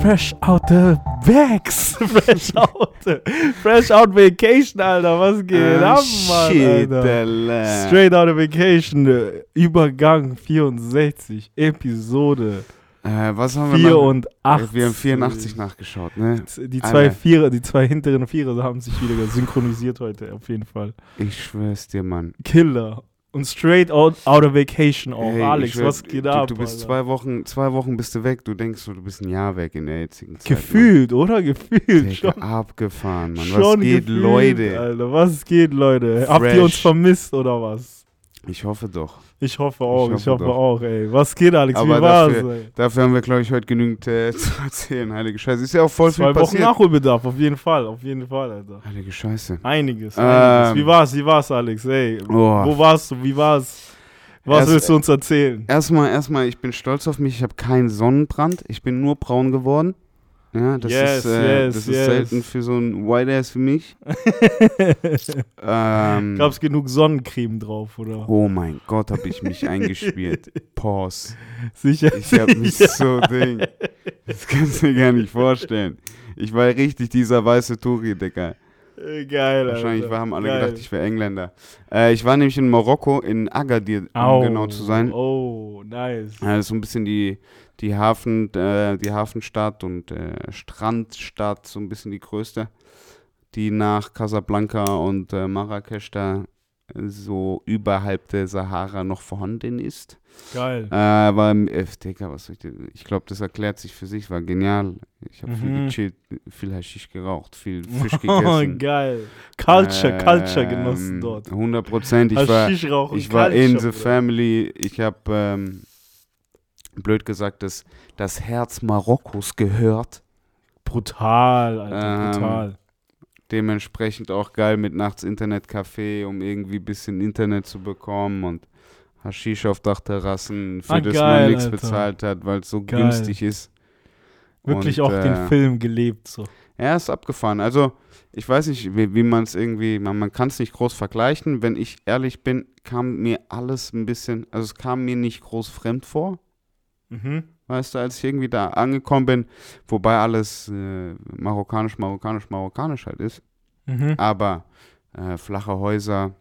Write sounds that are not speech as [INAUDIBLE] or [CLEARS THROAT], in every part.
fresh out the bags. [LAUGHS] fresh out, fresh out vacation, Alter. Was geht Ah, ab, Mann, shit, Alter? Straight out of vacation. äh, Übergang 64, Episode Äh, was haben wir noch? 84. Wir haben 84 nachgeschaut, ne? Die zwei Alter. Vierer, die zwei hinteren Vierer haben sich wieder synchronisiert heute, auf jeden Fall. Ich schwör's dir, Mann. Killer. Und straight out, out of vacation auch. Ey, Alex, ich schwör, was geht du, ab? Du bist Alter? zwei Wochen, zwei Wochen bist du weg. Du denkst so, du bist ein Jahr weg in der jetzigen Zeit. Gefühlt, oder? Gefühlt. Mann. Digga, Schon, abgefahren, Mann. schon Was geht, gefühlt, Leute? Alter, was geht, Leute? Habt ihr uns Fresh. vermisst oder was? Ich hoffe doch. Ich hoffe auch, ich hoffe hoffe, doch. auch, ey. Was geht, Alex? Aber Wie war's, dafür- ey? Dafür haben wir, glaube ich, heute genügend äh, [LAUGHS] zu erzählen. Heilige Scheiße. Ist ja auch voll Zwei viel Wochen passiert. Nachholbedarf, auf jeden Fall, auf jeden Fall, Alter. Heilige Scheiße. Einiges, Ähm. einiges. Wie war's, wie war's, Alex? Ey, Oh. wo warst du? Wie war's? Was Erst- willst du uns erzählen? Erstmal, erstmal, ich bin stolz auf mich. Ich habe keinen Sonnenbrand. Ich bin nur braun geworden. Ja, das Yes, ist, äh, yes, das yes. ist selten für so ein White Ass wie mich. [LAUGHS] ähm, Gab's genug Sonnencreme drauf, oder? oh mein Gott, habe ich mich eingespielt. [LAUGHS] Pause. Sicher. Ich habe mich so Ding. Das kannst du dir gar nicht vorstellen. Ich war richtig dieser weiße Touri, Digga. Äh, Geil, Wahrscheinlich Alter. haben alle Geil. gedacht, ich wäre Engländer. Äh, ich war nämlich in Marokko, in Agadir, um Au. genau zu sein. Oh, nice. Ja, das ist so ein bisschen die, die, Hafen, äh, die Hafenstadt und äh, Strandstadt, so ein bisschen die größte, die nach Casablanca und äh, Marrakesch da äh, so überhalb der Sahara noch vorhanden ist. Geil. Äh, aber, äh, Digga, was soll ich ich glaube, das erklärt sich für sich, war genial. Ich habe viel Mhm. gechillt, viel Haschisch geraucht, viel Fisch Oh, [LAUGHS] gegessen. geil. Culture, Culture genossen dort. 100 Prozent. Ich war, ich war in the family. Ich habe, ähm, blöd gesagt, das, das Herz Marokkos gehört. Brutal, Alter, Ähm, brutal. Dementsprechend auch geil mit nachts Internetcafé, um irgendwie ein bisschen Internet zu bekommen und Haschisch auf Dachterrassen, für Ah, das geil, man nichts Alter. bezahlt hat, weil es so Geil. günstig ist. Wirklich und, auch den äh, Film gelebt, so. Ja, ist abgefahren. Also, ich weiß nicht, wie, wie man es irgendwie, man, man kann es nicht groß vergleichen. Wenn ich ehrlich bin, kam mir alles ein bisschen, also es kam mir nicht groß fremd vor. Mhm. Weißt du, als ich irgendwie da angekommen bin, wobei alles äh, marokkanisch, marokkanisch, marokkanisch halt ist. Mhm. Aber äh, flache Häuser,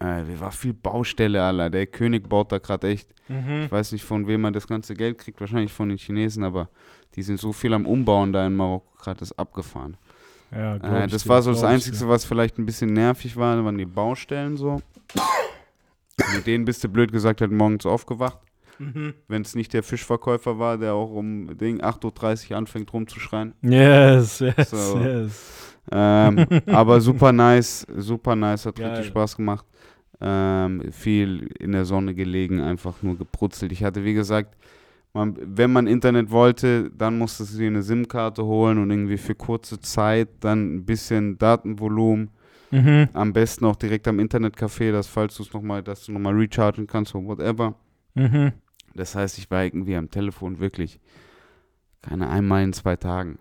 äh, war viel Baustelle, Alter. Der König baut da gerade echt. Mhm. Ich weiß nicht, von wem man das ganze Geld kriegt, wahrscheinlich von den Chinesen, aber die sind so viel am Umbauen da in Marokko gerade, ist abgefahren. Ja, Äh, das war so das Einzige, was vielleicht ein bisschen nervig war, waren die Baustellen so. Mit denen bist du blöd gesagt halt morgens aufgewacht. Mhm. Wenn es nicht der Fischverkäufer war, der auch um Ding 8.30 Uhr anfängt rumzuschreien. Yes, yes, So. yes. Ähm, [LAUGHS] aber super nice, super nice, hat Geil. richtig Spaß gemacht. Ähm, viel in der Sonne gelegen, einfach nur gebrutzelt. Ich hatte, wie gesagt, man, wenn man Internet wollte, dann musstest du dir eine SIM-Karte holen und irgendwie für kurze Zeit dann ein bisschen Datenvolumen. Mhm. Am besten auch direkt am Internetcafé, dass falls du es nochmal, dass du nochmal rechargen kannst oder whatever. Mhm. Das heißt, ich war irgendwie am Telefon wirklich keine einmal in zwei Tagen.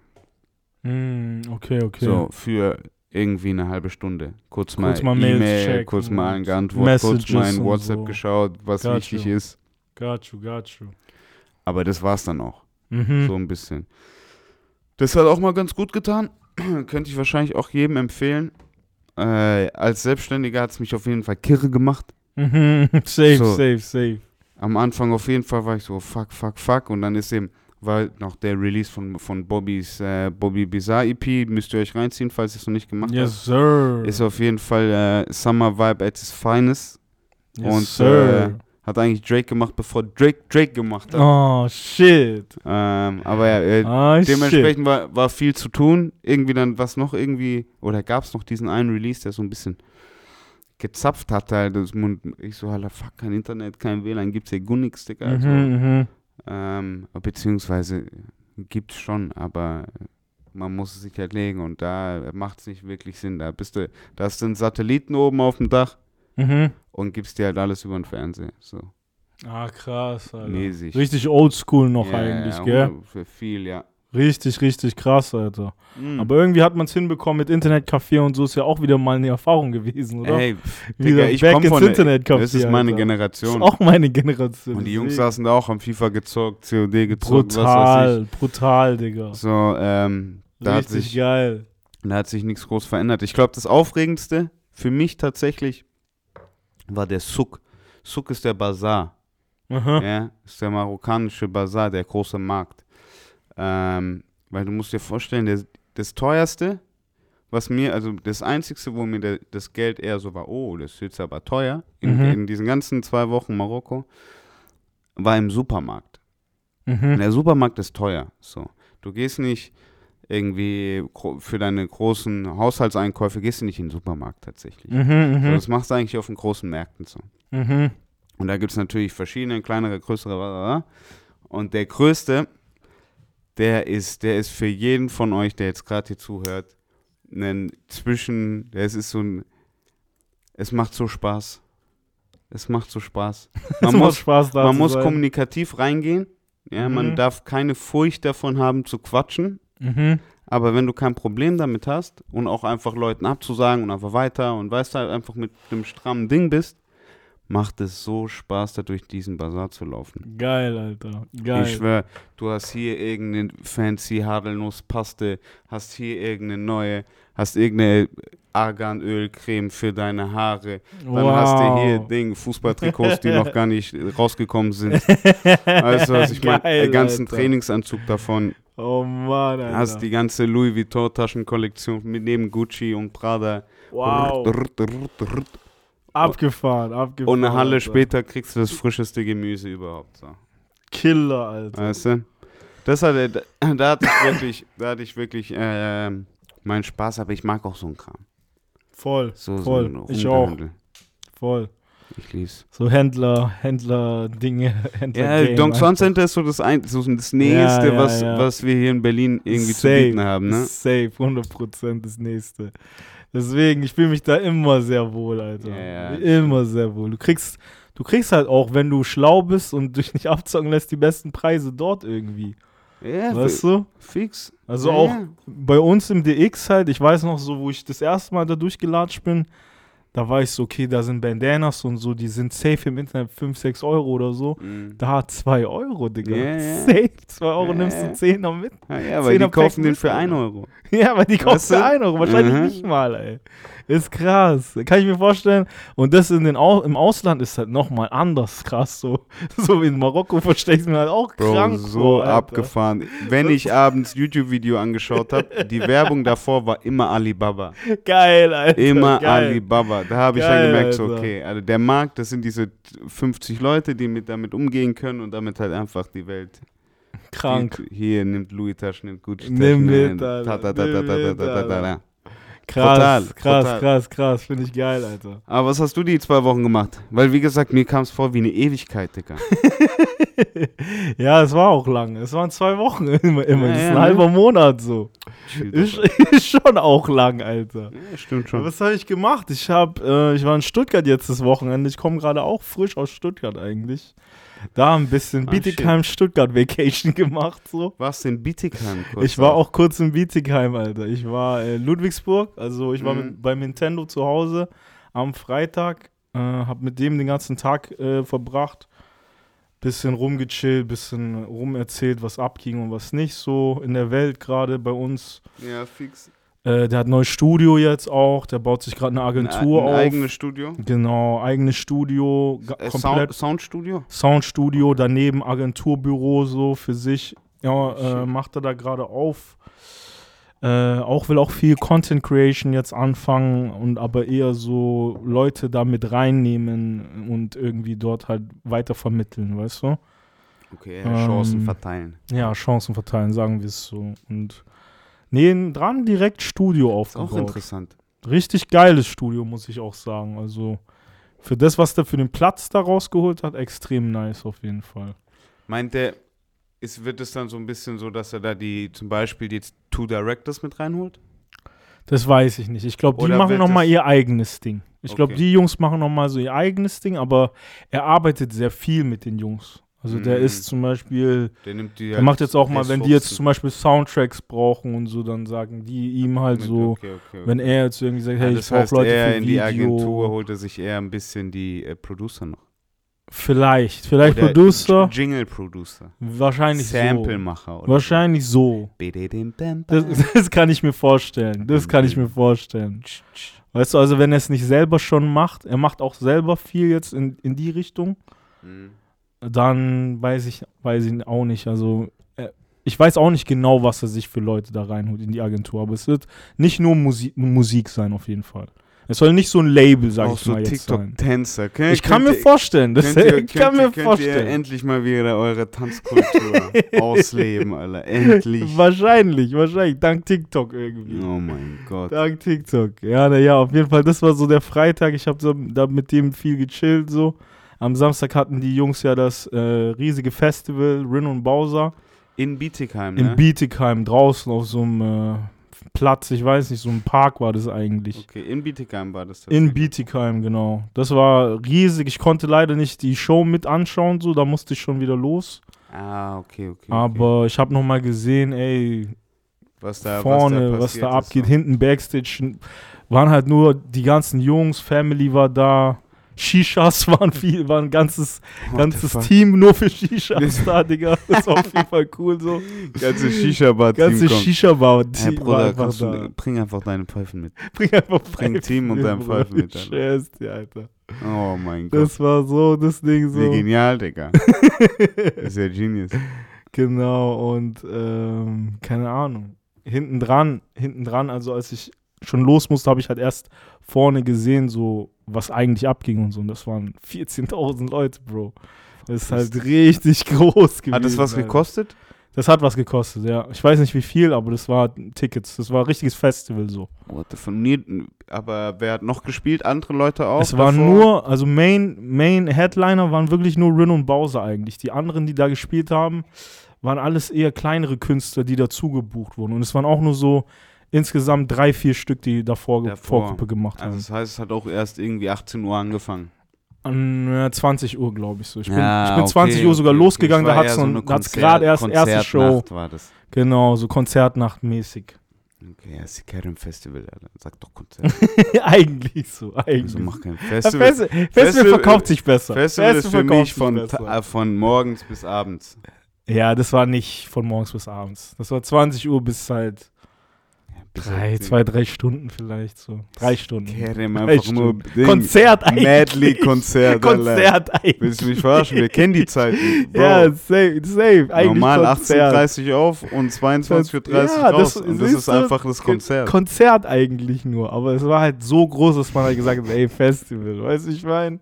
Mm, okay, okay. So für irgendwie eine halbe Stunde. Kurz, Kurz mal E-Mail, kurz mal und geantwortet, kurz mal in WhatsApp so. geschaut, was Got wichtig you. ist. Got you, got you. Aber das war's dann auch. Mhm. So ein bisschen. Das hat auch mal ganz gut getan. [CLEARS THROAT] Könnte ich wahrscheinlich auch jedem empfehlen. Äh, als Selbstständiger hat es mich auf jeden Fall kirre gemacht. Mhm. [LAUGHS] Safe, So. safe, safe. Am Anfang auf jeden Fall war ich so, fuck, fuck, fuck. Und dann ist eben, war noch der Release von, von Bobbys, äh, Bobby Bizarre EP. Müsst ihr euch reinziehen, falls ihr es noch nicht gemacht habt. Yes, sir. Ist auf jeden Fall äh, Summer Vibe at its finest. yes, und, sir. Hat eigentlich Drake gemacht, bevor Drake Drake gemacht hat. oh, shit. Ähm, aber ja, äh, shit. dementsprechend war, war viel zu tun. Irgendwie dann, was noch irgendwie, oder gab es noch diesen einen Release, der so ein bisschen gezapft hat halt. Das Mund, ich so, Alter, fuck, kein Internet, kein WLAN, gibt's hier gar nichts, Digga. Also, Mhm, mhm. ähm, beziehungsweise gibt's schon, aber man muss es sich halt legen und da macht es nicht wirklich Sinn. Da bist du, da hast du einen Satelliten oben auf dem Dach Mhm. und gibst dir halt alles über den Fernseher. So Ah, krass, Alter. mäßig. Richtig oldschool noch Ja, eigentlich, ja, gell? Für viel, ja. Richtig, richtig krass, Alter. Mhm. Aber irgendwie hat man es hinbekommen mit Internetcafé und so ist ja auch wieder mal eine Erfahrung gewesen, oder? Ey, wieder Digga, ich back ins Internetcafé. Das ist meine Alter. Das Generation. ist auch meine Generation. Und die Jungs deswegen. saßen da auch, haben FIFA gezockt, COD gezockt, was weiß brutal, brutal, Digga. So, ähm, da hat, Richtig sich, geil. da hat sich nichts groß verändert. Ich glaube, das Aufregendste für mich tatsächlich war der Suk. Suk ist der Bazar. Aha. Ja, ist der marokkanische Bazar, der große Markt. Ähm, weil du musst dir vorstellen, der, das teuerste, was mir, also das einzigste, wo mir der, das Geld eher so war, oh, das ist jetzt aber teuer, in, Mhm. in diesen ganzen zwei Wochen Marokko, war im Supermarkt. Mhm. Der Supermarkt ist teuer. So. Du gehst nicht irgendwie für deine großen Haushaltseinkäufe, gehst du nicht in den Supermarkt tatsächlich. Mhm, So, mhm, das machst du eigentlich auf den großen Märkten so. mhm. Und da gibt es natürlich verschiedene, kleinere, größere. Und der größte, der ist, der ist für jeden von euch, der jetzt gerade hier zuhört, ein zwischen, der ist, so ein, es macht so Spaß. Es macht so Spaß. [LAUGHS] Es Man muss, Spaß man muss sein. kommunikativ reingehen. Ja, man Mhm. darf keine Furcht davon haben zu quatschen. Mhm. Aber wenn du kein Problem damit hast und auch einfach Leuten abzusagen und einfach weiter und weißt halt einfach mit einem strammen Ding bist, macht es so Spaß, da durch diesen Bazar zu laufen. Geil, Alter. Geil. Ich schwör, du hast hier irgendeine fancy Haselnusspaste, hast hier irgendeine neue, hast irgendeine Arganölcreme für deine Haare, dann hast du hier Ding, Fußballtrikots, die noch gar nicht rausgekommen sind. [LAUGHS] Weißt du, was ich meine? Den ganzen Alter. Trainingsanzug davon. Oh Mann, Alter. Hast die ganze Louis Vuitton Taschenkollektion mit neben Gucci und Prada. wow. Abgefahren, abgefahren. Und eine Halle Alter. später kriegst du das frischeste Gemüse überhaupt. So. Killer, Alter. Weißt du? Das hatte, da, da hatte ich wirklich, da hatte ich wirklich äh, meinen Spaß, aber ich mag auch so einen Kram. Voll, So, voll. so ich auch. Voll. Ich lieb's. So Händler, Händler-Dinge, [LAUGHS] Händler. Ja, Game, Donk Swan. Center ist so das, ein, so das Nächste, Ja, ja, was, ja. was wir hier in Berlin irgendwie zu Safe, bieten haben. Ne? Safe, 100% das nächste. Deswegen, ich fühle mich da immer sehr wohl, Alter. Ja, ja, immer sehr wohl. Du kriegst, du kriegst halt auch, wenn du schlau bist und dich nicht [LAUGHS] abzocken lässt, die besten Preise dort irgendwie. Ja, Weißt du? fix. Also Ja, auch bei uns im DX halt, ich weiß noch so, wo ich das erste Mal da durchgelatscht bin, da ich so, okay, da sind Bandanas und so, die sind safe im Internet 5, 6 Euro oder so. Mhm. Da 2 Euro, Digga. Ja, ja. Safe, 2 Euro Ja, nimmst du 10 noch mit. Ja, ja, weil die kaufen den für Alter. 1 Euro. Ja, aber die Weißt kostet du? 1 Euro, wahrscheinlich Mhm. nicht mal, ey. Ist krass. Kann ich mir vorstellen. Und das in den Au im Ausland ist halt nochmal anders krass. So, [LAUGHS] so in Marokko verstehe ich mir halt auch Bro, krank so Alter. abgefahren. Wenn ich abends YouTube-Video angeschaut habe, die Werbung davor war immer Alibaba. Geil, Alter. Immer geil. Alibaba. Da habe ich Geil, dann gemerkt, so, okay, also der Markt, das sind diese 50 Leute, die mit, damit umgehen können und damit halt einfach die Welt. Krank. Hier, hier nimmt Louis Taschen, nimmt Gucci Taschen. Nimm mit, Alter. Krass, Total, krass, total. krass, krass. Finde ich geil, Alter. Aber was hast du die zwei Wochen gemacht? Weil, wie gesagt, mir kam es vor wie eine Ewigkeit, Digga. [LAUGHS] ja, es war auch lang. Es waren zwei Wochen [LAUGHS] immer. immer. Ja, das ist ja, ein ne? halber Monat so. Ist, [LAUGHS] ist schon auch lang, Alter. Ja, stimmt schon. Was habe ich gemacht? Ich habe, äh, ich war in Stuttgart jetzt das Wochenende. Ich komme gerade auch frisch aus Stuttgart eigentlich. Da ein bisschen Ah, Bietigheim Stuttgart Vacation gemacht so. Warst du in Bietigheim kurz? Ich war auch kurz in Bietigheim, Alter. Ich war in Ludwigsburg, also ich war Mhm. mit, bei Nintendo zu Hause am Freitag, äh, habe mit dem den ganzen Tag äh, verbracht, bisschen rumgechillt, bisschen rumerzählt, was abging und was nicht so in der Welt gerade bei uns. Ja, fix. Äh, der hat ein neues Studio jetzt auch, der baut sich gerade eine Agentur ein, ein auf. eigenes Studio. Genau, eigenes Studio, Äh, komplett Sound, Soundstudio? Soundstudio, daneben Agenturbüro so für sich. Ja, äh, macht er da gerade auf. Äh, auch will auch viel Content Creation jetzt anfangen und aber eher so Leute da mit reinnehmen und irgendwie dort halt weiter vermitteln, weißt du? Okay, Ähm, Chancen verteilen. Ja, Chancen verteilen, sagen wir es so. Und neben dran direkt Studio Ist auch aufgebaut. interessant. Richtig geiles Studio, muss ich auch sagen. Also für das, was der für den Platz da rausgeholt hat, extrem nice auf jeden Fall. Meint der, ist, wird es dann so ein bisschen so, dass er da die, zum Beispiel die Two Directors mit reinholt? Das weiß ich nicht. Ich glaube, die machen nochmal ihr eigenes Ding. Ich glaube, Okay. die Jungs machen nochmal so ihr eigenes Ding, aber er arbeitet sehr viel mit den Jungs. Also der ist zum Beispiel, Der nimmt die der macht jetzt auch mal, wenn die jetzt zum Beispiel Soundtracks brauchen und so, dann sagen die ihm halt so, Okay, okay, okay. wenn er jetzt irgendwie sagt, Ja, hey, das ich brauche Leute er für in Video. die Agentur holt er sich eher ein bisschen die äh, Producer noch. Vielleicht, vielleicht Oder Producer, J- Jingle-Producer. wahrscheinlich so. Samplemacher. Oder Wahrscheinlich so. so. Das, [LAUGHS] das kann ich mir vorstellen. Das kann ich mir vorstellen. Weißt du, also wenn er es nicht selber schon macht, er macht auch selber viel jetzt in, in die Richtung, Mhm. Dann weiß ich, weiß ich auch nicht. Also äh, ich weiß auch nicht genau, was er sich für Leute da reinholt in die Agentur, aber es wird nicht nur Musik, Musik sein auf jeden Fall. Es soll nicht so ein Label, sag Auch ich so mal jetzt sein. TikTok-Tänzer. Könnt- Ich kann [LAUGHS] mir ihr- vorstellen, das könnt ihr- ich kann könnt mir ihr- könnt Ihr vorstellen. endlich mal wieder eure Tanzkultur [LAUGHS] ausleben, Alter. Endlich. Wahrscheinlich, wahrscheinlich, dank TikTok irgendwie. Oh mein Gott. Dank TikTok. Ja, naja, auf jeden Fall, das war so der Freitag. Ich habe so, da mit dem viel gechillt so. Am Samstag hatten die Jungs ja das äh, riesige Festival, Rin und Bowser, In Bietigheim, in ne? Bietigheim, draußen auf so einem äh, Platz, ich weiß nicht, so ein Park war das eigentlich. Okay, in Bietigheim war das In. Bietigheim, genau. Das war riesig. Ich konnte leider nicht die Show mit anschauen, so, da musste ich schon wieder los. Ah, okay, okay. okay. Aber ich habe nochmal gesehen, ey, was da, vorne, was was da, da, passiert ist, abgeht, so. hinten Backstage waren halt nur die ganzen Jungs, Family war da, Shishas waren [LAUGHS] viel, war ein ganzes, What ganzes? Team nur für Shishas da, Digga. Das war auf jeden Fall cool so. Ganze Shisha-Bar-Team Ganze kommt. Shisha-Bar, Hey, Team Bruder, einfach du, bring einfach deine Pfeifen mit. [LAUGHS] Bring einfach Bring Pfeifen Team und Bruder. Pfeifen mit, schwör's dir, Alter. Oh mein Gott. Das war so, das Ding so. Wie genial, Digga. [LAUGHS] ist ja genius. Genau, und ähm, keine Ahnung. Hinten dran, hinten dran, also als ich schon los musste, habe ich halt erst vorne gesehen, so was eigentlich abging und so. Und das waren 14.000 Leute, Bro. Das ist halt richtig [LAUGHS] groß gewesen. Hat das was Alter. gekostet? Das hat was gekostet, ja. Ich weiß nicht wie viel, aber das war Tickets. Das war ein richtiges Festival so. What the fuck? Nie- Aber wer hat noch gespielt? Andere Leute auch? es waren nur, also Main, Main Headliner waren wirklich nur Rin und Bowser eigentlich. Die anderen, die da gespielt haben, waren alles eher kleinere Künstler, die dazu gebucht wurden. Und es waren auch nur so insgesamt drei, vier Stück, die davor, Davor. Vorgruppe gemacht Also haben. das heißt, es hat auch erst irgendwie 18 Uhr angefangen. An äh, 20 Uhr, glaube ich so. Ich bin, Ja, ich bin okay, 20 Uhr sogar okay, losgegangen, da hat es so gerade erst erste Show. War das. Genau, so Konzertnachtmäßig. Okay, ja, ist Kerim Festival, Alter. Sag doch Konzert. [LAUGHS] eigentlich so, eigentlich. Also mach kein Festival. Festival, Festival, Festival- verkauft sich besser. Festival ist für verkauft mich sich von, äh, von morgens bis abends. Ja, das war nicht von morgens bis abends. Das war 20 Uhr bis halt drei, zwei, drei Stunden vielleicht so. Drei Stunden. Drei einfach nur Stunden. Ding, Konzert eigentlich. Medley-Konzert, Alter. Konzert eigentlich. Willst du mich verarschen? Wir kennen die [LAUGHS] Zeiten. Bro. Ja, safe, safe. Eigentlich Normal Konzert. 18.30 Uhr auf und 22.30 Uhr Ja, raus. das- und das ist einfach das Konzert. Konzert eigentlich nur, aber es war halt so groß, dass man halt gesagt hat, ey, Festival, weißt du, ich meine?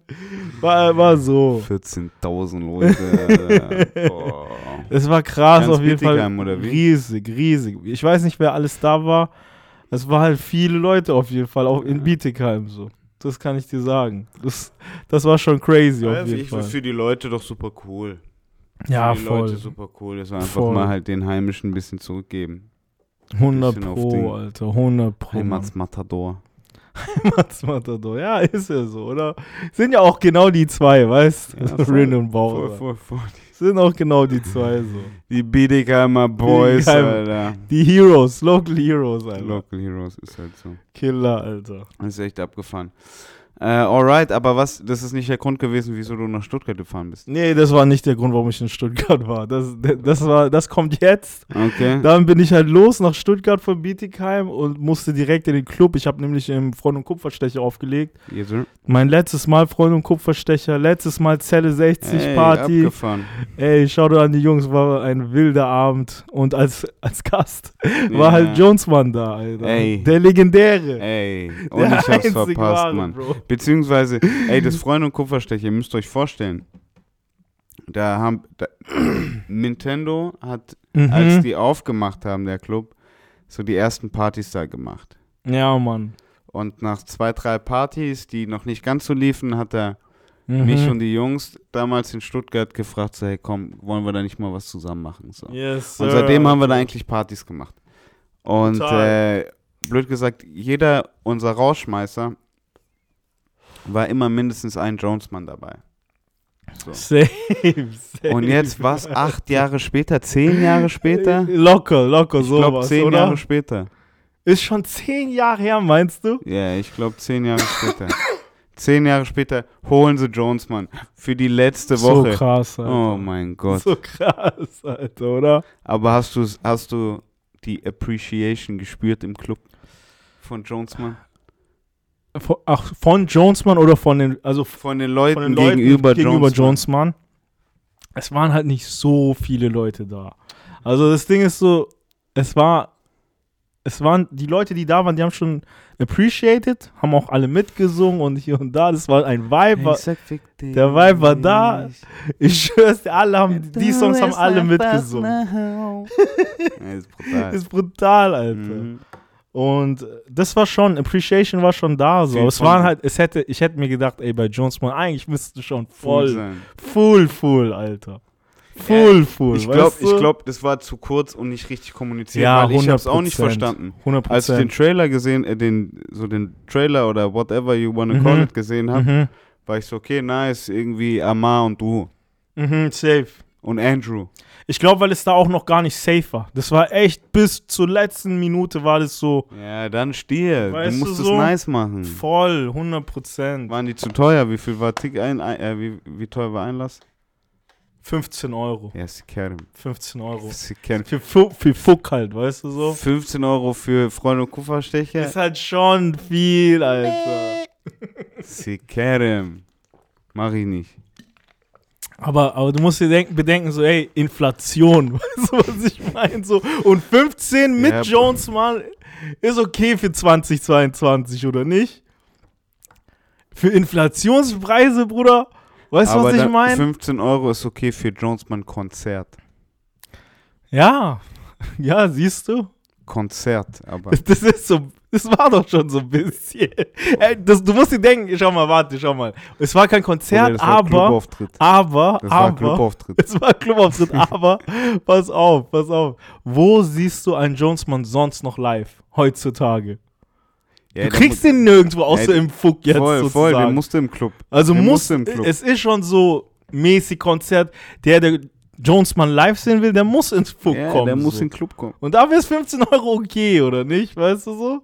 War, war so. 14.000 Leute. [LAUGHS] Boah. Es war krass Ganz auf jeden Fall. Riesig, riesig. Ich weiß nicht, wer alles da war. Es war halt viele Leute auf jeden Fall, auch in Bietigheim so. Das kann ich dir sagen. Das, das war schon crazy auf Also jeden ich Fall. für die Leute doch super cool. Ja, für die voll. Leute super cool. Das war einfach Voll. mal halt den Heimischen ein bisschen zurückgeben. 100 bisschen Pro. Alter. 100 Pro. Heimatsmatador. [LAUGHS] Heimatsmatador. Ja, ist ja so, oder? Sind ja auch genau die zwei, weißt Ja, du? voll, Rin und Voll, Bowser. voll, voll. [LAUGHS] Sind auch genau die zwei so. Die Biedigheimer Boys. Alter. Die Heroes, Local Heroes, Alter. Local Heroes ist halt so. Killer, Alter. Das ist echt abgefahren. Äh, alright, aber was, das ist nicht der Grund gewesen, wieso du nach Stuttgart gefahren bist. Nee, das war nicht der Grund, warum ich in Stuttgart war. Das, das, war, das kommt jetzt. Okay. Dann bin ich halt los nach Stuttgart von Bietigheim und musste direkt in den Club. Ich habe nämlich im Freund und Kupferstecher aufgelegt. Yes, sir. Mein letztes Mal Freund und Kupferstecher, letztes Mal Zelle 60 Ey, Party. abgefahren. Ey, schau dir an die Jungs, war ein wilder Abend. Und als, als Gast war Ja. halt Jonesmann da, Alter. Ey. Der Legendäre. Ey, und Der ich hab's verpasst, Mann. Bro. Beziehungsweise, [LAUGHS] ey, das Freund und Kupferstecher, ihr müsst euch vorstellen. Da haben, da, [CLEARS THROAT] Nintendo hat, Mhm. als die aufgemacht haben, der Club, so die ersten Partys da gemacht. ja, Mann. Und nach zwei, drei Partys, die noch nicht ganz so liefen, hat er Mhm. mich und die Jungs damals in Stuttgart gefragt, so, hey, komm, wollen wir da nicht mal was zusammen machen? So. Yes, Und sir. seitdem haben wir da eigentlich Partys gemacht. Und äh, blöd gesagt, jeder unser Rauschmeißer war immer mindestens ein Jonesmann dabei. So. Safe, safe. Und jetzt was? Acht Jahre später? Zehn Jahre später? Locker, locker, Ich glaube, sowas, zehn oder? Jahre später. Ist schon zehn Jahre her, meinst du? Ja, ich glaube, zehn Jahre später. zehn Jahre später holen sie Jones, Mann. Für die letzte Woche. So krass, Alter. oh mein Gott. So krass, Alter, oder? Aber hast du hast du die Appreciation gespürt im Club von Jones, Mann? Von, ach, von Jonesman oder von den, also Von den Leuten, von den Leuten gegenüber, gegenüber Jones. Mann. Jonesman. Es waren halt nicht so viele Leute da. Also das Ding ist so, es war, es waren die Leute, die da waren, die haben schon appreciated, haben auch alle mitgesungen und hier und da. Das war ein Vibe. Sag, dich. der Vibe war da. Ich schwör's dir, alle haben, die Songs haben alle mitgesungen. [LAUGHS] Ja, ist brutal. ist brutal, Alter. Mhm. Und äh, das war schon, Appreciation war schon da so. Es waren halt, es hätte, ich hätte mir gedacht, ey, bei Jonesman, eigentlich müsstest du schon voll, sein. full, full, Alter. Full, full. Ich glaube, ich glaub, das war zu kurz und nicht richtig kommuniziert, Ja, weil ich hab's auch nicht 100%. verstanden. 100 Als ich den Trailer gesehen, äh, den, so den Trailer oder whatever you wanna call Mhm. it gesehen habe, Mhm. war ich so, okay, nice, irgendwie Amar und du Mhm, safe. und Andrew. Ich glaube, weil es da auch noch gar nicht safe war. Das war echt bis zur letzten Minute war das so Ja, dann stier. Weißt du du musst es so? nice machen. voll, 100 Prozent. Waren die zu teuer? Wie viel war Tick ein, äh, wie, wie teuer war Einlass? 15 Euro. Ja, Sikerim. 15 Euro. Sikerim. Für, für Fuck halt, weißt du so? 15 Euro für Freunde und Kupferstecher? Ist halt schon viel, Alter. Sikerim. Mach ich nicht. Aber, aber du musst dir denken, bedenken, so, ey, Inflation, [LAUGHS] weißt du, was ich meine? So, und 15 mit Ja, Jones, Mann, ist okay für 2022, oder nicht? Für Inflationspreise, Bruder, weißt du, was ich meine? 15 Euro ist okay für Jonesman Konzert. Ja, [LAUGHS] ja, siehst du? Konzert, aber. [LAUGHS] Das ist so, das war doch schon so ein bisschen. Das, du musst dir denken, schau mal, warte, schau mal. Es war kein Konzert, das war aber, Clubauftritt. aber, Das war aber, Clubauftritt. [LAUGHS] Es war Clubauftritt, [LAUGHS] aber pass auf, pass auf. Wo siehst du einen Jonesmann sonst noch live heutzutage? Ja, du kriegst den nirgendwo außer Ey, im Fuck jetzt Voll, sozusagen. voll, der musste im Club. also der muss, musste im Club. es ist schon so mäßig Konzert, der der Jonesmann live sehen will, der muss ins Fuck Ja, kommen. der muss so. in den Club kommen. Und dafür ist 15 Euro okay, oder nicht? Weißt du so?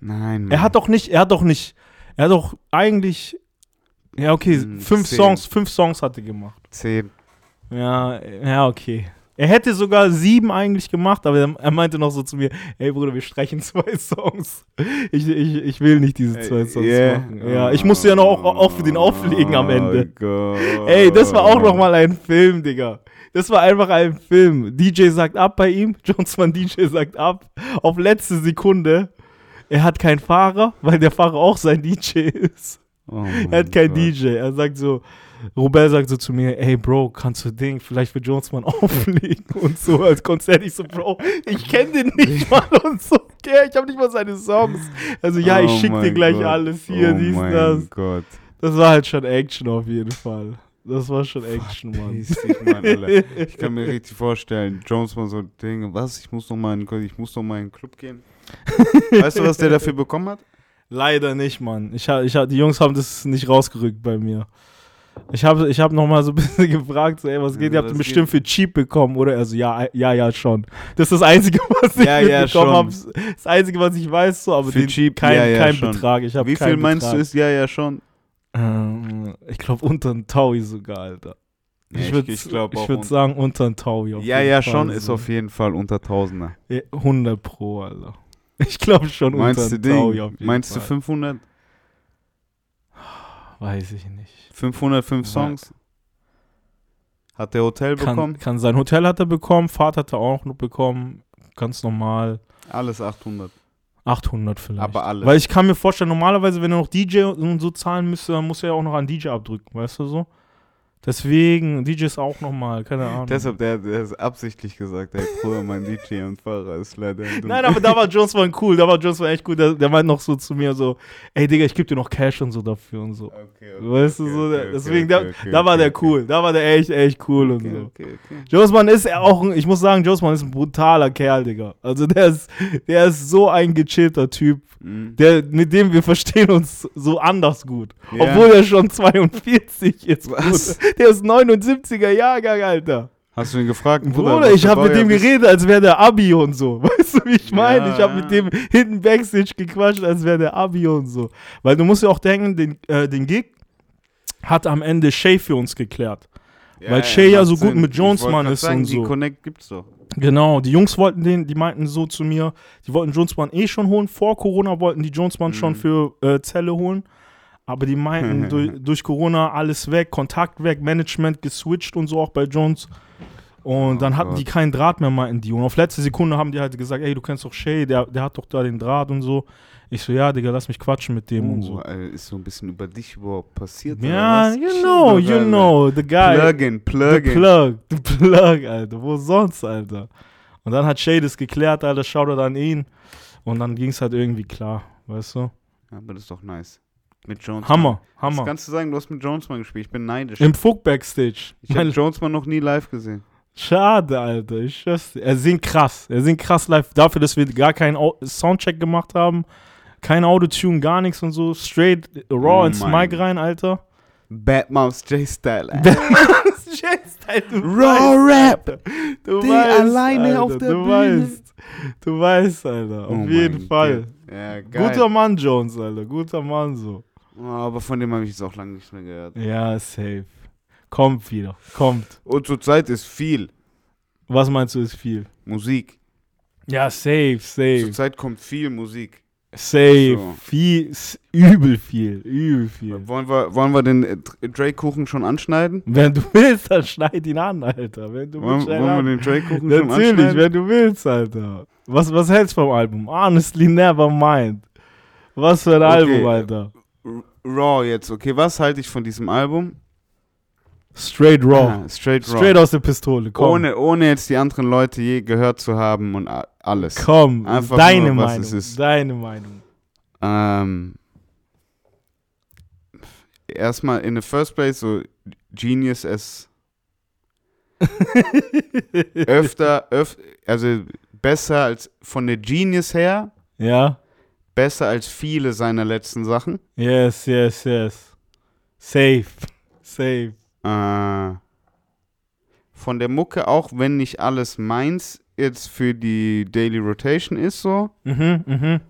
Nein, Mann. Er hat doch nicht, er hat doch nicht, er hat doch eigentlich, ja okay, Hm, fünf zehn. Songs, fünf Songs hat er gemacht. 10. Ja, ja, okay. Er hätte sogar sieben eigentlich gemacht, aber er, meinte noch so zu mir, ey Bruder, wir streichen [LAUGHS] zwei Songs. Ich, ich, ich will nicht diese zwei Songs Yeah. machen. Ja, ich musste ja noch auch, auch für den auflegen am Ende. Oh. Ey, das war auch noch mal ein Film, Digga. Das war einfach ein Film. DJ sagt ab bei ihm, [LAUGHS] Jonesman DJ sagt ab. Auf letzte Sekunde. Er hat keinen Fahrer, weil der Fahrer auch sein DJ ist. Oh Er hat keinen. DJ. Er sagt so, Robert sagt so zu mir, ey Bro, kannst du Ding vielleicht für Jonesman [LAUGHS] auflegen und so als Konzert. Ich so, Bro, ich kenne den nicht [LAUGHS] mal und so. Okay, ich habe nicht mal seine Songs. Also ja, ich Oh schick dir gleich Gott. alles hier, oh dies, mein das. Gott. Das war halt schon Action auf jeden Fall. Das war schon Action, Mann. Dich, Mann, Alter. Ich kann mir [LAUGHS] richtig vorstellen, Jones mal so Dinge, was, ich muss noch mal in, ich muss noch mal in den Club gehen. [LAUGHS] weißt du, was der dafür bekommen hat? Leider nicht, Mann. Ich ich die Jungs haben das nicht rausgerückt bei mir. Ich habe ich hab noch mal so ein [LAUGHS] bisschen gefragt, so, ey, was geht? Ja, Ihr habt bestimmt geht? für cheap bekommen, oder? Also, ja, ja, ja, schon. Das ist das Einzige, [LAUGHS] was ich Ja, ja, mitbekommen schon. habe. Das Einzige, was ich weiß, so, aber Für den, cheap, kein, ja, ja, kein schon. Betrag. Ich Wie viel meinst Betrag. du ist ja, ja schon? Ähm, ich glaube, unter ein Taui sogar, Alter. Ich würde ich auch würd sagen, unter ein Taui. Ja, ja, Fall, schon, so. ist auf jeden Fall unter Tausender. Ja, 100 Pro, Alter. [LAUGHS] Ich glaube schon Meinst unter du. Ding? Meinst du Fall. 500? Weiß ich nicht. 505 Ja. Songs? Hat der Hotel Kann, bekommen? kann sein Hotel hat er bekommen, Fahrt hat er auch noch bekommen, ganz normal. Alles 800. 800 vielleicht. Aber alles. Weil ich kann mir vorstellen, normalerweise, wenn er noch DJ und so zahlen müsste, dann muss er ja auch noch einen DJ abdrücken, weißt du so? Deswegen, DJs auch nochmal, keine Ahnung. Deshalb, der, der ist absichtlich gesagt, ey, Bruder, mein DJ und Fahrer ist leider dumm. Nein, aber da war Jonesman cool, da war Jonesman echt cool. Der, der meint noch so zu mir so, ey Digga, ich geb dir noch Cash und so dafür und so. Okay, Weißt du, so, der- deswegen, da, okay, okay, da war okay, der okay. cool, da war der echt, echt cool und Okay, so. okay, okay. Jonesman ist auch, ein, ich muss sagen, Jonesman ist ein brutaler Kerl, Digga. Also der ist, der ist so ein gechillter Typ, Mhm. der, mit dem wir verstehen uns so anders gut. Ja. Obwohl er schon [LAUGHS] 42 ist. Was? Bruder. Der ist 79er Jahrgang, Alter. Hast du ihn gefragt, Bruder, was ich habe mit dem geredet, als wäre der Abi und so. [LAUGHS] Weißt du, wie ich meine? Ja, ich habe ja. mit dem hinten Backstage gequatscht, als wäre der Abi und so. Weil du musst ja auch denken, den, äh, den Gig hat am Ende Shay für uns geklärt. weil Shay ja so gut Sinn. mit Jonesman ist sagen, und Die so. Connect gibt's doch. Genau, die Jungs wollten den, die meinten so zu mir, die wollten Jonesman eh schon holen. Vor Corona wollten die Jonesman schon Mhm. für äh, Zelle holen. Aber die meinten, [LAUGHS] durch, durch Corona alles weg, Kontakt weg, Management geswitcht und so auch bei Jones. Und Oh dann hatten Gott. die keinen Draht mehr, meinten die. Und auf letzte Sekunde haben die halt gesagt, ey, du kennst doch Shay, der, der hat doch da den Draht und so. Ich so, ja, Digga, lass mich quatschen mit dem und Oh, so. Alter, ist so ein bisschen über dich überhaupt passiert. Ja, you know, you know, the guy. Plugin, The Plugin. Plug, the Plug, Alter. Wo sonst, Alter? Und dann hat Shay das geklärt, Alter, Shoutout an ihn. Und dann ging es halt irgendwie klar, weißt du? Ja, aber das ist doch nice. Mit Jones. Hammer, Hammer. kannst du sagen, du hast mit Jones mal gespielt? Ich bin neidisch. Im Fuck Backstage. ich habe Jones mal noch nie live gesehen. Schade, Alter. Ich schwör's. Er singt krass. Er singt krass live. Dafür, dass wir gar keinen Soundcheck gemacht haben. Kein Autotune, gar nichts und so. Straight raw Oh ins Mic rein, Alter. Bad Mouse J-Style. [LAUGHS] Raw Rap. Du Die weißt, alleine Alter, auf der du Bühne. Weißt, du weißt, Alter. Auf Oh jeden Fall. Ja, geil. Guter Mann, Jones, Alter. Guter Mann, so. Oh, aber von dem habe ich jetzt auch lange nicht mehr gehört. Ja, safe. Kommt wieder. Kommt. Und zurzeit ist viel Was meinst du, ist viel? Musik. Ja, safe, safe. Zurzeit kommt viel Musik. Safe. So. Viel, übel viel. Übel viel. Wollen wir, wollen wir den äh, Drake-Kuchen schon anschneiden? Wenn du willst, dann schneid ihn an, Alter. Wenn du Wollen, willst, schneid wollen wir den Drake-Kuchen schon Natürlich, anschneiden? wenn du willst, Alter. Was, was hältst du vom Album? Honestly, never mind. Was für ein Okay. Album, Alter. Raw jetzt, okay, was halte ich von diesem Album? Straight raw. Ah, straight Raw. Straight aus der Pistole. Komm. ohne, ohne jetzt die anderen Leute je gehört zu haben und alles. Komm. Einfach deine nur, Meinung. es. Deine Meinung. Ähm, erstmal in the first place so Genius as [LAUGHS] öfter, öf also besser als von der Genius her, Ja. Besser als viele seiner letzten Sachen. Yes, yes, yes. Safe. Safe. Äh, von der Mucke, auch wenn nicht alles meins jetzt für die Daily Rotation ist so, Mhm, mhm.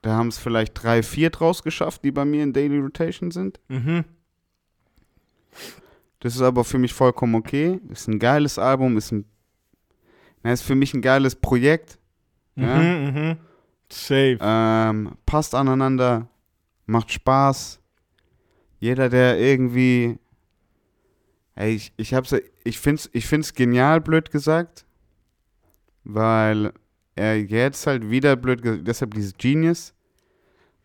da haben es vielleicht drei, vier draus geschafft, die bei mir in Daily Rotation sind. Mhm. Das ist aber für mich vollkommen okay. Ist ein geiles Album, ist ein na, ist für mich ein geiles Projekt. Ja. Mhm, mhm. Safe. Ähm, passt aneinander, macht Spaß. Jeder, der irgendwie. Ey, ich, ich hab's, ich find's, ich find's genial, blöd gesagt. Weil er jetzt halt wieder blöd gesagt, deshalb dieses Genius,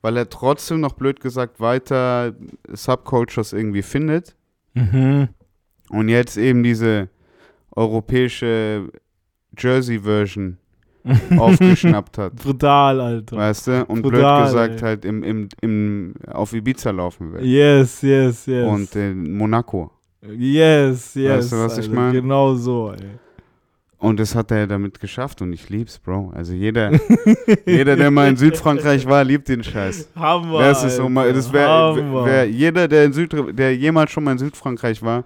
weil er trotzdem noch blöd gesagt weiter Subcultures irgendwie findet. Mhm. Und jetzt eben diese europäische Jersey-Version [LAUGHS] aufgeschnappt hat. Brutal, Alter. Weißt du? Und Brutal, blöd gesagt ey. halt im, im, im, auf Ibiza laufen will. Yes, yes, yes. Und in Monaco. yes, yes. Weißt du, was ich Alter. mein? Genau so, ey. Und das hat er damit geschafft und ich lieb's, Bro. Also jeder, [LAUGHS] jeder, der mal in Südfrankreich war, liebt den Scheiß. Hammer. Das ist so mal, das wäre Hammer. wär jeder, der in Süd, der jemals schon mal in Südfrankreich war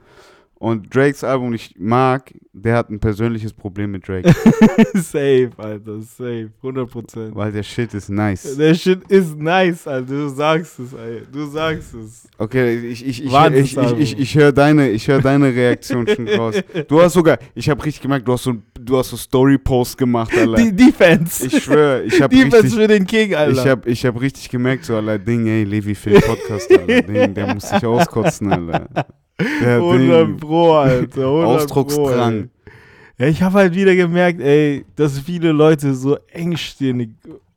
und Drakes Album nicht mag, der hat ein persönliches Problem mit Drake, [LAUGHS] safe, Alter. Safe. 100%. weil der Shit ist nice. Der Shit ist nice, Alter. Du sagst es, ey. Du sagst es. Okay, ich, ich, ich, ich, ich, ich, ich höre deine, ich hör deine Reaktion schon [LAUGHS] raus. Du hast sogar, ich habe richtig gemerkt, du hast so, du hast so Story-Post gemacht, Alter. Die Defense. Ich schwöre, ich habe [LAUGHS] Defense richtig, für den King, Alter. ich habe ich hab richtig gemerkt, so, Alter, Ding, ey, Levi für den Podcast, Alter, Ding, der muss sich auskotzen, Alter. Der 100 Ding, Pro, Alter. 100 Ausdrucksdrang. Pro, ja, ich habe halt wieder gemerkt, ey, dass viele Leute so engstirnig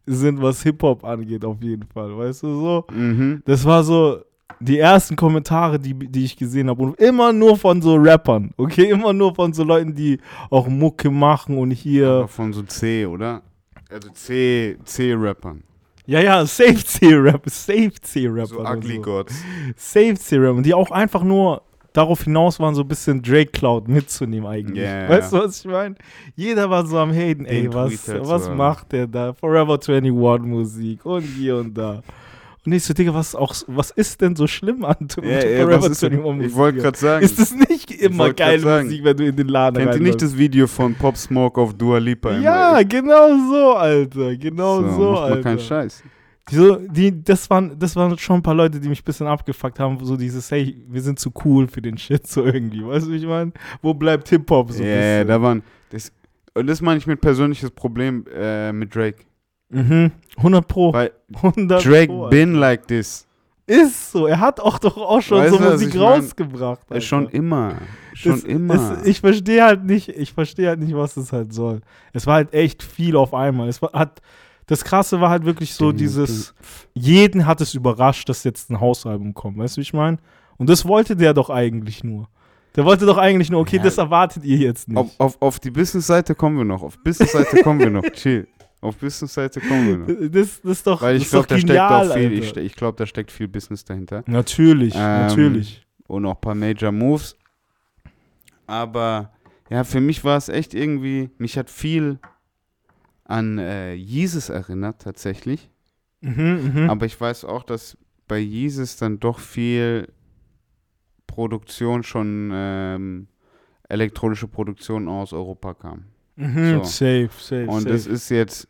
sind, was Hip-Hop angeht, auf jeden Fall. Weißt du so? Mhm. Das war so, die ersten Kommentare, die, die ich gesehen habe, und immer nur von so Rappern, okay? Immer nur von so Leuten, die auch Mucke machen und hier. Aber von so C, oder? Also C, C-Rappern. Ja, ja, Safe C-Rap, Safe C-Rap. So Ugly Gods. Safe. Und die auch einfach nur darauf hinaus waren, so ein bisschen Drake Cloud mitzunehmen eigentlich. Ja, weißt du, was ich meine? Jeder war so am Haten, ey, Den was, was macht der da? Forever 21 Musik und hier und da. Und ich so, Digga, was, auch, was ist denn so schlimm an ja, was ist, 21 ich Musik? wollte gerade sagen, Ist das nicht immer geile sagen. Musik, wenn du in den Laden kennt ihr nicht das Video von Pop Smoke auf Dua Lipa? Ja, genau so, Alter. Genau so, man Alter. keinen Scheiß. Die, so, die, das, waren, das waren schon ein paar Leute, die mich ein bisschen abgefuckt haben. So dieses, hey, wir sind zu cool für den Shit, so irgendwie. Weißt du, wie ich meine? Wo bleibt Hip-Hop so Ja, ein yeah, da waren. Das, und das meine ich mit persönliches Problem äh, mit Drake. Mhm. 100 Pro. Weil 100 Drake Pro, been like this. Ist so. Er hat auch doch auch schon Weißt so du, Musik ich mein? rausgebracht. Äh, schon immer. Schon Das- immer. Es, ich verstehe halt nicht, ich verstehe halt nicht, was das halt soll. Es war halt echt viel auf einmal. Es war, hat, das Krasse war halt wirklich so dieses, jeden hat es überrascht, dass jetzt ein Hausalbum kommt. Weißt du, wie ich meine? Und das wollte der doch eigentlich nur. Der wollte doch eigentlich nur, okay, Ja. das erwartet ihr jetzt nicht. auf, auf, auf die Business-Seite kommen wir noch. Auf Business-Seite kommen wir noch. [LAUGHS] Chill. Auf Business-Seite kommen wir noch. [LAUGHS] das, das ist doch, Weil ich glaube, da steckt auch viel, Alter. ich, ich glaube, da steckt viel Business dahinter. Natürlich, Ähm, natürlich. Und auch ein paar Major Moves. Aber ja, für mich war es echt irgendwie, mich hat viel an äh, Jesus erinnert tatsächlich. Mhm, mhm. Aber ich weiß auch, dass bei Jesus dann doch viel Produktion schon, ähm, elektronische Produktion aus Europa kam. Mhm, so. Safe, safe, Und safe. das ist jetzt,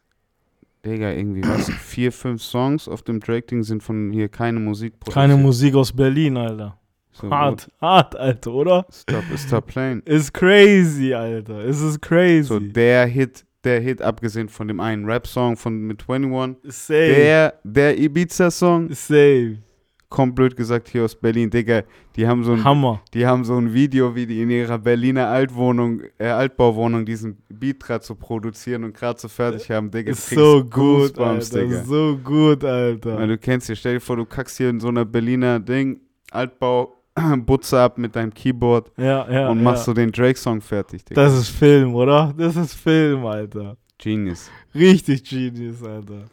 Digga, irgendwie was, [CLEARS THROAT] vier, fünf Songs auf dem Drake-Ding sind von hier keine Musik Keine Musik aus Berlin, Alter. So, Hart, hart, Alter, oder? Stop, stop playing. [LAUGHS] Ist crazy, Alter. Es ist crazy. So, der Hit, der Hit, abgesehen von dem einen Rap-Song von mit 21, safe. der, der Ibiza-Song, safe. Kommt blöd gesagt hier aus Berlin, Digga, die haben so ein, Hammer. die haben so ein Video, wie die in ihrer Berliner Altwohnung, äh, Altbauwohnung diesen Beat gerade zu produzieren und gerade so fertig haben, Digga. Ist so gut, Goosebumps, Alter. Digga. So gut, Alter. Weil du kennst dir, stell dir vor, du kackst hier in so einer Berliner Ding, Altbau, [CLEARS THROAT] Butze ab mit deinem Keyboard ja, ja. und ja. machst so den Drake-Song fertig, Digga. Das ist Film, oder? Das ist Film, Alter. Genius. Richtig genius, Alter.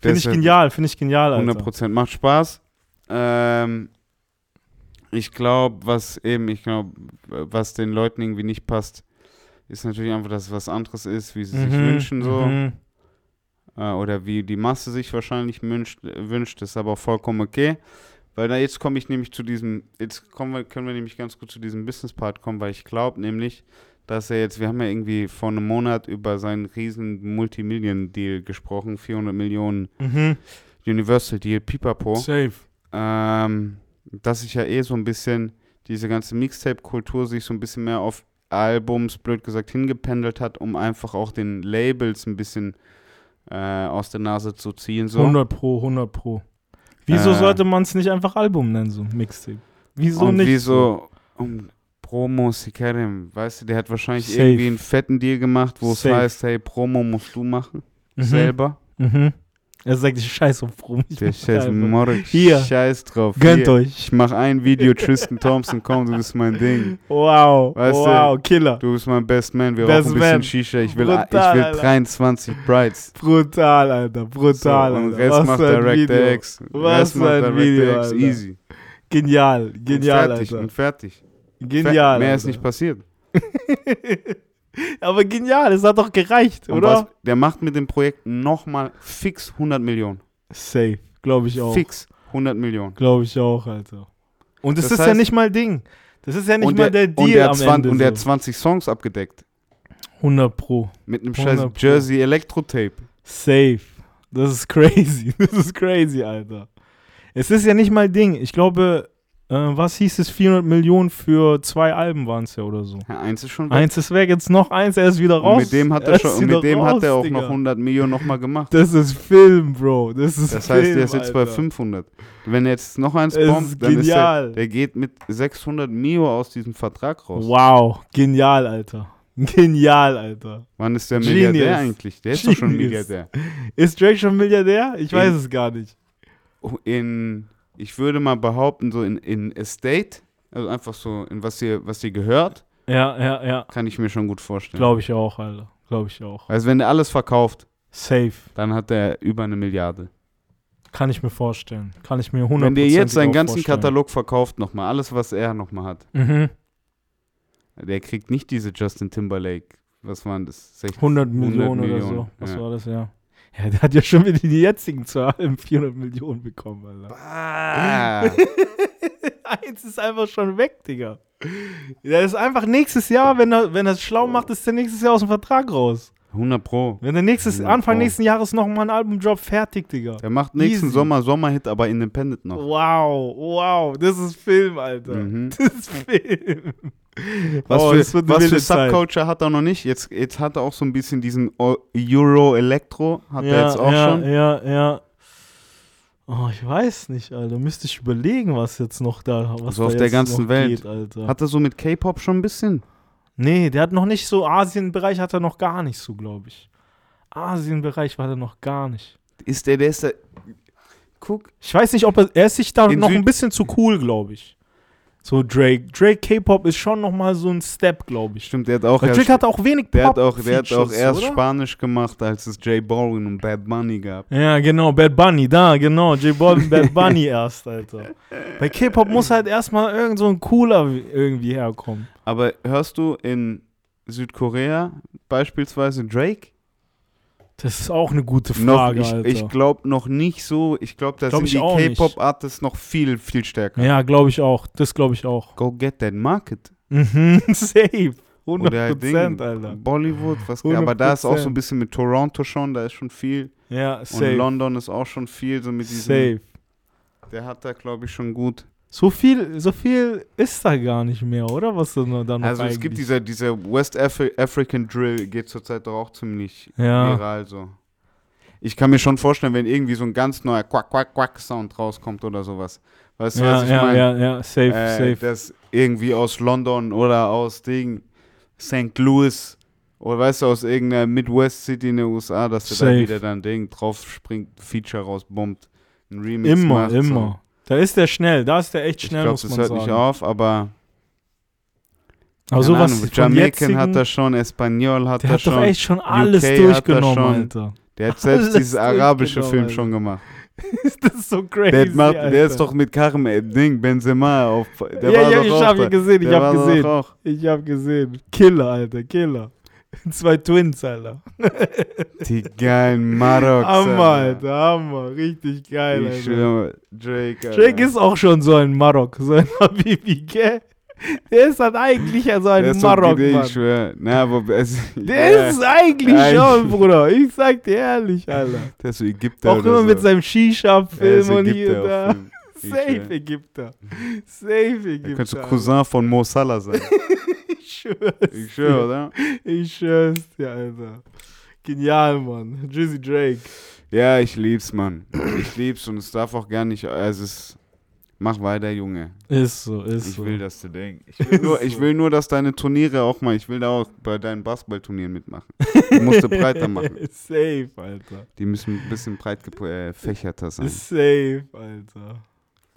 Finde ich genial, finde ich genial, Alter. 100% macht Spaß. Ähm, ich glaube, was eben, ich glaube, was den Leuten irgendwie nicht passt, ist natürlich einfach, dass es was anderes ist, wie sie sich Mhm, wünschen so. mhm. Äh, oder wie die Masse sich wahrscheinlich wünscht, wünscht. Das ist aber auch vollkommen okay. Weil da jetzt komme ich nämlich zu diesem, jetzt kommen wir, können wir nämlich ganz gut zu diesem Business-Part kommen, weil ich glaube nämlich, dass er jetzt, wir haben ja irgendwie vor einem Monat über seinen riesen Multimillion-Deal gesprochen, 400 Millionen Mhm. Universal-Deal, Pipapo. Safe. Ähm, dass sich ja eh so ein bisschen diese ganze Mixtape-Kultur sich so ein bisschen mehr auf Albums, blöd gesagt, hingependelt hat, um einfach auch den Labels ein bisschen äh, aus der Nase zu ziehen. So. 100 Pro, 100 Pro. Wieso Äh. sollte man es nicht einfach Album nennen, so Mixtape? Wieso und nicht? wieso um Promo Sikerem, weißt du, der hat wahrscheinlich Safe. irgendwie einen fetten Deal gemacht, wo es heißt, hey, Promo musst du machen, Mhm. selber. Mhm. Er sagt, ich scheiß auf Pro. Ich Der scheiß. Morg, Hier. scheiß drauf. Gönnt Hier. euch. Ich mach ein Video, Tristan Thompson, komm, du bist mein Ding. Wow. Weißt du, wow, Killer. Du bist mein Best Man, wir Best rauchen ein bisschen Man. Shisha. Ich will, Brutal, ich will Alter. 23 Brides. Brutal, Alter. Brutal, so, und Alter. Rest Was macht Director Video. X. Was Rest macht ein Director Video, X. Easy. Genial, genial, und fertig, Alter. und fertig. Genial. Mehr ist Alter. nicht passiert. [LAUGHS] Aber genial, es hat doch gereicht, Und oder? was, der macht mit dem Projekt nochmal fix 100 Millionen. Safe, glaube ich auch. Fix 100 Millionen. Glaube ich auch, Alter. Und das, Das ist ja heißt- nicht mal Ding. Das ist ja nicht und mal der, der Deal und der, hat am 20, Ende. und der hat so. 20 Songs abgedeckt. 100 Pro. Mit einem 100 scheiß Pro. Jersey Elektro-Tape. Safe. Das ist crazy. [LAUGHS] Das ist crazy, Alter. Es ist ja nicht mal Ding. Ich glaube, äh, was hieß es? 400 Millionen für zwei Alben waren es ja oder so. Ja, eins ist schon weg. Eins ist weg, jetzt noch eins, er ist wieder raus. und mit dem hat er, ist schon, mit dem hat er raus, auch Digga. noch 100 Millionen nochmal gemacht. Das ist Film, Bro. Das ist Das Film, heißt, der ist jetzt bei Alter. 500. Wenn er jetzt noch eins Es bombt, ist dann ist genial. er, der geht mit 600 Mio aus diesem Vertrag raus. Wow, genial, Alter. Genial, Alter. Wann ist der Genius. Milliardär eigentlich? Der ist doch schon Genius. Milliardär. Ist Drake schon Milliardär? Ich In- weiß es gar nicht. Oh, In ich würde mal behaupten, so in, in Estate, also einfach so, in was ihr, was ihr gehört, Ja, ja, ja. kann ich mir schon gut vorstellen. Glaube ich auch, Alter. Glaube ich auch. Also wenn er alles verkauft, Safe. dann hat er über eine Milliarde. Kann ich mir vorstellen. Kann ich mir 100% Wenn der jetzt seinen ganzen vorstellen. Katalog verkauft nochmal, alles, was er nochmal hat, Mhm. der kriegt nicht diese Justin Timberlake, was waren das? 60, 100 Millionen, oder Millionen, so. Was ja. war das, ja? Ja, der hat ja schon wieder die jetzigen Zahlen 400 Millionen bekommen, Alter. Ah, [LAUGHS] Eins ist einfach schon weg, Digga. Der ist einfach nächstes Jahr, wenn er, wenn er es schlau macht, ist der nächstes Jahr aus dem Vertrag raus. 100 Pro. Wenn der nächstes, Anfang voll. nächsten Jahres noch mal ein Albumdrop fertig, Digga. Der macht nächsten Easy. Sommer Sommerhit, aber independent noch. Wow, wow, das ist Film, Alter. Mhm. Das ist Film. Was Oh, für, was für. Subculture hat er noch nicht? Jetzt, jetzt hat er auch so ein bisschen diesen O- Euro-Elektro, hat er jetzt auch ja, schon. Ja, ja. Oh, ich weiß nicht, Alter. Müsste ich überlegen, was jetzt noch da, was Also da auf der ganzen Welt. Geht, Alter. Hat er so mit K-Pop schon ein bisschen? nee, der hat noch nicht so, Asienbereich hat er noch gar nicht so, glaube ich. Asienbereich war der noch gar nicht. Ist der, der ist der. Guck, Ich weiß nicht, ob er, er ist sich da In noch Süd- ein bisschen zu cool, glaube ich. So Drake. Drake K-Pop ist schon noch mal so ein Step, glaube ich. stimmt, der hat auch Weil Drake hat auch wenig der hat auch, der hat auch erst oder? Spanisch gemacht, als es J Balvin und Bad Bunny gab. Ja, genau, Bad Bunny, da, genau, J Balvin, Bad Bunny [LAUGHS] erst, Alter. Bei K-Pop muss halt erstmal irgend so ein cooler irgendwie herkommen. Aber hörst du in Südkorea beispielsweise Drake? Das ist auch eine gute Frage, noch, ich ich glaube noch nicht so. Ich glaube, da Glaub sind die. K-Pop-Artists noch viel, viel stärker. ja, glaube ich auch. Das glaube ich auch. Go get that market. Mhm, [LAUGHS] safe. 100 Oder halt Prozent, Alter. Bollywood, was aber da ist auch so 100%. ein bisschen mit Toronto schon, da ist schon viel. Ja, Und safe. London ist auch schon viel, so mit diesem. Safe. Der hat da, glaube ich, schon gut. So viel, so viel ist da gar nicht mehr, oder? Was da noch, da noch Also es gibt dieser, dieser West Afri African Drill, geht zurzeit doch auch ziemlich Ja. viral so. Ich kann mir schon vorstellen, wenn irgendwie so ein ganz neuer Quack, Quack, Quack Sound rauskommt oder sowas. Weißt du, ja, was ich ja, meine? ja, ja, safe, äh, safe. Das irgendwie aus London oder aus Ding, St. Louis oder weißt du, aus irgendeiner Midwest City in den USA, dass der da wieder dann Ding drauf springt, Feature rausbombt, ein Remix Immer, macht. immer. Da ist der schnell, da ist der echt So. Ich schnell, glaube, muss das man hört sagen. nicht auf, aber Aber sowas Ahnung, Jamaican hat das schon, Espanol hat der das hat doch schon. echt schon alles UK das durchgenommen, schon. Alter. Der hat selbst alles dieses arabische Film Alter. schon gemacht. [LAUGHS] das ist so crazy, Der, macht, der ist doch mit Karim äh, Ding, Benzema auf. Der ja, ja, ich hab ihn gesehen, ich Der hab gesehen. Ich hab gesehen. Killer, Alter, Killer. [LAUGHS] Zwei Twins, Alter. [LAUGHS] Die geilen Maroks. Hammer, Alter, Hammer. Richtig geil, Ich Alter. schwöre, Drake. Alter. Drake ist auch schon so ein Marok, so ein [LAUGHS] Habibi, gell? Der ist halt eigentlich so ein Der Marok, Mann. Ich schwöre. Na, aber es, Der ja, ist eigentlich Ja, schon, Bruder. Ich sag dir ehrlich, Alter. Der ist so Ägypter. Auch immer so. mit seinem Shisha-Film und hier da. Safe schwör. Ägypter. Safe Er Ägypter. könnte so Cousin von Mo Salah sein. Ich schwör's. Ich schwöre, oder? Ich schwör's dir, Alter. Genial, Mann. Drizzy Drake. Ja, ich lieb's, Mann. Ich lieb's und es darf auch gar nicht. Also es. Mach weiter, Junge. Ist so, ist Ich so. will, dass du denkst. Ich [LAUGHS] will, nur, Ist ich so. will nur, dass deine Turniere auch mal. Ich will da auch bei deinen Basketballturnieren mitmachen. Du musst du breiter machen. [LAUGHS] Safe, Alter. Die müssen ein bisschen breit gefächerter sein. Safe, Alter.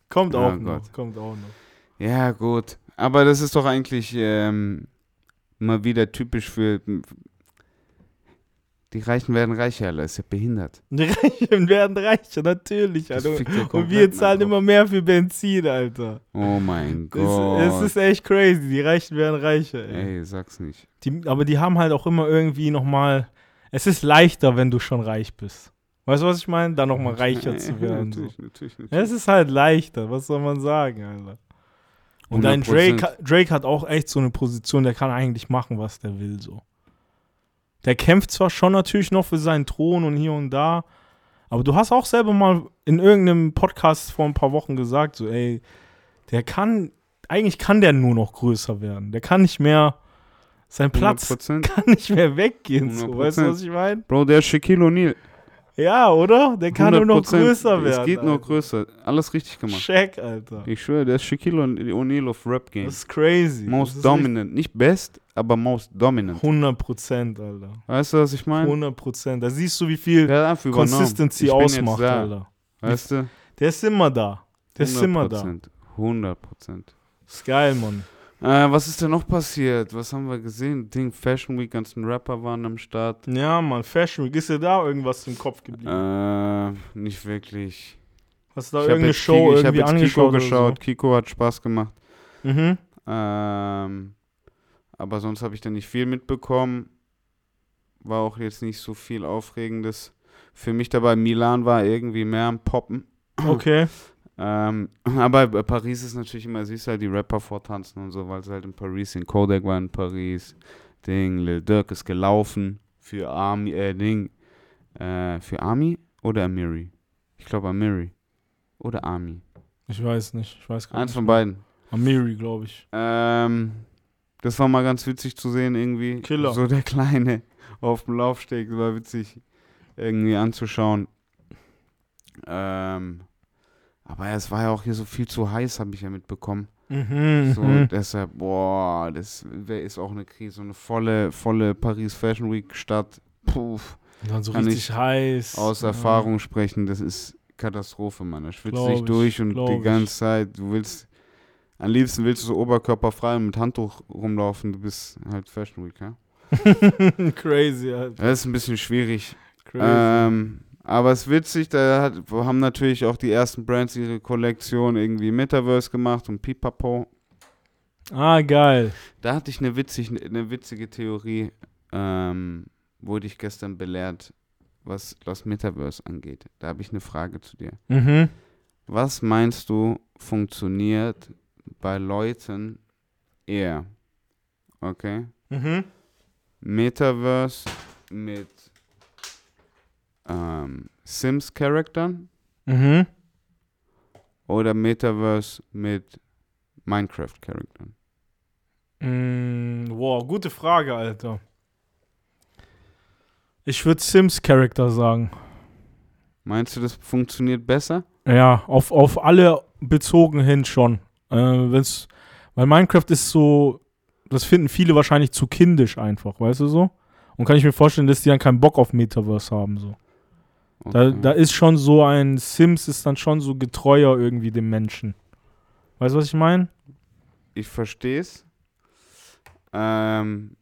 Kommt Ja, auch noch. Gott. Kommt auch noch. Ja, gut. Aber das ist doch eigentlich ähm, mal wieder typisch für. Die Reichen werden reicher, Alter. Ist ja behindert. [LAUGHS] Die Reichen werden reicher, natürlich, Alter. Und wir zahlen immer mehr für Benzin, Alter. Oh mein Gott. es ist echt crazy. Die Reichen werden reicher, ey. Ey, sag's nicht. Die, aber die haben halt auch immer irgendwie nochmal. Es ist leichter, wenn du schon reich bist. Weißt du, was ich meine? Da nochmal [LAUGHS] reicher zu werden. So. natürlich, natürlich, natürlich. Ja, es ist halt leichter, was soll man sagen, Alter. Und dein 100%. Drake, Drake hat auch echt so eine Position, der kann eigentlich machen, was der will, so. Der kämpft zwar schon natürlich noch für seinen Thron und hier und da, aber du hast auch selber mal in irgendeinem Podcast vor ein paar Wochen gesagt, so, ey, der kann, eigentlich kann der nur noch größer werden. Der kann nicht mehr, sein Platz 100%. [LAUGHS] kann nicht mehr weggehen, so. Weißt du, 100%. was ich meine? Bro, der ist Shaquille O'Neal. Ja, oder? Der kann nur noch 100%. größer werden. Es geht nur Alter. größer. Alles richtig gemacht. Shaq, Alter. Ich schwöre, der ist Shaquille O'Neal of Rap Game. Das ist crazy. Most ist dominant. Nicht best, aber most dominant. 100 Prozent, Alter. Weißt du, was ich meine? 100 Prozent. Da siehst du, wie viel. Consistency ausmacht, Alter. Weißt du? Der ist immer da. Der ist immer da. 100 Prozent. Ist geil, Mann. Äh, was ist denn noch passiert? Was haben wir gesehen? Ding, Fashion Week, ganzen Rapper waren am Start. Ja, Mann, Fashion Week. Ist dir da irgendwas im Kopf geblieben? Äh, nicht wirklich. Hast du da ich irgendeine Show Kiko, ich hab irgendwie jetzt Kiko geschaut. Kiko hat Spaß gemacht. So? Mhm. Ähm, aber sonst habe ich da nicht viel mitbekommen. War auch jetzt nicht so viel Aufregendes. Für mich dabei, Milan war irgendwie mehr am Poppen. Okay. [CLEARS THROAT] Ähm, [LAUGHS] aber Paris ist natürlich immer, siehst du halt die Rapper vortanzen und so, weil sie halt in Paris sind. Kodak war in Paris. Ding, Lil Durk ist gelaufen für Army, äh, Ding, äh, für Army oder Amiri? Ich glaube Amiri. Oder Army. Ich weiß nicht. Ich weiß gar Eins nicht. von beiden. Amiri, glaube ich. Ähm, das war mal ganz witzig zu sehen irgendwie. Killer. So der Kleine [LAUGHS] auf dem Laufsteg, war witzig irgendwie anzuschauen. Ähm, aber es war ja auch hier so viel zu heiß, habe ich ja mitbekommen. Mhm. So, mhm. deshalb, boah, das ist auch eine Krise. So eine volle, volle Paris Fashion Week Stadt. Puh, Dann so kann richtig ich heiß. aus Ja. Erfahrung sprechen, das ist Katastrophe, Mann. Da schwitzt dich ich, durch und die ganze Zeit, du willst, am liebsten willst du so oberkörperfrei und mit Handtuch rumlaufen, du bist halt Fashion Week, ja? [LAUGHS] Crazy, Alter. Das ist ein bisschen schwierig. Crazy. Ähm, aber es ist witzig, da hat, haben natürlich auch die ersten Brands ihre Kollektion irgendwie Metaverse gemacht und pipapo. ah, geil. Da hatte ich eine, witzig, eine witzige Theorie, ähm, wurde ich gestern belehrt, was das Metaverse angeht. Da habe ich eine Frage zu dir. Mhm. Was meinst du funktioniert bei Leuten eher? Okay. Mhm. Metaverse mit ähm, Sims-Charaktern Mhm. oder Metaverse mit Minecraft-Charaktern? Mm, wow, gute Frage, Alter. Ich würde Sims Charakter sagen. Meinst du, das funktioniert besser? Ja, auf, auf alle bezogen hin schon. Äh, wenn's, weil Minecraft ist so, das finden viele wahrscheinlich zu kindisch einfach, weißt du so? Und kann ich mir vorstellen, dass die dann keinen Bock auf Metaverse haben, so. Da, Okay. da ist schon so ein Sims ist dann schon so getreuer irgendwie dem Menschen. Weißt du, was ich meine? ich verstehe es. Ähm,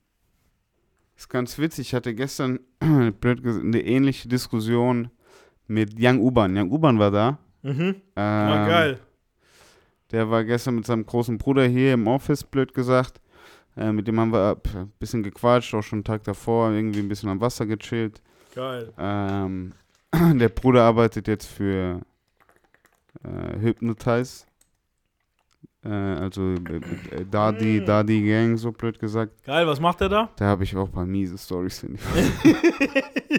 ist ganz witzig. Ich hatte gestern [CLEARS THROAT] blöd gesagt, eine ähnliche Diskussion mit Young Uban. Young Uban war da. Mhm. Ähm, Der war gestern mit seinem großen Bruder hier im Office, blöd gesagt. Äh, mit dem haben wir ein bisschen gequatscht, auch schon einen Tag davor, irgendwie ein bisschen am Wasser gechillt. Geil. Ähm, [CLEARS THROAT] der Bruder arbeitet jetzt für äh, Hypnotize. Äh, also äh, äh, Dadi, Mm. Dadi Gang, so blöd gesagt. Geil, was macht er da? Da habe ich auch ein paar miese Stories, ich. [LAUGHS]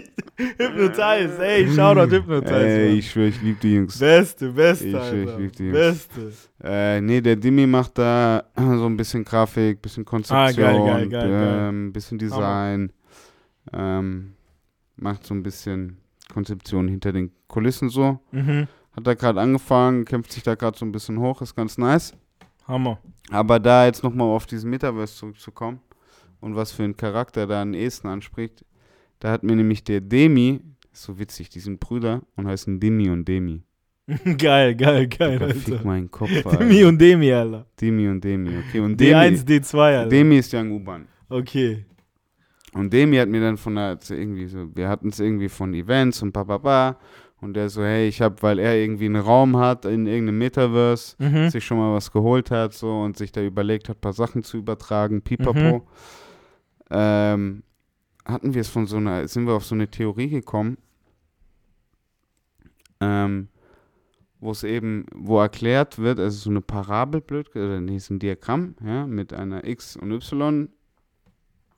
Hypnotize, ey, Shoutout Hypnotize. Ey, ich schwöre, ich liebe die Jungs. Beste, beste, Ich- ich Alter. lieb die Jungs. Beste. Äh, nee, der Dimi macht da [CLEARS THROAT] so ein bisschen Grafik, bisschen Konzeption, Ah, geil, geil, geil, geil. ähm, bisschen Design. Ähm, macht so ein bisschen Konzeption hinter den Kulissen so. Mhm. Hat da gerade angefangen, kämpft sich da gerade so ein bisschen hoch, ist ganz nice. Hammer. Aber da jetzt nochmal auf diesen Metaverse zurückzukommen und was für einen Charakter da am ehesten anspricht, da hat mir nämlich der Demi, ist so witzig, die sind Brüder und heißen Demi und Demi. geil, [LAUGHS] geil, geil, Digga, fick meinen Kopf, [LAUGHS] Demi Alter. und Demi, Alter. Demi und Demi, okay. Und Demi, D1, D2, Alter. Demi ist Young U-Bahn. Okay. Und Demi hat mir dann von der, irgendwie so, wir hatten es irgendwie von Events und bababa. Und der so, hey, ich hab, weil er irgendwie einen Raum hat in irgendeinem Metaverse, Mhm. sich schon mal was geholt hat so und sich da überlegt hat, ein paar Sachen zu übertragen, pipapo. Mhm. Ähm, hatten wir es von so einer, sind wir auf so eine Theorie gekommen, ähm, wo es eben, wo erklärt wird, also so eine Parabel, blöd, oder nee, ist ein Diagramm, ja, mit einer X- und Y-Linie,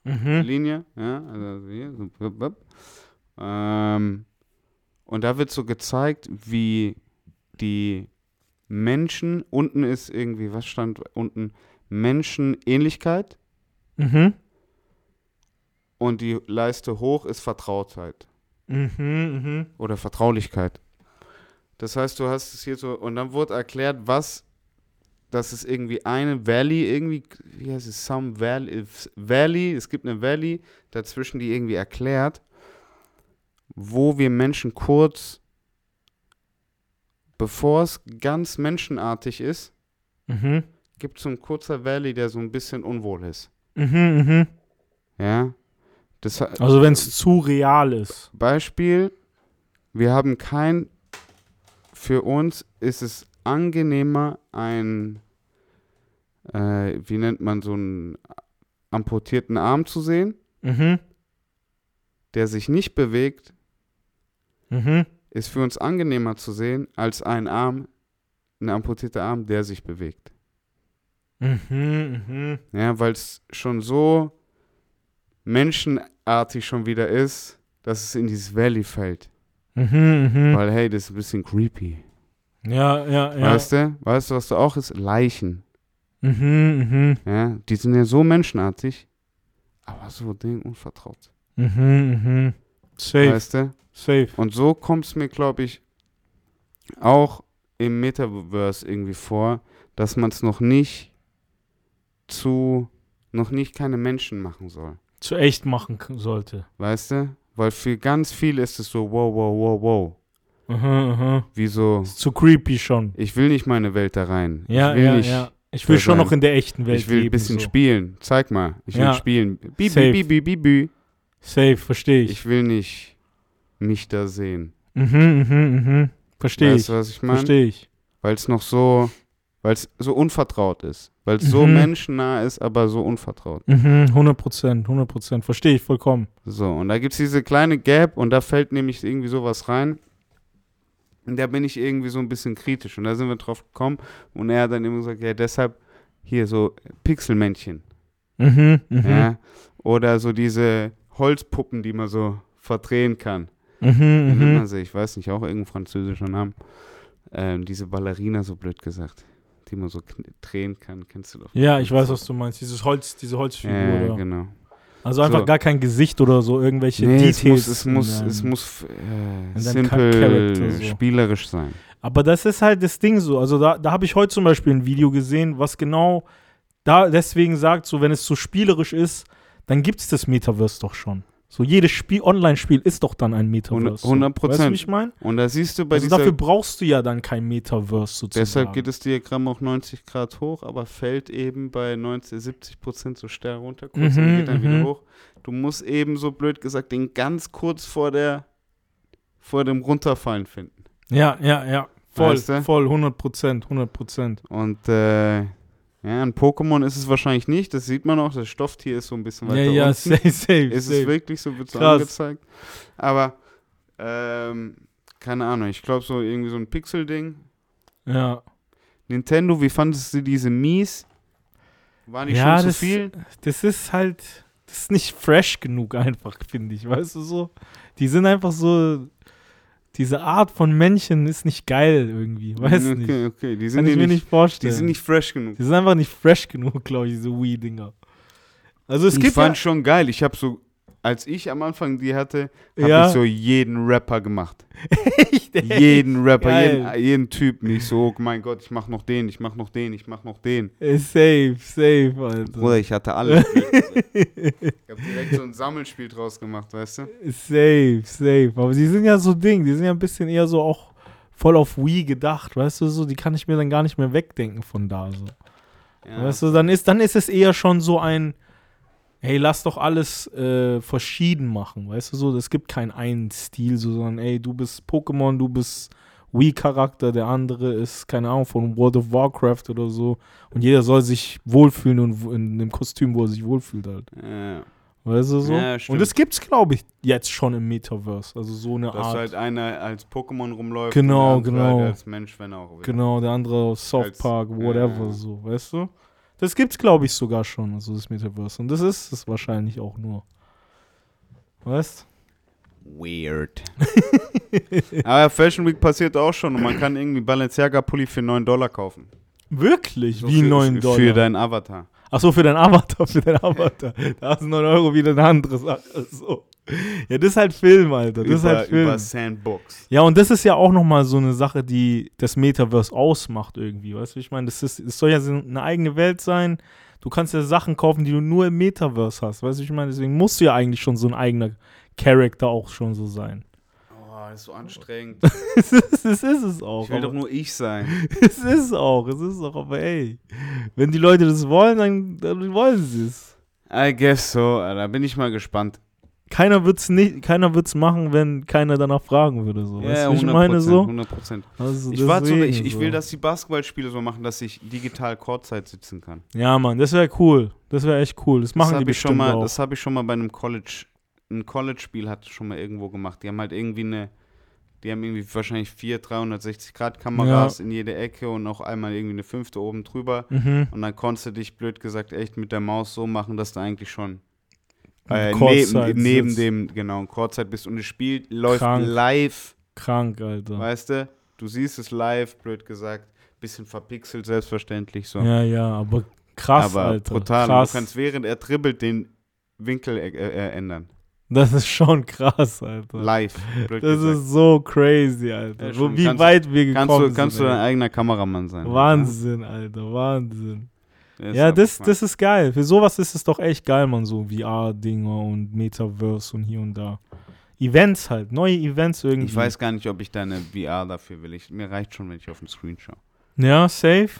Mhm. ja, also hier, so. Ähm, und da wird so gezeigt, wie die Menschen, unten ist irgendwie, was stand unten? Menschenähnlichkeit Mhm. und die Leiste hoch ist Vertrautheit Mhm. Mhm. oder Vertraulichkeit. Das heißt, du hast es hier so, und dann wurde erklärt, was, dass es irgendwie eine Valley, irgendwie, wie heißt es, some Valley, Valley, es gibt eine Valley dazwischen, die irgendwie erklärt, wo wir Menschen kurz bevor es ganz menschenartig ist, Mhm. gibt es so ein kurzer Valley, der so ein bisschen unwohl ist. Mhm, mhm. Ja. Das, Also wenn es zu real ist. Beispiel, wir haben kein, für uns ist es angenehmer, ein, äh, wie nennt man so einen amputierten Arm zu sehen, Mhm. der sich nicht bewegt, Mhm. ist für uns angenehmer zu sehen, als ein Arm, ein amputierter Arm, der sich bewegt. Mhm. Mhm. Ja, weil es schon so menschenartig schon wieder ist, dass es in dieses Valley fällt. Mhm. Mhm. Weil, hey, das ist ein bisschen creepy. Ja, ja, ja. Weißt du? Weißt du, was da auch ist? Leichen. Mhm. Mhm. Ja, die sind ja so menschenartig, aber so denen unvertraut. Mhm. Mhm. Safe. Weißt du? Safe. Und so kommt es mir, glaube ich, auch im Metaverse irgendwie vor, dass man es noch nicht zu, noch nicht keine Menschen machen soll. Zu echt machen sollte. Weißt du? Weil für ganz viele ist es so, wow, wow, wow, wow. Aha, aha. Wie so, Ist zu creepy schon. ich will nicht meine Welt da rein. Ja, ich will ja, nicht, ja. Ich will schon sein. noch in der echten Welt ich will ein bisschen so. spielen. Zeig mal, ich will Ja. spielen. Bi, Safe. bi, bi, bi, bi, bi. Safe, verstehe ich. Ich will nicht mich da sehen. Mhm, mhm, mhm. Verstehe weißt ich. du, was ich meine? Verstehe ich. Weil es noch so, weil es so unvertraut ist. Weil es so Mhm. menschennah ist, aber so unvertraut. Mhm, 100 Prozent, 100 Prozent. Verstehe ich vollkommen. So, und da gibt es diese kleine Gap und da fällt nämlich irgendwie sowas rein. Und da bin ich irgendwie so ein bisschen kritisch. Und da sind wir drauf gekommen. Und er hat dann immer gesagt, ja, deshalb hier so Pixelmännchen. Mhm, mhm. Ja? Oder so diese Holzpuppen, die man so verdrehen kann. Mhm, man sie? Ich weiß nicht, auch irgendein französischer Name. Ähm, diese Ballerina, so blöd gesagt. Die man so drehen kann, kennst du doch. Ja, ich weiß, was du meinst. Dieses Holz, diese Holzfigur. Ja, oder? genau. Also einfach So. gar kein Gesicht oder so, irgendwelche Nee, es Details. muss, es muss, es muss äh, simpel so. spielerisch sein. Aber das ist halt das Ding so. Also da, da habe ich heute zum Beispiel ein Video gesehen, was genau da deswegen sagt, so wenn es so spielerisch ist, dann gibt es das Metaverse doch schon. So jedes Spiel, Online-Spiel ist doch dann ein Metaverse. so. 100 Weißt du, Prozent. wie ich meine? Und da siehst du bei Also dieser, dafür brauchst du ja dann kein Metaverse sozusagen. deshalb geht das Diagramm auch 90 Grad hoch, aber fällt eben bei 90, 70 Prozent so steil runter kurz und Mhm, geht dann mhm. wieder hoch. Du musst eben so blöd gesagt den ganz kurz vor der vor dem Runterfallen finden. Ja, ja, ja. Voll, Weißt du? voll, 100 Prozent, 100 Prozent. Und äh, ja, ein Pokémon ist es wahrscheinlich nicht, das sieht man auch, das Stofftier ist so ein bisschen weiter Ja, ja, unten. safe, safe, Ist safe. es wirklich so, wird so angezeigt. Aber, ähm, keine Ahnung, ich glaube so irgendwie so ein Pixel-Ding. Ja. Nintendo, wie fandest du diese Mies? War nicht Ja, schon das- zu viel? Das ist halt, das ist nicht fresh genug einfach, finde ich, weißt du so? Die sind einfach so, diese Art von Männchen ist nicht geil irgendwie, weiß okay, nicht. Okay, die Kann sind, ich die mir nicht, vorstellen. die sind nicht fresh genug. Die sind einfach nicht fresh genug, glaube ich, diese Wii-Dinger. Also es ich gibt fand schon geil. Ich habe so, als ich am Anfang die hatte, habe ja, ich so jeden Rapper gemacht. [LAUGHS] echt, jeden Rapper, jeden, jeden Typen. Ich so, oh mein Gott, ich mach noch den, ich mach noch den, ich mach noch den. Ey, Safe, safe, Alter. Bruder, ich hatte alles. [LAUGHS] ich habe direkt so ein Sammelspiel draus gemacht, weißt du? Safe, safe. Aber die sind ja so Ding, die sind ja ein bisschen eher so auch voll auf Wii gedacht, weißt du, so, die kann ich mir dann gar nicht mehr wegdenken von da, so. Ja. Weißt du, dann ist, dann ist es eher schon so ein, hey, lass doch alles äh, verschieden machen, weißt du, so, es gibt keinen einen Stil, so, sondern, ey, du bist Pokémon, du bist Wii-Charakter, der andere ist, keine Ahnung, von World of Warcraft oder so und jeder soll sich wohlfühlen und in dem Kostüm, wo er sich wohlfühlt halt, Ja. weißt du, so. Ja, und das gibt's, glaube ich, jetzt schon im Metaverse, also so eine Dass Art. halt einer als Pokémon rumläuft Genau, und der andere genau. Halt als Mensch, wenn auch. wieder. Genau, der andere aus South Als- Park, whatever, ja. so, weißt du? Das gibt's, glaube ich, sogar schon, also das Metaverse. Und das ist es wahrscheinlich auch nur. Weißt Weird. [LAUGHS] Aber Fashion Week passiert auch schon und man kann irgendwie Balenciaga-Pulli für 9 Dollar kaufen. Wirklich? So Wie für, 9 Dollar? Für deinen Avatar. Achso, für deinen Avatar, für deinen Avatar. da ist 9 Euro wieder eine andere Sache. So. [LAUGHS] Ja, das ist halt Film, Alter. Das ist über, halt Film. über Sandbox. Ja, und das ist ja auch nochmal so eine Sache, die das Metaverse ausmacht irgendwie. Weißt du, ich meine, das, ist, es soll ja eine eigene Welt sein. Du kannst ja Sachen kaufen, die du nur im Metaverse hast. Weißt du, ich meine, deswegen musst du ja eigentlich schon so ein eigener Charakter auch schon so sein. Oh, das ist so anstrengend. [LAUGHS] es, ist, es ist es auch. Ich will doch nur ich sein. [LAUGHS] es ist auch, es ist auch, aber ey, wenn die Leute das wollen, dann, dann wollen sie es. I guess so, Alter. Bin ich mal gespannt. Keiner wird's nicht, keiner wird's machen, wenn keiner danach fragen würde. So. weißt du, ich meine so? 100 Prozent. Also Ich, so, ich, ich will, dass die Basketballspiele so machen, dass ich digital Courtside sitzen kann. Ja, Mann, das wäre cool. Das wäre echt cool. Das machen das die hab ich schon bestimmt mal, auch. Das habe ich schon mal bei einem College, ein College-Spiel hat schon mal irgendwo gemacht. Die haben halt irgendwie eine, die haben irgendwie wahrscheinlich vier 360-Grad-Kameras in jede Ecke und noch einmal irgendwie eine fünfte oben drüber. mhm. Und dann konntest du dich, blöd gesagt, echt mit der Maus so machen, dass du eigentlich schon äh, neben, neben dem, genau, Courtside bist. Und das Spiel läuft Krank. live, Krank, Alter. weißt du? Du siehst es live, blöd gesagt. Bisschen verpixelt, selbstverständlich so. Ja, ja, aber krass, Aber Alter. brutal. Krass. Du kannst während er dribbelt den Winkel äh, äh, ändern. Das ist schon krass, Alter. Live. Das gesagt. ist so crazy, Alter. Ja, wie Kannst- weit wir gekommen Kannst du, sind. kannst du dein eigener Kameramann sein. Wahnsinn, Alter, Wahnsinn. Ja, ist Ja, das, das ist geil. Für sowas ist es doch echt geil, man, so VR-Dinger und Metaverse und hier und da. Events halt, neue Events irgendwie. Ich weiß gar nicht, ob ich deine VR dafür will. Ich, mir reicht schon, wenn ich auf den Screen schaue. Ja, safe.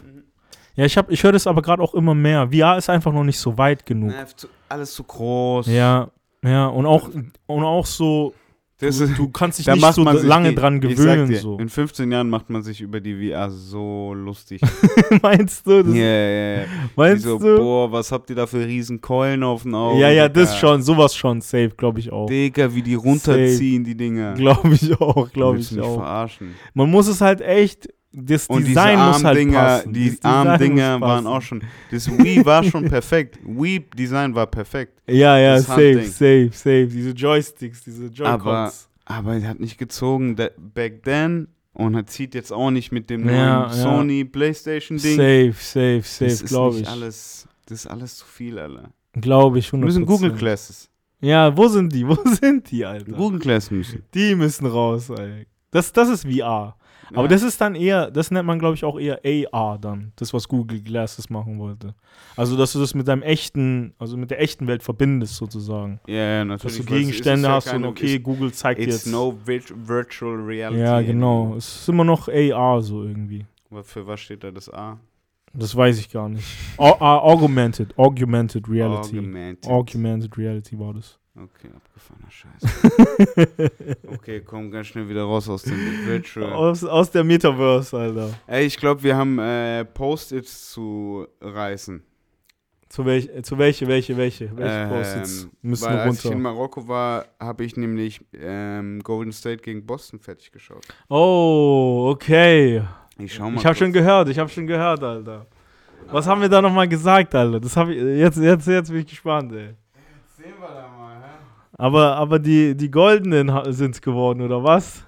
Ja, ich, hab- ich höre das aber gerade auch immer mehr. VR ist einfach noch nicht so weit genug. Na, alles zu groß. Ja, ja, und auch, und auch so, das du, du kannst dich nicht so lange die- dran gewöhnen. dir, So. In 15 Jahren macht man sich über die VR so lustig. [LAUGHS] meinst du? Das, Ja, ja, ja. Meinst so, du? boah, was habt ihr da für riesen Keulen auf den Augen? ja, ja, das Digga. schon, sowas schon, safe, glaube ich auch. Digga, wie die runterziehen, die Dinger. Glaube ich auch, glaube ich auch. verarschen. Man muss es halt echt, das Und Design diese muss halt Armdinger, passen. die Design Armdinger waren auch schon. Das Wii war schon perfekt. [LAUGHS] Wii-Design war perfekt. Ja, ja, das safe, Handding. safe, safe. Diese Joysticks, diese Aber Joy-Cons. Aber er hat nicht gezogen back then und er zieht jetzt auch nicht mit dem Ja, neuen ja. Sony Playstation Ding. Safe, safe, safe, glaube ich. alles. Das ist alles zu viel, Alter. Glaube ich, 100%. Wir müssen Google Classes. Ja, wo sind die? [LAUGHS] Wo sind die, Alter? Google Classes müssen. Die müssen raus, ey. Das, das ist VR. Aber Ja. das ist dann eher, das nennt man, glaube ich, auch eher AR dann. Das, was Google Glasses machen wollte. Also, dass du das mit deinem echten, also mit der echten Welt verbindest, sozusagen. Ja, ja, Dass natürlich. du es ist Gegenstände ja hast und keine- okay, Google zeigt dir It's jetzt. no vir- virtual reality. ja, genau. Es ist immer noch AR so irgendwie. Aber Für was steht da das A? Das weiß ich gar nicht. [LAUGHS] Au- augmented, augmented reality. Augmented. Augmented reality war das. Okay, abgefahrener Scheiß. [LAUGHS] okay, komm ganz schnell wieder raus aus dem Virtual. Aus, aus der Metaverse, Alter. Ey, ich glaube, wir haben äh, Post-its zu reißen. Zu, welch, äh, zu welche, welche, welche? Welche Ähm, Post-its müssen weil als ich in runter? Marokko war, habe ich nämlich ähm, Golden State gegen Boston fertig geschaut. Oh, okay. Ich schau mal. Ich habe schon gehört, ich habe schon gehört, Alter. Was haben wir da nochmal gesagt, Alter? Das habe ich, jetzt, jetzt, jetzt bin ich gespannt, ey. Sehen wir da mal? Aber, aber die, die Goldenen sind es geworden, oder was?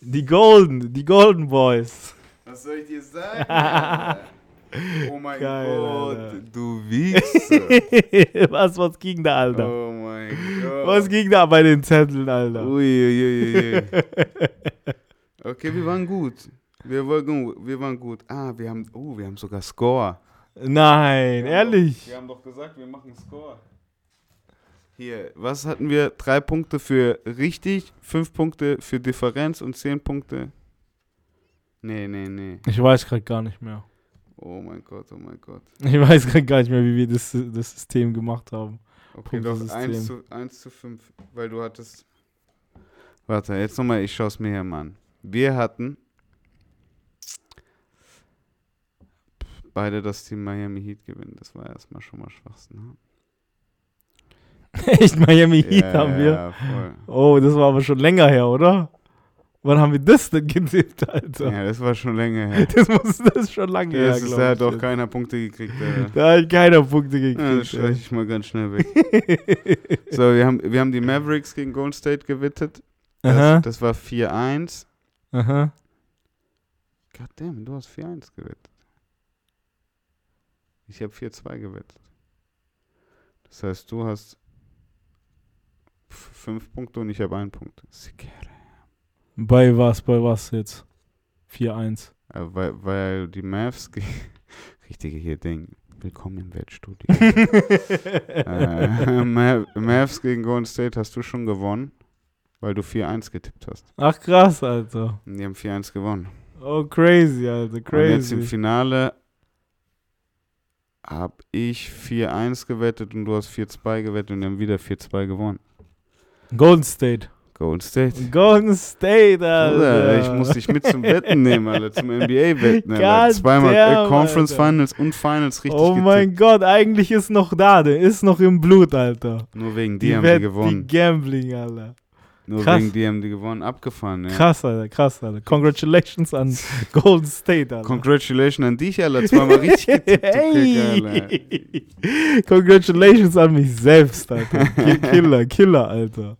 Die Golden, die Golden Boys. Was soll ich dir sagen? [LAUGHS] Oh mein Geil, Gott, Alter. du Wichser. [LAUGHS] was, was ging da, Alter? oh mein Gott. Was ging da bei den Zetteln, Alter? Uiuiui. [LAUGHS] okay, wir waren gut. Wir waren gut. Wir waren gut. Ah, wir haben, oh, wir haben sogar Score. Nein, Wir ehrlich. Doch, wir haben doch gesagt, wir machen Score. Hier, was hatten wir? Drei Punkte für richtig, fünf Punkte für Differenz und zehn Punkte. Nee, nee, nee. Ich weiß gerade gar nicht mehr. Oh mein Gott, oh mein Gott. Ich weiß gerade gar nicht mehr, wie wir das, das System gemacht haben. Okay, doch Punktesystem. 1 zu, 1 zu 5, weil du hattest. Warte, jetzt nochmal, ich schaue es mir hier mal an. Wir hatten beide das Team Miami Heat gewinnen. Das war erstmal schon mal Schwachsinn. [LAUGHS] Echt, Miami Heat Ja, haben wir. Ja, voll. Oh, das war aber schon länger her, oder? Wann haben wir das denn getippt, Alter? Ja, das war schon länger her. [LAUGHS] Das muss das ist schon lange her, Das ist, glaub da hat jetzt. keiner Punkte gekriegt. Alter. Da hat keiner Punkte Ja, das gekriegt. streiche ich mal ganz schnell weg. [LAUGHS] so, wir haben, wir haben die Mavericks gegen Golden State gewettet. aha, Das, das war 4-1. aha. Goddammit, du hast 4-1 gewettet. Ich habe 4-2 gewettet. Das heißt, du hast 5 Punkte und ich habe 1 Punkt. Bei was, bei was jetzt? 4-1. Äh, weil, weil die Mavs ge- [LAUGHS] richtige hier Ding. Willkommen im Wettstudio. [LAUGHS] äh, Ma- Mavs gegen Golden State hast du schon gewonnen. weil du 4-1 getippt hast. Ach krass, Alter. Und die haben 4-1 gewonnen. Oh, crazy, Alter, Und jetzt im crazy. Finale habe ich 4-1 gewettet und du hast 4-2 gewettet und die haben wieder 4-2 gewonnen. Golden State. Golden State. Golden State, Alter. Bruder, ich muss dich mit zum Wetten nehmen, Alter, zum NBA-Wetten, Alter. Zweimal damn, äh, Conference Alter. Finals und Finals richtig Oh getippt. mein Gott, eigentlich ist noch da, der ist noch im Blut, Alter. Nur wegen dir haben die gewonnen. Die Gambling, Alter. Nur krass. wegen dir haben die gewonnen. Abgefahren, ja. Krass, Alter, krass, Alter. Congratulations an [LAUGHS] Golden State, Alter. Congratulations an dich, Alter. Zweimal richtig [LAUGHS] getippt, Kicker, Alter. hey. Congratulations an mich selbst, Alter. Ki- Killer, Killer, Alter.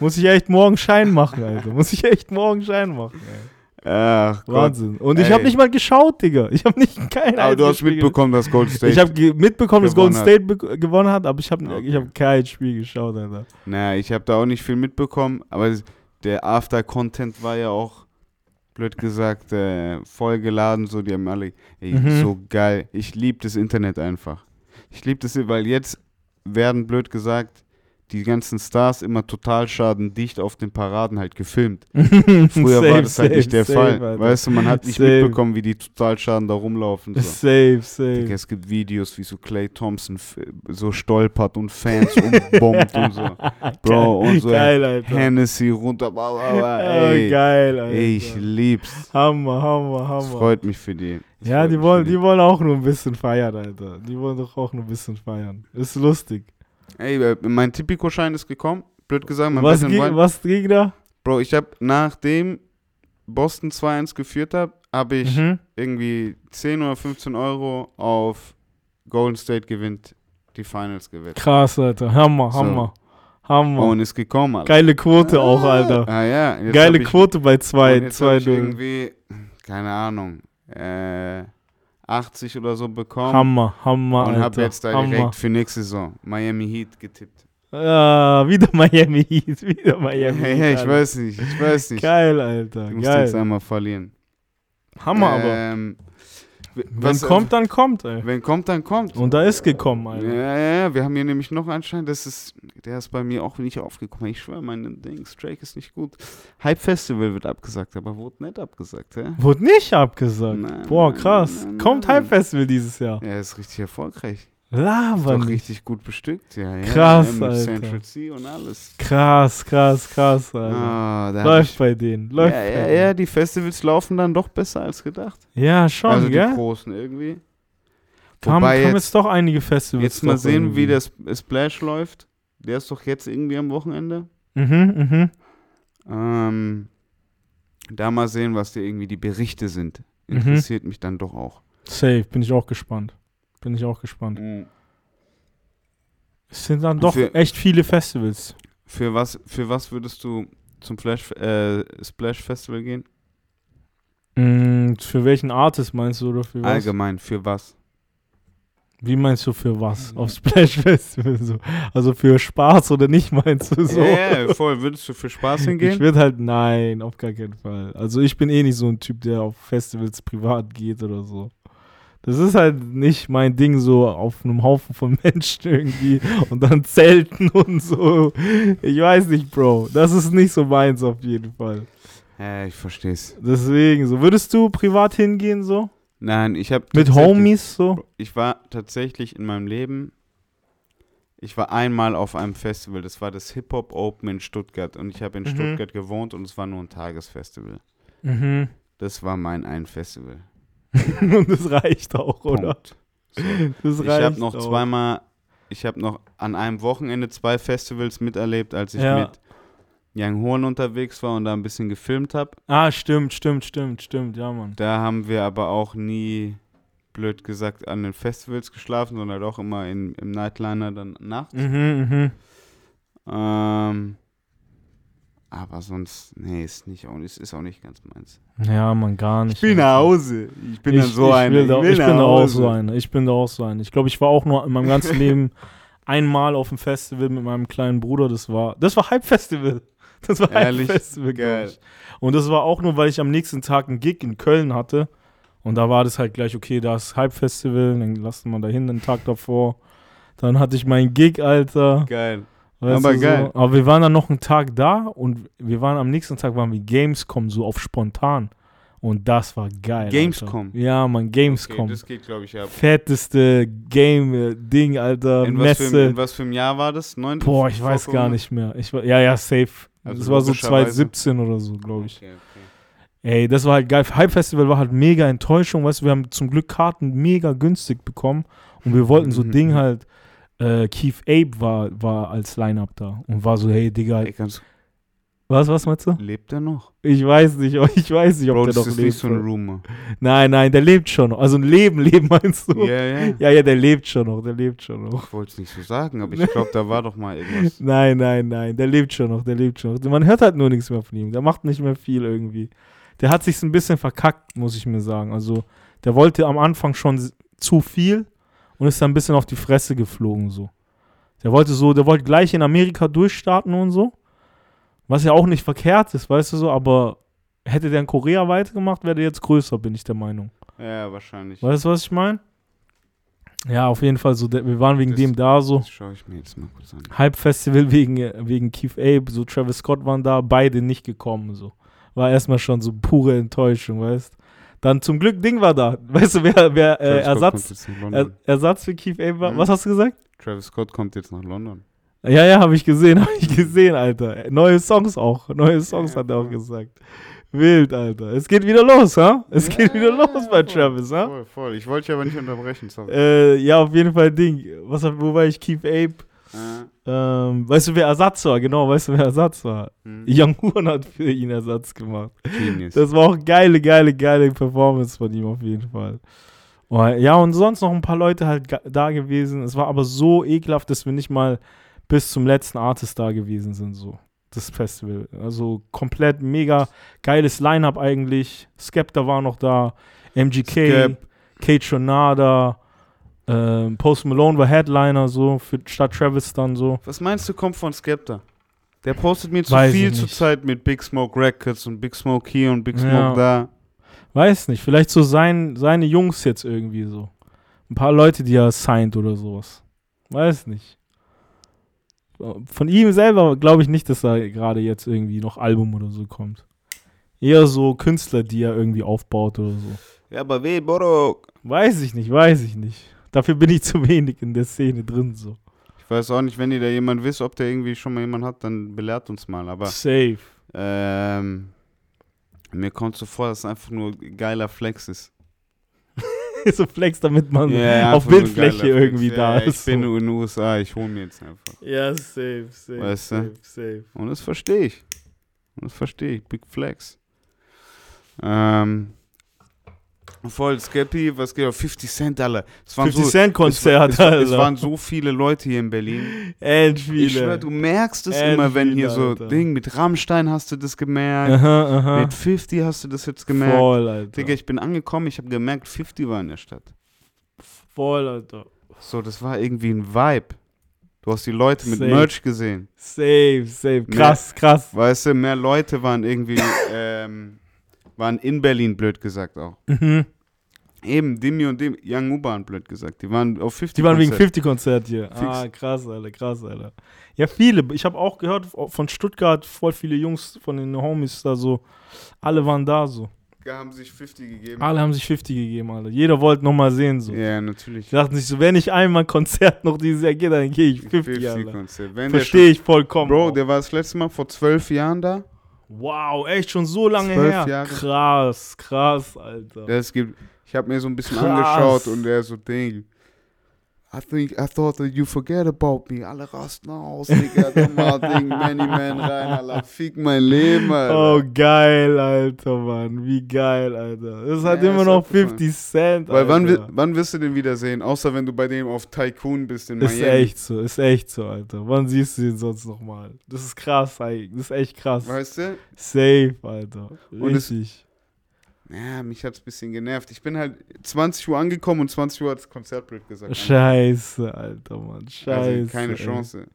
Muss ich echt morgen Schein machen, Alter. Muss ich echt morgen Schein machen, ey. Ach Gott. Wahnsinn. Und ich habe nicht mal geschaut, Digga. Ich habe nicht kein Aber du hast Spiel mitbekommen, dass Golden State. Ich habe mitbekommen, dass Golden State be- gewonnen hat, aber ich habe Okay. ich hab kein Spiel geschaut, Alter. naja, ich habe da auch nicht viel mitbekommen, aber der After-Content war ja auch, blöd gesagt, äh, vollgeladen. So, die haben alle, ey, Mhm. so geil. Ich liebe das Internet einfach. Ich liebe das, weil jetzt werden, blöd gesagt, die ganzen Stars immer total schadendicht auf den Paraden halt gefilmt. [LAUGHS] Früher war das halt nicht der Fall. Weißt du, man hat nicht Safe. mitbekommen, wie die Totalschaden da rumlaufen. So. Safe, safe. es gibt Videos, wie so Clay Thompson so stolpert und Fans umbombt und so. [LAUGHS] Bro, und so Geil, Alter. Hennessy runter. bla, bla, bla, Oh, Ey, geil, Alter. ich lieb's. Hammer, Hammer, Hammer. freut mich für die. Ja, die wollen, die wollen auch nur ein bisschen feiern, Alter. Die wollen doch auch nur ein bisschen feiern. Ist lustig. Ey, äh, mein Tipico-Schein ist gekommen. Blöd gesagt, mein Was, Wild. was ging da? Bro, ich hab nachdem Boston 2-1 geführt hat, habe ich Mhm. irgendwie 10 oder 15 Euro auf Golden State gewinnt die Finals gewettet. Krass, Alter. Hammer, So. Hammer. Hammer. Und ist gekommen, Alter. Geile Quote auch, Alter. Ah ja. Geile Quote bei und 2, jetzt hab 2 ich irgendwie, keine Ahnung, äh, 80 oder so bekommen. Hammer, Hammer, und habe jetzt da Hammer. direkt für nächste Saison Miami Heat getippt. Ja, wieder [LAUGHS] Miami Heat, wieder Miami Heat. ja, ich Alter. weiß nicht, ich weiß nicht. Geil, Alter. Du musst jetzt Geil. einmal verlieren. Hammer, aber. Ähm, w- Wenn was- kommt, dann kommt, ey. Wenn kommt, dann kommt. Und da ist gekommen, Alter. Ja, ja, ja, wir haben hier nämlich noch einen Schein, das ist, der ist bei mir auch nicht aufgekommen. Ich schwöre, mein Dings, Drake ist nicht gut. Hype Festival wird abgesagt, aber wurde nicht abgesagt, hä? Wurde nicht abgesagt. Nein, Boah, krass. nein, Kommt nein. Hype Festival dieses Jahr. Er ist richtig erfolgreich. Laber doch richtig gut bestückt, ja. ja Krass, mit Alter. Central C und alles. Krass, krass, krass, Alter. Ah, da hab Läuft ich, bei denen. Läuft ja, ja, ja, die Festivals laufen dann doch besser als gedacht. Ja, schon, also die gell? großen irgendwie. Kam, Wobei kam jetzt, jetzt doch einige Festivals. jetzt mal sehen, irgendwie. wie der Sp- Splash läuft. Der ist doch jetzt irgendwie am Wochenende. Mhm, mhm. Ähm, da mal sehen, was die irgendwie die Berichte sind. Mhm. Interessiert mich dann doch auch. Safe, bin ich auch gespannt. Bin ich auch gespannt. Es sind dann doch Für- echt viele Festivals. Für was, für was würdest du zum Flash, äh, Splash Festival gehen? Mm, für welchen Artist meinst du oder für was? Allgemein, für was? Wie meinst du für was? Auf Splash Festival so. Also für Spaß oder nicht meinst du so? Ja, ja, voll. Würdest du für Spaß Ich hingehen? würde halt, nein, auf gar keinen Fall. Also ich bin eh nicht so ein Typ, der auf Festivals privat geht oder so. Das ist halt nicht mein Ding, so auf einem Haufen von [LAUGHS] Menschen irgendwie und dann Zelten [LAUGHS] und so. Ich weiß nicht, Bro. Das ist nicht so meins auf jeden Fall. Ja, ich versteh's. Deswegen, so würdest du privat hingehen, so? Nein, ich habe Mit Homies, so? Ich war tatsächlich in meinem Leben, ich war einmal auf einem Festival, das war das Hip Hop Open in Stuttgart und ich habe in Mhm. Stuttgart gewohnt und es war nur ein Tagesfestival. Mhm. Das war mein ein Festival. [LAUGHS] und das reicht auch, oder? Punkt. So. [LAUGHS] Das Ich reicht habe noch auch. zweimal, ich habe noch an einem Wochenende zwei Festivals miterlebt, als ich Ja. mit Young Horn unterwegs war und da ein bisschen gefilmt habe. Ah, stimmt, stimmt, stimmt, stimmt, ja, Mann. Da haben wir aber auch nie, blöd gesagt, an den Festivals geschlafen, sondern auch immer in, im Nightliner dann nachts. Mhm, mhm. Ähm, aber sonst, nee, ist nicht auch nicht, ist auch nicht ganz meins. Ja, man, gar nicht. Alter. Hause. Ich bin ich, ich Will da, ich, bin da auch so ein. Ich bin da auch so einer. Ich glaube, ich war auch nur in meinem ganzen [LAUGHS] Leben einmal auf dem Festival mit meinem kleinen Bruder. Das war, das war Hype Festival. Das war Hype Ehrlich? Festival, glaub Geil. ich. Und das war auch nur, weil ich am nächsten Tag einen Gig in Köln hatte. Und da war das halt gleich, okay, da ist Hype Festival, dann lassen wir da hin den Tag davor. Dann hatte ich meinen Gig, Alter. Geil. Weißt Aber du, geil. So. Aber wir waren dann noch einen Tag da und wir waren am nächsten Tag waren wir Gamescom so auf spontan. Und das war geil. Gamescom? Alter. Ja, man, Gamescom. Okay, das geht, glaube ich, ab. Fetteste Game-Ding, Alter. In was, für, Messe. in was für einem Jahr war das? Neun, Boah, ich weiß gar nicht mehr. Ich, war- ja, ja, safe. Also das war so logischerweise. 2017 oder so, glaube ich. Okay, okay. Ey, das war halt geil. Hype Festival war halt mega Enttäuschung, weißt du, wir haben zum Glück Karten mega günstig bekommen und wir wollten so Mhm. Ding halt, äh, Keith Ape war, war als Line-Up da und war so, hey Digga, Ey, was, was meinst du? lebt er noch? Ich weiß nicht, [LAUGHS] ich weiß nicht, ob Bro, der das noch ist lebt. nicht so ein Rumor. nein, nein, der lebt schon noch. Also ein Leben, [LAUGHS] Leben meinst du? Ja, ja. Ja, ja, der lebt schon noch, der lebt schon noch. Ich wollte es nicht so sagen, aber ich glaube, da war doch mal irgendwas. [LAUGHS] Nein, nein, nein, der lebt schon noch, der lebt schon noch. Man hört halt nur nichts mehr von ihm. Der macht nicht mehr viel irgendwie. Der hat sich ein bisschen verkackt, muss ich mir sagen. Also, der wollte am Anfang schon zu viel und ist dann ein bisschen auf die Fresse geflogen so. Der wollte so, der wollte gleich in Amerika durchstarten und so. Was ja auch nicht verkehrt ist, weißt du so, aber hätte der in Korea weitergemacht, wäre der jetzt größer, bin ich der Meinung. Ja, wahrscheinlich. Weißt du, was ich meine? Ja, auf jeden Fall so, der, wir waren wegen Das- dem da so. Das schaue ich mir jetzt mal kurz an. Hype Festival wegen, wegen Keith Ape, so Travis Scott waren da, beide nicht gekommen, so. War erstmal schon so pure Enttäuschung, weißt Dann zum Glück Ding war da. Weißt du, wer, wer äh, Ersatz, er. Ersatz für Keith Ape war? Mhm. Was hast du gesagt? Travis Scott kommt jetzt nach London. Ja, ja, habe ich gesehen, [LAUGHS] habe ich gesehen, Alter. Neue Songs auch, neue Songs Ja, hat er auch gesagt. Wild, Alter. Es geht wieder los, ha? Es Ja, geht wieder los bei voll, Travis, ha? Voll, voll. Ich wollte dich aber nicht unterbrechen, sorry. Äh, ja, auf jeden Fall Ding. Was, wo war ich? Keith Ape. Äh, Ähm, weißt du, wer Ersatz war? Genau, weißt du, wer Ersatz war? hm. Young Horn hat für ihn Ersatz gemacht. Genius. Das war auch geile, geile, geile Performance von ihm auf jeden Fall. Oh, ja, und sonst noch ein paar Leute halt da gewesen. Es war aber so ekelhaft, dass wir nicht mal bis zum letzten Artist da gewesen sind, so. Das Festival. Also komplett mega geiles Line-Up eigentlich. Skepta war noch da. MGK, Skep. Kate Shonada, ähm, Post Malone war Headliner, so, für, statt Travis dann so. Was meinst du, kommt von Skepta? Der postet mir zu Weiß viel zur. Zeit mit Big Smoke Records und Big Smoke hier und Big Ja. Smoke da. Weiß nicht, vielleicht so sein, seine Jungs jetzt irgendwie so. Ein paar Leute, die er signed oder sowas. Weiß nicht. Von ihm selber glaube ich nicht, dass da gerade jetzt irgendwie noch Album oder so kommt. Eher so Künstler, die er irgendwie aufbaut oder so. Ja, aber weh, Borok. Weiß ich nicht, weiß ich nicht. Dafür bin ich zu wenig in der Szene drin so. Ich weiß auch nicht, wenn ihr da jemand wisst, ob der irgendwie schon mal jemand hat, dann belehrt uns mal. Aber Safe. ähm, mir kommt so vor, dass es einfach nur geiler Flex ist. [LAUGHS] so flex, damit man Ja, auf Bildfläche Flex. irgendwie ja, da ja, ist. Ich bin so. in den USA, ich hole mir jetzt einfach. Ja, safe, safe, Weißt du? safe, safe. Und das verstehe ich. Und das verstehe ich. Big Flex. Ähm, voll Scappy, was geht auf 50 Cent, waren 50 so, Cent Konzert, es, war- es, es waren so viele Leute hier in Berlin. End viele. Ich schwör, du merkst es End immer, wenn viele, hier so Alter. Ding mit Rammstein hast du das gemerkt. Aha, aha. Mit 50 hast du das jetzt gemerkt. Voll, Alter. Digga, ich bin angekommen, ich habe gemerkt, 50 war in der Stadt. Voll, Alter. So, das war irgendwie ein Vibe. Du hast die Leute mit Safe. Merch gesehen. Safe, safe. Krass, krass. Weißt du, mehr Leute waren irgendwie, [COUGHS] ähm, waren in Berlin, blöd gesagt auch. Mhm. Eben, Dimi und Dimi, Young U-Bahn, blöd gesagt. Die waren auf 50 Die waren wegen Konzert. 50-Konzert hier. Fix. Ah, krass, Alter, krass, Alter. Ja, viele. Ich habe auch gehört von Stuttgart, voll viele Jungs von den Homies da so. Alle waren da so. haben sich 50 gegeben. Alle haben sich 50 gegeben, Alter. Jeder wollte nochmal sehen so. Ja, natürlich. Die dachten sich so, wenn ich einmal ein Konzert noch dieses Jahr gehe, dann gehe ich 50, Alter. Konzert. Wenn der Verstehe ich vollkommen. Bro, auch. der war das letzte Mal vor zwölf Jahren da. Wow, echt schon so lange Zwölf her. Jahre. Krass, krass, Alter. Das gibt, ich habe mir so ein bisschen Krass. angeschaut und der so, Ding. I think, I thought that you forget about me. Alle rasten aus, Digga. Dann mal Ding, Many Man rein, Alter. Fick mein Leben, Alter. Oh, geil, Alter, Mann. Wie geil, Alter. Das hat Ja, immer ist noch abgefahren. 50 Cent, Weil wann, Alter. wann wirst du den wiedersehen? Außer wenn du bei dem auf Tycoon bist in Ist Miami. echt so, ist echt so, Alter. Wann siehst du den sonst nochmal? Das ist krass, eigentlich. Das ist echt krass. Weißt du? Safe, Alter. Richtig. Ja, mich hat's ein bisschen genervt. Ich bin halt 20 Uhr angekommen und 20 Uhr hat das Konzertbild gesagt. Scheiße, Alter, Mann. Scheiße. Also keine ey. Chance.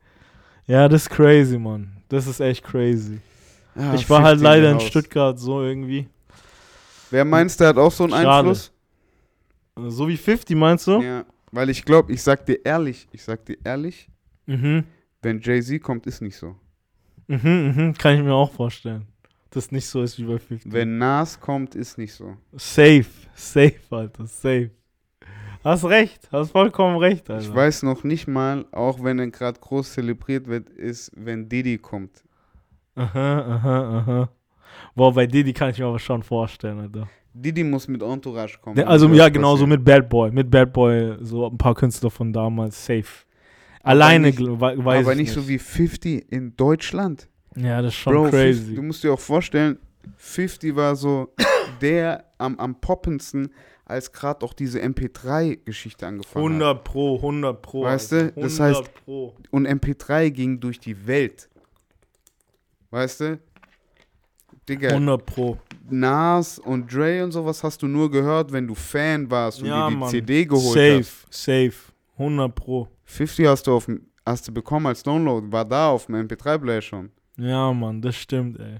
Ja, das ist crazy, Mann. Das ist echt crazy. Ah, ich war halt 50 leider in. Stuttgart so irgendwie. Wer meinst du, hat auch so einen Schade. Einfluss? So wie 50, meinst du? Ja, weil ich glaube, ich sag dir ehrlich, ich sag dir ehrlich, Mhm. Wenn Jay-Z kommt, ist nicht so. Mhm, mhm, kann ich mir auch vorstellen. Das nicht so ist wie bei 50. Wenn Nas kommt, ist nicht so. Safe, safe, Alter, safe. Hast recht, hast vollkommen recht, Alter. Ich weiß noch nicht mal, auch wenn er gerade groß zelebriert wird, ist, wenn Diddy kommt. Aha, aha, aha. Boah, bei Diddy kann ich mir aber schon vorstellen, Alter. Diddy muss mit Entourage kommen. Der, also ja, genau, so mit Bad Boy. Mit Bad Boy, so ein paar Künstler von damals, safe. Alleine nicht- gl- wei- weiß Aber ich nicht so wie 50 in Deutschland. Ja, das ist schon Bro, 50, crazy. du musst dir auch vorstellen, 50 war so [COUGHS] der am, am poppendsten, als gerade auch diese MP3-Geschichte angefangen hat. 100 Pro, 100 Pro. Weißt du, das 100 heißt- Pro. Und MP3 ging durch die Welt. Weißt du? Digga, 100 Pro. Nas und Dre und sowas hast du nur gehört, wenn du Fan warst und Ja, dir die Mann. CD geholt Safe, hast. safe. 100 Pro. 50 hast du, auf, dem- hast du bekommen als Download, war da auf dem MP3-Player schon. Ja, Mann, das stimmt, ey.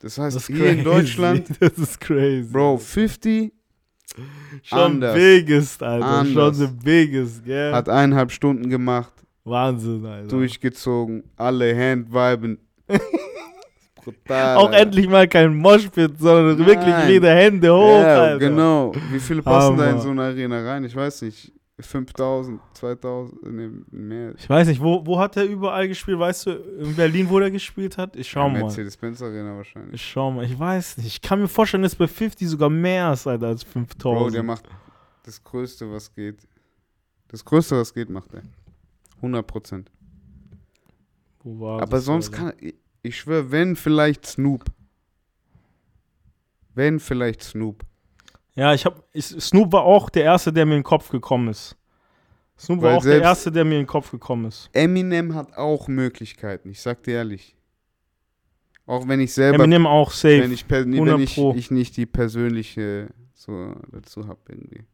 Das heißt, Das hier in crazy. Deutschland, [LAUGHS] Das ist crazy. Bro, 50 schon anders. biggest, Alter. Anders. Schon the biggest, gell? hat eineinhalb Stunden gemacht, Wahnsinn, Alter. durchgezogen, alle Handviben. [LAUGHS] Brutal. Auch Alter. endlich mal kein Moshpit, sondern Nein. wirklich jede Hände hoch, Ja, Alter. genau. Wie viele passen da in Hammer. so eine Arena rein? Ich weiß nicht. 5000, 2000, nee, mehr. Ich weiß nicht, wo, wo hat er überall gespielt? Weißt du, in Berlin, wo der gespielt hat? Ich schau mal. Mercedes-Benz Arena wahrscheinlich. Ich schau mal. Ich weiß nicht. Ich kann mir vorstellen, dass bei 50 sogar mehr ist, Alter, als 5000. Bro, der macht das Größte, was geht. Das Größte, was geht, macht er. 100 Prozent. Wo war Aber sonst Alter? kann ich, ich schwöre, wenn vielleicht Snoop. Wenn vielleicht Snoop. Ja, ich hab. Ich, Snoop war auch der Erste, der mir in den Kopf gekommen ist. Snoop war Weil auch der Erste, der mir in den Kopf gekommen ist. Eminem hat auch Möglichkeiten, ich sag dir ehrlich. Auch wenn ich selber, Eminem auch safe. wenn, ich, per- nee, 100 wenn ich, ich nicht die persönliche so dazu habe irgendwie.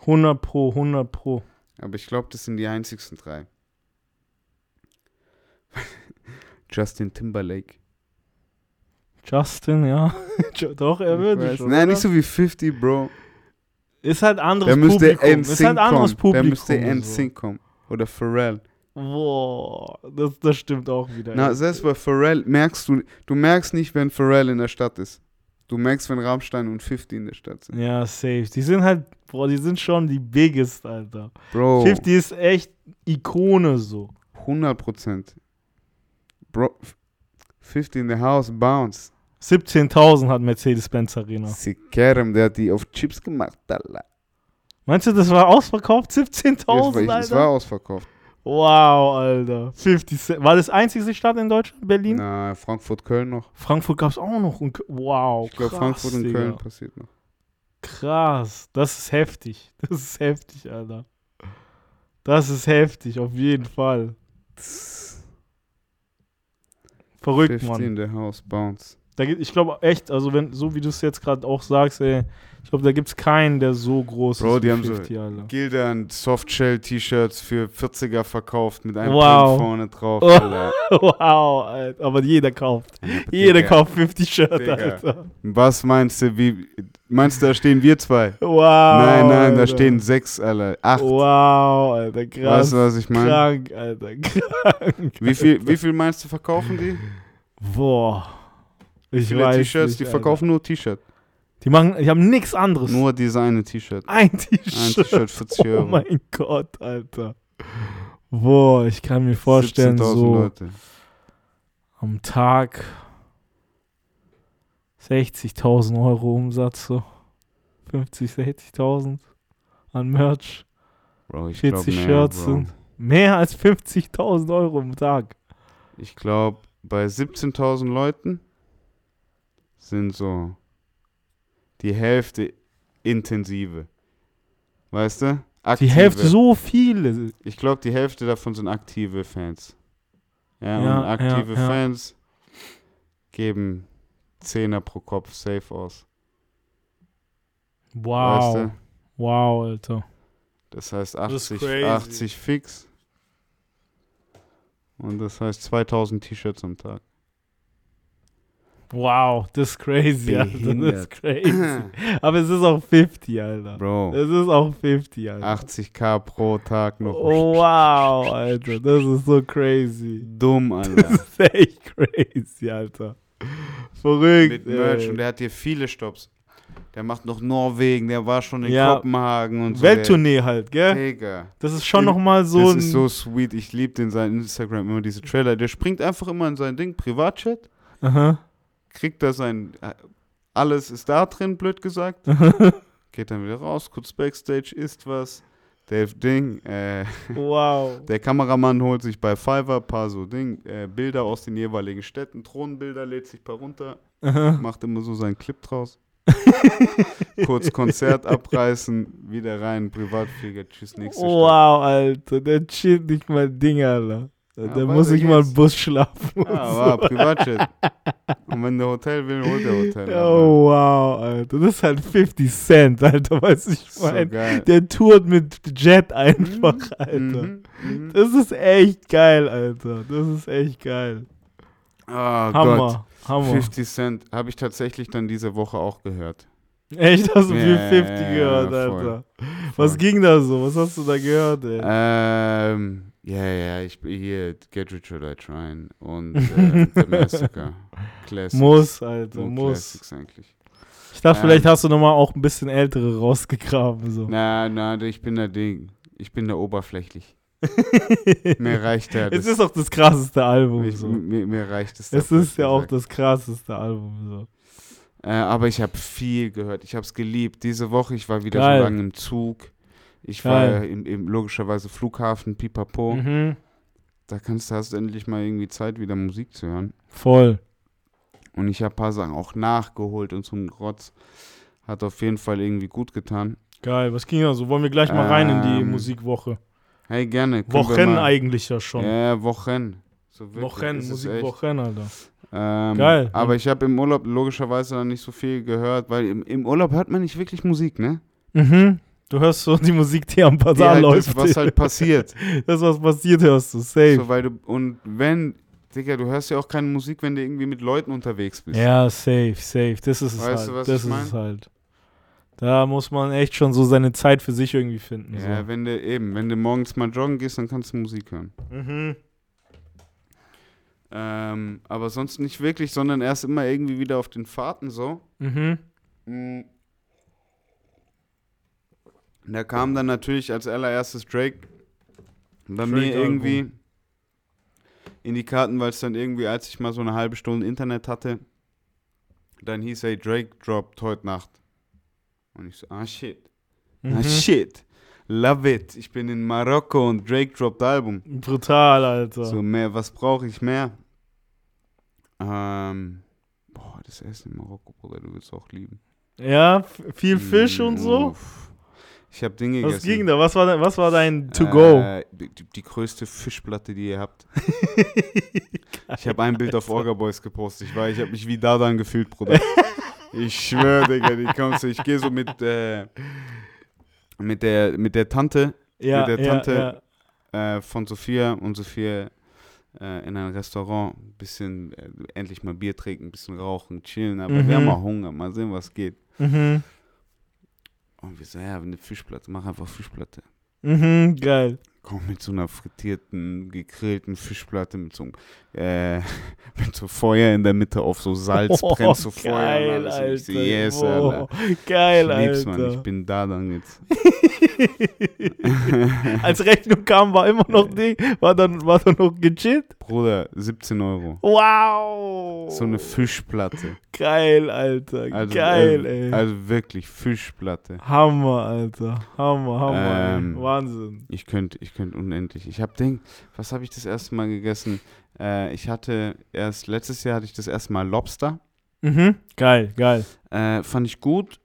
100 Pro, 100 Pro. Aber ich glaube, das sind die einzigsten drei. [LAUGHS] Justin Timberlake. Justin, ja. [LAUGHS] Doch, er würde schon. Nein, oder? nicht so wie 50, Bro. Ist halt anderes Da müsste Publikum. Ist halt anderes kommen. Publikum. müsste so. NSYNC kommen. Oder Pharrell. Boah, das, das stimmt auch wieder. Na, ey. selbst bei Pharrell merkst du, du merkst nicht, wenn Pharrell in der Stadt ist. Du merkst, wenn Rammstein und 50 in der Stadt sind. ja, safe. Die sind halt, boah, die sind schon die biggest, Alter. Bro, 50 ist echt Ikone so. 100 Prozent. Bro, 50 in the house, bounce. 17.000 hat Mercedes-Benz Arena. Sikerem, der hat die auf Chips gemacht, Alter. Meinst du, das war ausverkauft? Ja, es, 17.000, war, es war Alter? ausverkauft. Wow, Alter. 50 Cent. War das einzige Stadt in Deutschland, Berlin? Na, Frankfurt, Köln noch. Frankfurt gab es auch noch. Und, wow, Ich glaube, Frankfurt und Digga. Köln passiert noch. Krass. Das ist heftig. [LAUGHS] Das ist heftig, Alter. Das ist heftig, auf jeden Fall. Verrückt, 50 Mann. in the house, bounce. Da ich glaube echt, also wenn, so wie du es jetzt gerade auch sagst, ey, ich glaube, da gibt es keinen, der so groß Bro, ist die wie haben so 50, Alter. Gildan Softshell-T-Shirts für 40er verkauft mit einem Wow. Print vorne drauf, Oh. Alter. [LAUGHS] wow, Alter. Aber jeder kauft. Ja, Jeder Digga. kauft 50 Shirt, Digga. Alter. Was meinst du, wie, meinst du, da stehen wir zwei? [LAUGHS] Wow. nein, nein, da Alter. stehen sechs, Alter. Acht. Wow, Alter, krass. weißt du, was ich meine? Krank, Alter, [LAUGHS] krank. Wie viel, wie viel meinst du, verkaufen die? Boah. Ich Viele weiß T-Shirts, die Alter. verkaufen nur T-Shirt. Die machen, die haben nichts anderes. Nur dieses eine T-Shirt. ein [LAUGHS] Ein T-Shirt. T-Shirt 40 Oh Euro. mein Gott, Alter. Boah, ich kann mir vorstellen, 17.000 so Leute. am Tag 60.000 Euro Umsatz, so 50, 60.000 an Merch. Bro, ich 40 glaub, mehr, Shirts sind mehr als 50.000 Euro im Tag. Ich glaube, bei 17.000 Leuten sind so die Hälfte intensive. Weißt du? Die Aktive. Hälfte so viele. Ich glaube, die Hälfte davon sind aktive Fans. Ja, Ja, und aktive ja, ja. Fans geben Zehner pro Kopf safe aus. Wow. Weißt du? Wow, Alter. Das heißt Das ist 80, crazy. 80 fix. Und das heißt 2000 T-Shirts am Tag. Wow, das ist crazy, Alter. Das ist crazy. [LAUGHS] Aber es ist auch 50, Alter. Bro, Es ist auch 50, Alter. 80k pro Tag noch. Oh, wow, Alter. Das ist so crazy. Dumm, Das Alter. ist echt crazy, Alter. Verrückt. Mit Merch ey. und der hat hier viele Stops. Der macht noch Norwegen, der war schon in Ja. Kopenhagen und so. Welttournee halt, gell? Digga. Das ist schon nochmal so das ist so sweet. Ich liebe den seinen Instagram immer diese Trailer. Der springt einfach immer in sein Ding, Privatchat, Aha. Kriegt da sein. äh, Alles ist da drin, blöd gesagt. [LAUGHS] Geht dann wieder raus, kurz Backstage, isst was. Dave Ding, äh, wow. [LAUGHS] der Kameramann holt sich bei Fiverr ein paar so Ding, äh, Bilder aus den jeweiligen Städten, Thronbilder, lädt sich ein paar runter, Aha. macht immer so seinen Clip draus. [LAUGHS] Kurz Konzert abreißen, wieder rein, Privatflieger, tschüss, nächste Stadt. Wow, Alter. Der chillt nicht mal Ding, Alter. Ja, der weiter muss mal geht's. im Bus schlafen. Ja, so. war Privatjet. Und wenn der Hotel will, holt der Hotel. [LAUGHS] Oh, wow, Alter. Das ist halt 50 Cent, Alter. Weißt du, ich so meine. geil. der tourt mit Jet einfach, Mhm, Alter. mhm, mhm. Das ist echt geil, Alter. Das ist echt geil. Oh Hammer. Gott. Hammer. 50 Cent habe ich tatsächlich dann diese Woche auch gehört. Echt, hast du Ja, viel ja, 50 ja, gehört, voll. Alter. Was ging da so? Was hast du da gehört, ey? Ähm, ja, ja, ich bin hier, Get Rich or Die Trying und äh, The Massacre. [LAUGHS] Classics. muss, Alter, Nur muss. Classics eigentlich. Ich dachte, Ähm. vielleicht hast du nochmal auch ein bisschen ältere rausgegraben, so. Na, na, ich bin da Ding. Ich bin da oberflächlich. [LAUGHS] Mir reicht ja Es das. ist auch das krasseste Album, ich, so. mir, mir reicht es. Es ist ja auch gesagt. das krasseste Album, so. Äh, aber ich habe viel gehört. Ich habe es geliebt. Diese Woche, ich war wieder Geil. so lange im Zug. Ich war im, im logischerweise Flughafen Pipapo. Mhm. Da kannst du hast du endlich mal irgendwie Zeit, wieder Musik zu hören. Voll. Und ich habe ein paar Sachen auch nachgeholt und zum Rotz. Hat auf jeden Fall irgendwie gut getan. Geil. Was ging da so? Wollen wir gleich mal rein in die Ähm, Musikwoche? Hey, gerne. Wochen eigentlich ja schon. Ja, Wochen. So Wochen, Musikwochen, Alter. Ähm, Geil. Aber ich habe im Urlaub logischerweise noch nicht so viel gehört, weil im, im Urlaub hört man nicht wirklich Musik, ne? Mhm. Du hörst so die Musik, die am Die Bazar halt läuft. ist, was halt [LAUGHS] passiert. das, was passiert, hörst du. Safe. so, weil du, und wenn, Digga, du hörst ja auch keine Musik, wenn du irgendwie mit Leuten unterwegs bist. ja, safe, safe. Das ist es Weißt halt. du, was das ich ist es mein? halt. Da muss man echt schon so seine Zeit für sich irgendwie finden. Ja, so. wenn du eben, wenn du morgens mal joggen gehst, dann kannst du Musik hören. Mhm. Ähm, aber sonst nicht wirklich, sondern erst immer irgendwie wieder auf den Fahrten so. Mhm. Mm. Da kam dann natürlich als allererstes Drake bei mir Drake-Album. irgendwie in die Karten, weil es dann irgendwie, als ich mal so eine halbe Stunde Internet hatte, dann hieß, hey, Drake droppt heute Nacht. Und ich so, ah shit, Mhm. ah shit, love it. Ich bin in Marokko und Drake droppt Album. Brutal, Alter. So mehr, was brauche ich mehr? Ähm, boah, das Essen in Marokko, Bruder, du willst auch lieben. Ja, viel Fisch und so. Uff. Ich habe Dinge Was gegessen. ging da? Was war, dein, was war dein To-Go? Äh, die, die- größte Fischplatte, die ihr habt. ich habe ein Bild auf Orga Boys gepostet. Ich war, ich habe mich wie Dadan gefühlt, Bruder. ich schwöre, Digga, die kommst du. Ich gehe so mit, äh, mit, der, mit der Tante ja, mit der ja, Tante- ja. äh, von Sophia und Sophia äh, in ein Restaurant. Ein bisschen, äh, endlich mal Bier trinken, ein bisschen rauchen, chillen. Aber Mhm. wir haben auch Hunger. Mal sehen, was geht. Mhm. Und wir so, ja, eine Fischplatte, mach einfach Fischplatte. Mhm, geil. Komm mit so einer frittierten, gegrillten Fischplatte mit so, einem, äh, [LAUGHS] mit so Feuer in der Mitte auf so Salz, brennt so Feuer und geil, alles. Und ich so, Alter. yes, Boah, Alter. Geil, ich lieb's, Mann. Ich Alter. bin da dann jetzt. [LAUGHS] Als Rechnung kam, war immer noch Ding, war dann, war dann noch gechillt. Bruder, 17 Euro. Wow. So eine Fischplatte. Geil, Alter. Also, geil, äh, ey. Also wirklich Fischplatte. Hammer, Alter. Hammer, Hammer. Ähm. Wahnsinn. Ich könnte, ich könnte unendlich. Ich habe Ding, was habe ich das erste Mal gegessen? Äh, ich hatte erst, letztes Jahr hatte ich das erste Mal Lobster. Mhm. Geil, geil. Äh, fand ich gut,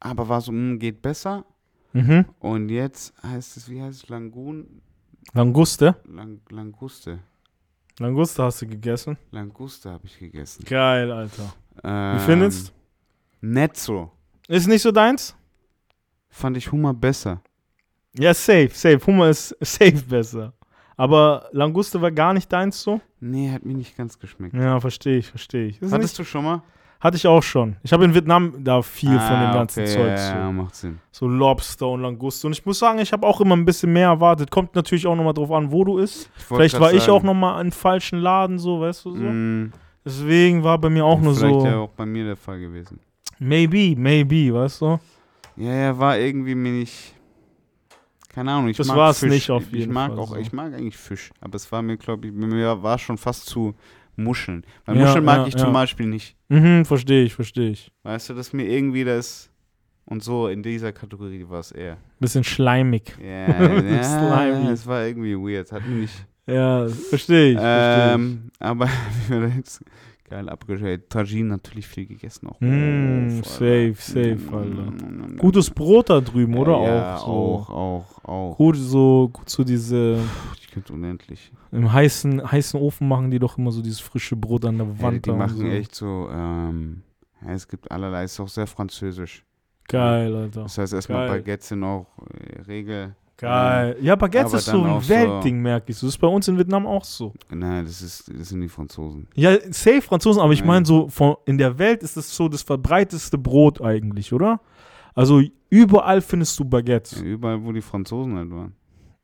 aber war so, mh, geht besser. Mhm. Und jetzt heißt es, wie heißt es, Langun? Languste? Lang, Languste. Languste hast du gegessen? Languste habe ich gegessen. Geil, Alter. Ähm, findest? Nicht so. Ist nicht so deins? Fand ich Hummer besser. Ja, safe, safe. Hummer ist [LAUGHS] safe besser. Aber Languste war gar nicht deins so? Nee, hat mir nicht ganz geschmeckt. Ja, verstehe ich, verstehe ich. Ist Hattest nicht, du schon mal? hatte ich auch schon. Ich habe in Vietnam da viel von dem Ah, ganzen okay, Zeug. Ja, ja, So. macht Sinn. so Lobster und Languste. Und ich muss sagen, ich habe auch immer ein bisschen mehr erwartet. Kommt natürlich auch nochmal drauf an, wo du isst. Vielleicht war ich auch nochmal im falschen Laden, so, weißt du so. mm, Deswegen war bei mir auch nur vielleicht so, ja auch bei mir der Fall gewesen. maybe, maybe, weißt du? Ja, ja, war irgendwie mir nicht. Keine Ahnung, ich Das mag war's Fisch. nicht auf ich jeden mag Fall auch, so. ich mag eigentlich Fisch, aber es war mir, glaube ich, mir war schon fast zu Muscheln. Weil Ja, Muscheln mag ja, ich ja. zum Beispiel nicht. Mhm, verstehe ich, verstehe ich. Weißt du, dass mir irgendwie das und so in dieser Kategorie war es eher. Bisschen schleimig. Ja, [LAUGHS] ja, Slimy. es war irgendwie weird, hat mir nicht. Ja, verstehe ich. versteh Ähm, aber [LAUGHS] wie wir jetzt geil abgestellt. Tagine natürlich viel gegessen auch. Mm, Oh, safe, safe, Mm, Alter. mm, mm, ich. Gutes Brot da drüben, oder? Ja, auch so. auch, auch, auch. Gut, so, gut so diese, Ich könnte unendlich. im heißen, heißen Ofen machen die doch immer so dieses frische Brot an der Ja, Wand. die da und machen so. echt so, ähm, ja, es gibt allerlei, es ist auch sehr französisch. Geil, Alter. Das heißt erstmal Geil. Baguettes sind auch äh, Regel. Geil. Ja, Baguettes aber ist so ein auch so- Weltding, merke ich so. Das ist bei uns in Vietnam auch so. Nein, das ist, das sind die Franzosen. Ja, safe Franzosen, aber ich meine so, von, in der Welt ist es so das verbreiteste Brot eigentlich, oder? Also überall findest du Ja, Baguettes. überall, wo die Franzosen halt waren.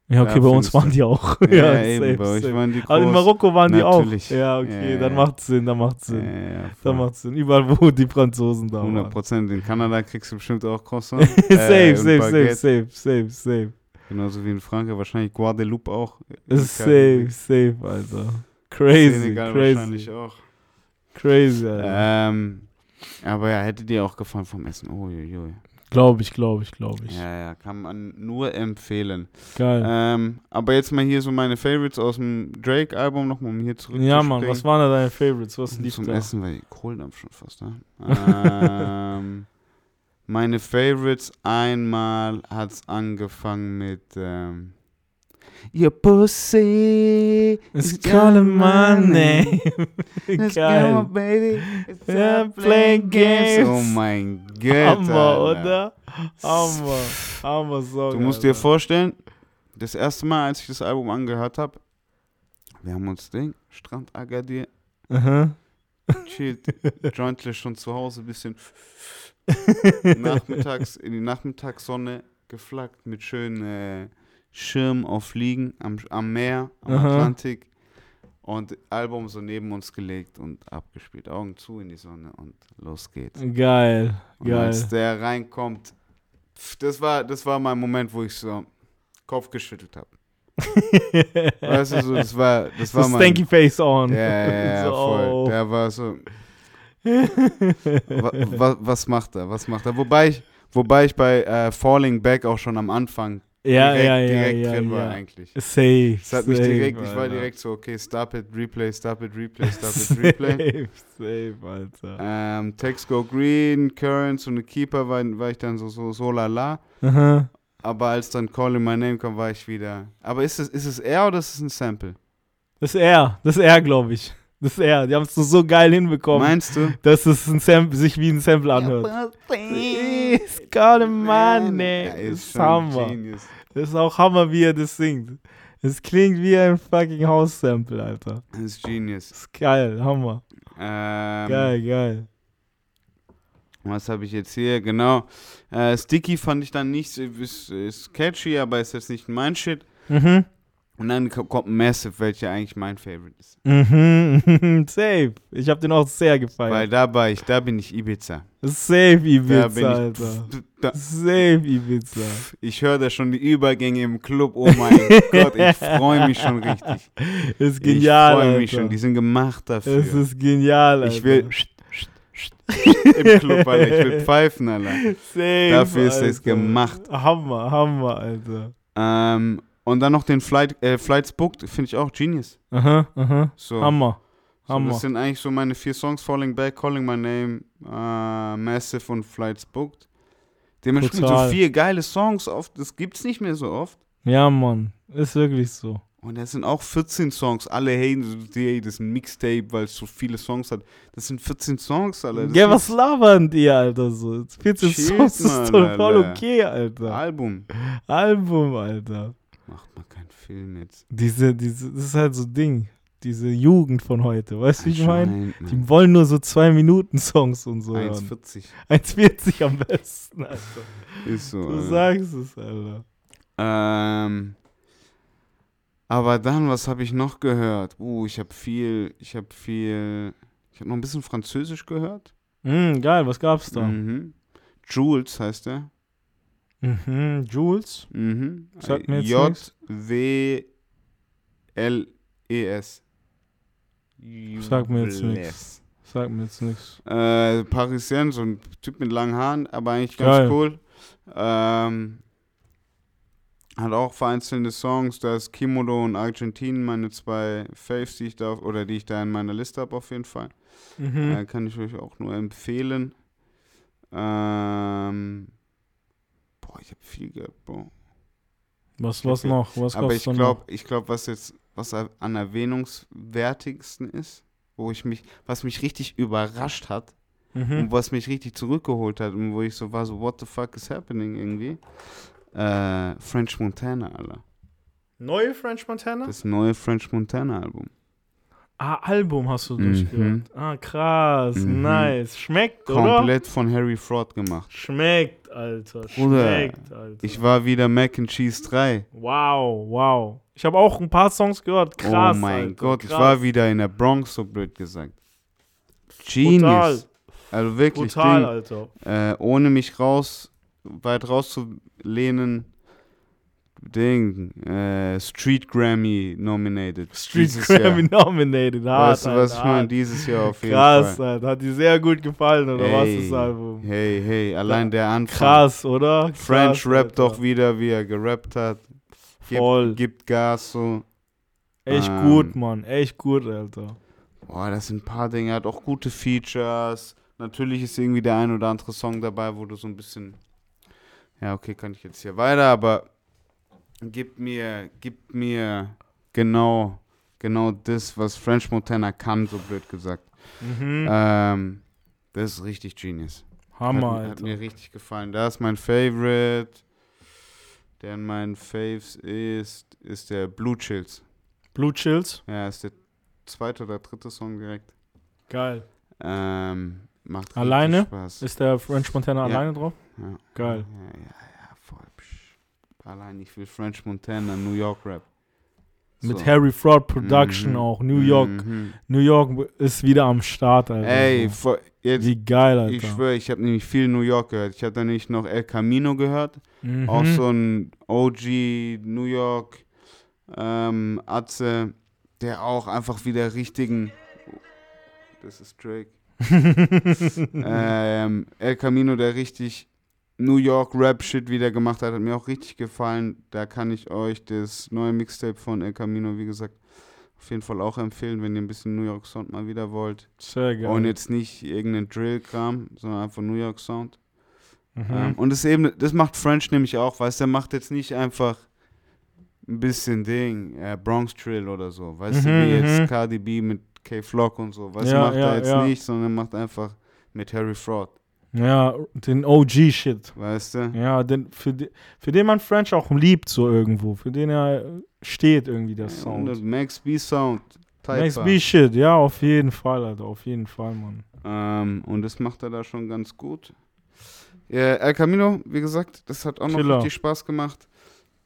Ja, okay, Ja, bei uns waren die auch. [LAUGHS] Ja, Ja, eben, safe, bei euch safe. waren die Aber in groß. Marokko waren die Natürlich. auch. Ja, okay, Ja, dann ja. macht Sinn, dann macht Ja, Sinn. ja, ja, Dann macht Sinn. Überall, wo die Franzosen da 100 waren. Prozent. In Kanada kriegst du bestimmt auch Croissant. [LAUGHS] safe, Äh, safe, safe, Baguette. safe, safe, safe. Genauso wie in Frankreich, wahrscheinlich Guadeloupe auch. Safe, safe, Alter. Crazy, Senegal crazy, wahrscheinlich auch. crazy, Alter. Ähm, aber ja, hätte dir auch gefallen vom Essen. Uiuiui. Glaube ich, glaube ich, glaube ich. Ja, ja, kann man nur empfehlen. Geil. Ähm, aber jetzt mal hier so meine Favorites aus dem Drake-Album nochmal, um hier zurück ja, Mann, was waren da deine Favorites? Was lief Zum da? Essen, weil Kohlendampf schon fast da. [LAUGHS] ähm, meine Favorites, einmal hat's angefangen mit ähm, Your pussy It's calling my name. [LAUGHS] Let's go, baby. It's Yeah, playing games. Oh mein Gott. Hammer, Alter. oder? Hammer. Hammer, so Du musst dir vorstellen, das erste Mal, als ich das Album angehört habe, wir haben uns Ding, Strand Agadir, Aha. chillt, jointlich schon zu Hause, bisschen nachmittags, in die Nachmittagssonne geflaggt mit schönen äh, Schirm auf Liegen am, am Meer, am Aha. Atlantik und Album so neben uns gelegt und abgespielt. Augen zu in die Sonne und los geht's. Geil. Und Geil. als der reinkommt, pf, das war, das war mein Moment, wo ich so Kopf geschüttelt habe. [LAUGHS] Weißt du, so, das war, das war mein... Stanky Face on. Ja, ja, ja, [LAUGHS] So, voll. Der war so. Wa, wa, was macht er? Was macht er? Wobei ich, wobei ich bei äh, Falling Back auch schon am Anfang ja, direkt, ja, ja, direkt ja, drin war ja. eigentlich. Safe. Es hat mich safe, direkt, ich war direkt so, okay, stop it, replay, stop it, replay, stop it, replay. [LAUGHS] safe, safe, Alter. ähm, Text Go Green, Currents und The Keeper war, war ich dann so, so, so lala. Aha. Aber als dann Calling My Name kam, war ich wieder. Aber ist es, ist es er oder ist es ein Sample? Das ist er. Das ist er, glaube ich. Das ist er. Die haben es so, so geil hinbekommen, Meinst du? dass es ein Sample, sich wie ein Sample anhört. It's got a money. Ja, Das ist ist schon Hammer. Genius. Das ist auch Hammer, wie er das singt. Es klingt wie ein fucking House-Sample, Alter. Das ist Genius. Das ist geil, Hammer. Ähm, Geil, geil. Was habe ich jetzt hier? Genau. Äh, Sticky fand ich dann nicht, so- ist, ist catchy, aber ist jetzt nicht mein Shit. Mhm. Und dann ko- kommt Massive, welcher eigentlich mein Favorite ist. Mhm. [LAUGHS] Safe. Ich habe den auch sehr Weil gefeiert. da, war ich, da bin ich Ibiza. Safe Da Ibiza, bin ich. Alter. Da, Safe Ibiza. ich höre da schon die Übergänge im Club. Oh mein [LAUGHS] Gott, ich freue mich schon richtig. Ist genial, ich freue Alter. mich schon. Die sind gemacht dafür. Es ist genial, Alter. ich will im Club, Alter. Ich will pfeifen, Alter. [LAUGHS] Safe, Dafür ist es Alter. gemacht. Hammer, Hammer, Alter. Ähm, und dann noch den Flight, äh, Flights Booked, finde ich auch genius. Aha, aha. So. Hammer. So, Hammer. das sind eigentlich so meine vier Songs: Falling Back, Calling My Name, äh, Massive und Flights Booked. Dementsprechend Total. so vier geile Songs, oft, das gibt's nicht mehr so oft. Ja, Mann. Ist wirklich so. Und das sind auch 14 Songs. Alle die, das ist ein Mixtape, weil es so viele Songs hat. Das sind 14 Songs, Alter. Das Ja, ist was labern die, Alter, so? 14 Chillt Songs ist mal, doch voll okay, Alter. Album. Album, Alter. Macht mal keinen Film jetzt. Diese, diese, das ist halt so ein Ding. Diese Jugend von heute, weißt du, wie ich meine? Die wollen nur so zwei Minuten Songs und so. hören. 1,40 1,40 am besten, Alter. ist so. Du Alter. sagst es, Alter. Ähm, aber dann, was habe ich noch gehört? Uh, ich habe viel, ich habe viel, ich habe noch ein bisschen Französisch gehört. Mhm, geil, was gab's da? Mhm. Jules heißt der. Mhm, Jules. Mhm. Sagt mir jetzt J-W-L-E-S. Sagt mir jetzt Jules. nix. Sag mir jetzt nichts. Äh, Parisien, so ein Typ mit langen Haaren, aber eigentlich ganz Geil. cool. Ähm, hat auch vereinzelte Songs, da ist Kimodo und Argentin meine zwei Faves, die ich da, oder die ich da in meiner Liste habe auf jeden Fall. Mhm. Äh, kann ich euch auch nur empfehlen. Ähm, ich habe viel gehört, boah. was, was noch? Was Aber ich glaube, ich glaube, was jetzt, was am erwähnungswertigsten ist, wo ich mich, was mich richtig überrascht hat? Mhm. und was mich richtig zurückgeholt hat und wo ich so war, so, what the fuck is happening irgendwie? Äh, French Montana, Alter. Neue French Montana? Das neue French Montana Album. Ah, Album hast du Mhm. durchgehört. Ah, krass. Mhm. Nice. Schmeckt, oder? Komplett von Harry Fraud gemacht. Schmeckt, Alter. Bruder, Schmeckt, Alter. Ich war wieder Mac and Cheese 3. wow, wow. Ich habe auch ein paar Songs gehört. Krass, oh mein Alter, Gott, ich krass. war wieder in der Bronx, so blöd gesagt. Genius. Brutal, Also wirklich, brutal, Ding. Alter. äh, ohne mich raus, weit rauszulehnen, Ding, äh, Street Grammy nominated. Street Grammy Jahr. nominated. Hart, Weißt du, was Alter, ich meine? Dieses Jahr auf jeden Krass, Fall. Alter. Hat dir sehr gut gefallen, oder was, Ey, das Album? Hey, hey, allein der Anfang. Krass, oder? Krass, French rappt Alter. doch wieder, wie er gerappt hat. Gibt, Voll. Gibt Gas so. Echt Ähm, gut, Mann. Echt gut, Alter. Boah, das sind ein paar Dinge. Hat auch gute Features. Natürlich ist irgendwie der ein oder andere Song dabei, wo du so ein bisschen. Ja, okay, kann ich jetzt hier weiter, aber gib mir, gib mir genau, genau das, was French Montana kann, so blöd gesagt. Mhm. Ähm, das ist richtig genius. Hammer, hat, hat mir richtig gefallen. Da ist mein Favorite. Der in meinen Faves ist, ist der Blue Chills. Blue Chills. Ja, ist der zweite oder dritte Song direkt. Geil. Ähm, macht Alleine? Spaß. Ist der French Montana Ja. alleine drauf? ja. Geil. Ja, ja, ja. Allein ich will French Montana, New York Rap. Mit So. Harry Fraud Production Mhm. auch. New York. Mhm. New York ist wieder am Start, Alter. Ey, vor, jetzt, Wie geil, Alter. ich schwöre, ich habe nämlich viel New York gehört. Ich habe da nämlich noch El Camino gehört. Mhm. Auch so ein OG New York ähm, Atze, der auch einfach wieder richtigen. Das ist Drake. [LAUGHS] ähm, El Camino, der richtig New York Rap Shit wieder gemacht hat, hat mir auch richtig gefallen. Da kann ich euch das neue Mixtape von El Camino, wie gesagt, auf jeden Fall auch empfehlen, wenn ihr ein bisschen New York Sound mal wieder wollt. Sehr geil. Und jetzt nicht irgendeinen Drill-Kram, sondern einfach New York Sound. Mhm. Ähm, und das eben, das macht French nämlich auch, weißt du, der macht jetzt nicht einfach ein bisschen Ding, äh, Bronx Drill oder so, weißt du, Mhm, wie jetzt mhm. Cardi B mit K-Flock und so, weißt du, Ja, macht ja, er jetzt ja. nicht, sondern macht einfach mit Harry Fraud, ja, den OG-Shit. weißt du? Ja, den, für, de, für den man French auch liebt, so irgendwo. Für den er steht irgendwie der Und Sound. das Max B Sound, Max. B-Shit, ja, auf jeden Fall, Alter. Auf jeden Fall, Mann. Ähm, und das macht er da schon ganz gut. Ja, El Camino, wie gesagt, das hat auch noch Killer. richtig Spaß gemacht.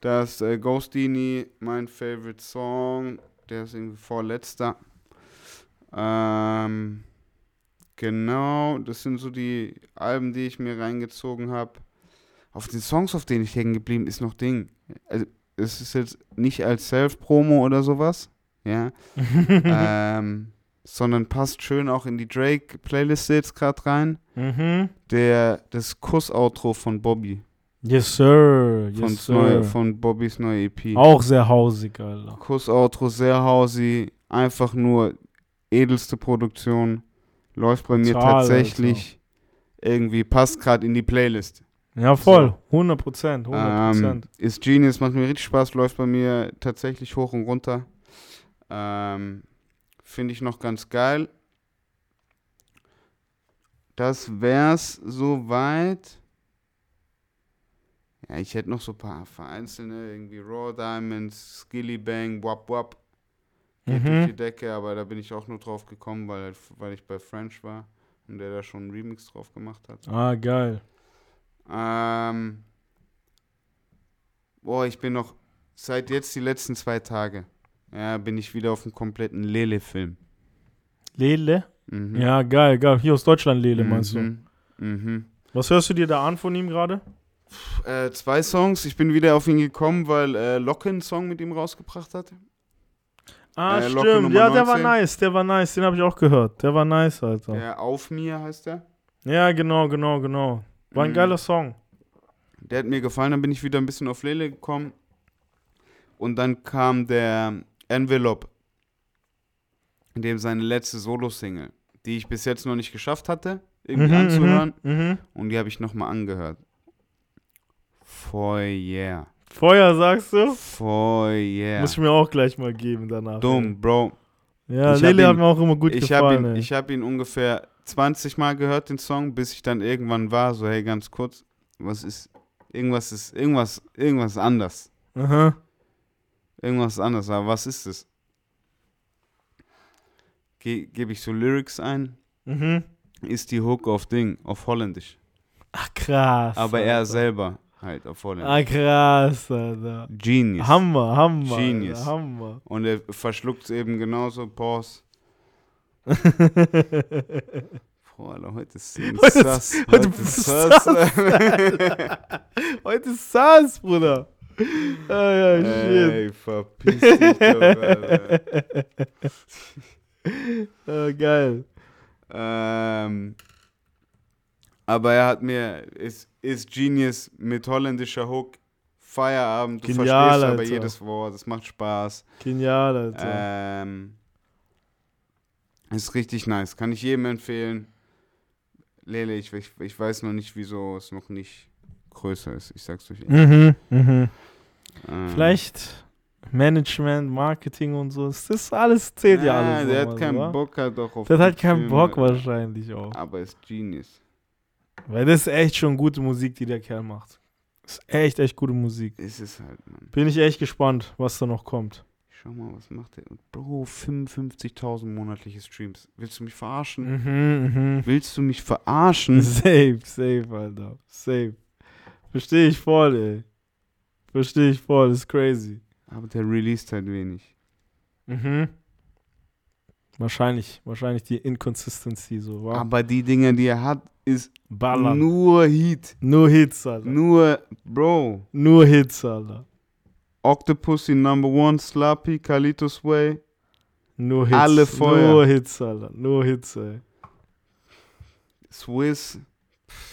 Das äh, Ghostini, mein Favorite Song, der ist irgendwie vorletzter. Ähm, genau, das sind so die Alben, die ich mir reingezogen habe. Auf den Songs, auf denen ich hängen geblieben, ist noch Ding. Also, es ist jetzt nicht als Self-Promo oder sowas, ja, [LAUGHS] ähm, sondern passt schön auch in die Drake-Playlist jetzt gerade rein. Mhm. Der, das Kuss-Outro von Bobby, Yes, sir. von, Yes, neue, sir. von Bobbys neue EP. Auch sehr hausig, Alter. Kuss-Outro, sehr hausy, einfach nur edelste Produktion. Läuft bei mir Total, tatsächlich irgendwie, passt gerade in die Playlist. Ja, voll. 100 Prozent. 100 Ähm, Prozent. ist Genius, macht mir richtig Spaß, läuft bei mir tatsächlich hoch und runter. Ähm, Finde ich noch ganz geil. Das wär's soweit. Ja, ich hätte noch so ein paar vereinzelte, irgendwie Raw Diamonds, Skilly Bang, Wap Wap. Geht Mhm. durch die Decke, aber da bin ich auch nur drauf gekommen, weil, weil ich bei French war und der da schon einen Remix drauf gemacht hat. Ah, geil. Ähm, boah, ich bin noch seit jetzt die letzten zwei Tage, ja, bin ich wieder auf dem kompletten Lele-Film. Lele? Mhm. Ja, geil, geil. Hier aus Deutschland Lele, meinst du? Mhm. Mhm. Was hörst du dir da an von ihm gerade? Äh, zwei Songs. Ich bin wieder auf ihn gekommen, weil äh, Locke einen Song mit ihm rausgebracht hat. Ah, Äh, Locke stimmt. Nummer Ja, der war 19. nice, der war nice. Den habe ich auch gehört. Der war nice, Alter. Ja, Der Auf mir heißt der. genau, genau, genau. War ein Mhm. geiler Song. Der hat mir gefallen, dann bin ich wieder ein bisschen auf Lele gekommen. Und dann kam der Envelope, in dem seine letzte Solo-Single, die ich bis jetzt noch nicht geschafft hatte, irgendwie Mhm, anzuhören. Mhm, mhm. Und die habe ich nochmal angehört. Feuer. Feuer, sagst du? Feuer. Muss ich mir auch gleich mal geben danach. Dumm, Bro. Ja, Ich hab Lele hat ihn- mir auch immer gut ich habe gefallen. ihn, ey. ich hab ihn ungefähr 20 Mal gehört, den Song, bis ich dann irgendwann war, so, hey, ganz kurz, was ist, irgendwas ist, irgendwas, irgendwas anders. Aha. Irgendwas anders, aber was ist es? Ge Gebe ich so Lyrics ein, Mhm. ist die Hook auf Ding, auf Holländisch. Ach, krass. Aber Alter. er selber halt auf Holländisch. Ah, krass, Alter. Genius. Hammer, Hammer. Genius. Alter, Hammer. Und er verschluckt es eben genauso, Pause. [LAUGHS] Boah, Alter, heute ist ist- sass. heute Heute ist sass. Heute ist Sass, Bruder. Ah, ja, shit. Ey, verpiss dich doch, Alter. [LAUGHS] Ah, geil. Ähm, aber er hat mir, ist, ist Genius mit holländischer Hook, Feierabend, du Genial, verstehst aber Alter. jedes Wort, es macht Spaß. Genial, Alter. Ähm, ist richtig nice, kann ich jedem empfehlen. Lele, ich, ich, ich weiß noch nicht, wieso es noch nicht größer ist, ich sag's euch. mhm, mhm. Ähm, Vielleicht Management, Marketing und so. Das ist alles, zählt ja ah, alles. Der hat so, keinen wa? Bock halt doch auf Der hat halt keinen Bock wahrscheinlich auch. Aber ist Genius. Weil das ist echt schon gute Musik, die der Kerl macht. Das ist echt, echt gute Musik. Ist es halt, Mann. Bin ich echt gespannt, was da noch kommt. Schau mal, was macht der? Bro, 55.000 monatliche Streams. Willst du mich verarschen? Mhm, mhm. Willst du mich verarschen? [LAUGHS] Safe, safe, Alter. Safe. Verstehe ich voll, ey. Verstehe ich voll, ist crazy. Aber der released halt wenig. Mhm. Wahrscheinlich, wahrscheinlich die Inconsistency so, wa? Aber die Dinge, die er hat, ist Ballern. nur Heat. Nur Hits, Alter. Nur, Bro. Nur Hits, Alter. Octopussy Number One, Slappy, Kalitos Way. Nur Hits. Alle Feuer. Nur Hits, Alter. Nur Hits, ey. Swiss.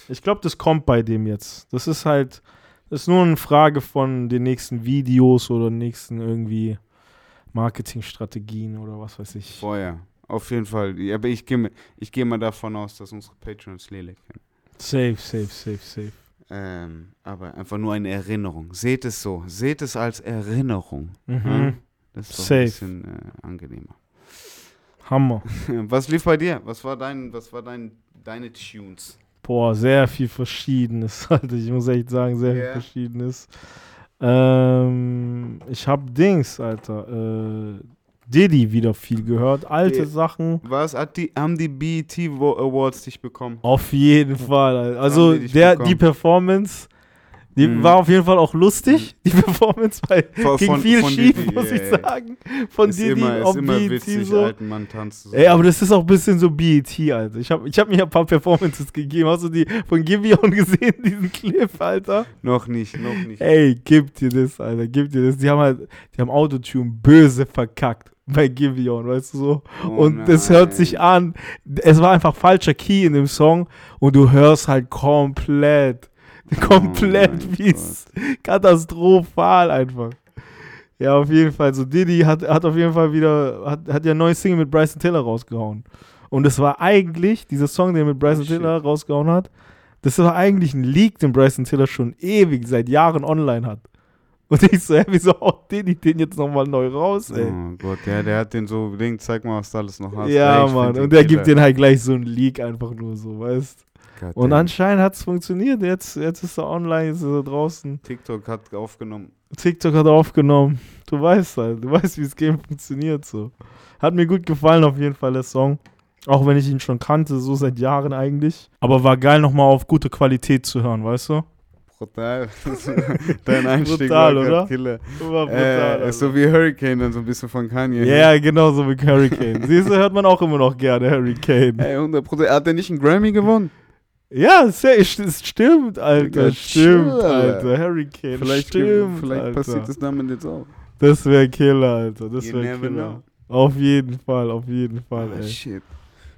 Ich glaube, das kommt bei dem jetzt. Das ist halt, das ist nur eine Frage von den nächsten Videos oder nächsten irgendwie Marketingstrategien oder was weiß ich. Feuer. Auf jeden Fall. Aber ich gehe ich geh mal davon aus, dass unsere Patrons Lele kennen. Safe, safe, safe, safe. Ähm, aber einfach nur eine Erinnerung. Seht es so. Seht es als Erinnerung. Mhm. Ja? Das ist doch Safe. ein bisschen äh, angenehmer. Hammer. [LAUGHS] Was lief bei dir? Was war dein, was war dein, deine Tunes? Boah, sehr viel Verschiedenes, [LAUGHS] Alter. Ich muss echt sagen, sehr Ja. viel Verschiedenes. Ähm, ich habe Dings, Alter. Äh, Diddy wieder viel gehört. Alte Ja. Sachen. Was hat die, haben die BET Awards dich bekommen? Auf jeden Fall. Alter. Also der, bekommen? die Performance, die Mhm. war auf jeden Fall auch lustig. Die [LAUGHS] Performance weil Von- ging von- viel von schief, Diddy, muss ich sagen. Von ist Diddy immer, ist auf immer BET witzig, so. alten Mann tanzen. So. Ey, aber das ist auch ein bisschen so BET, Alter. Ich habe ich hab mir ein paar Performances gegeben. Hast du die von Giveon [LAUGHS] gesehen, diesen Clip, Alter? Noch nicht, noch nicht. Ey, gib dir das, Alter, gib dir das. Die haben halt, die haben Autotune böse verkackt bei Giveon, weißt du so? Oh und das hört sich an, es war einfach falscher Key in dem Song und du hörst halt komplett, [LAUGHS] komplett, Oh mein wie es katastrophal einfach. Ja, auf jeden Fall. So, Diddy hat, hat auf jeden Fall wieder, hat, hat ja ein neues Single mit Bryson Tiller rausgehauen. Und das war eigentlich, dieser Song, den er mit Bryson Oh, shit. Tiller rausgehauen hat, das war eigentlich ein Leak, den Bryson Tiller schon ewig, seit Jahren online hat. Und ich so, hä, wieso haut Diddy den jetzt nochmal neu raus, ey? Oh Gott, ja, der hat den so, Ding, zeig mal, was du alles noch hast. ja, Ey, Mann. Und der gibt den halt gleich so einen Leak einfach nur so, weißt Gott, Und ey. anscheinend hat es funktioniert. Jetzt, jetzt ist er online, jetzt ist er draußen. TikTok hat aufgenommen. TikTok hat aufgenommen. Du weißt halt, du weißt, wie das Game funktioniert so. Hat mir gut gefallen auf jeden Fall der Song. Auch wenn ich ihn schon kannte, so seit Jahren eigentlich. Aber war geil nochmal auf gute Qualität zu hören, weißt du? Brutal. [LAUGHS] Dein Einstieg Brutal, war oder? Killer. War Äh, ist so wie Hurricane, dann so ein bisschen von Kanye. Ja, genau so wie Hurricane. [LAUGHS] Siehst du, hört man auch immer noch gerne Hurricane. Ey, 100%. Hat der nicht einen Grammy gewonnen? Ja, es stimmt, Alter. Stimmt, Alter. Alter. Hurricane. Vielleicht, stimmt, vielleicht Alter. passiert das damit jetzt auch. Das wäre Killer, Alter. Das wäre Killer. know. Auf jeden Fall, auf jeden Fall, Ah, ey. shit.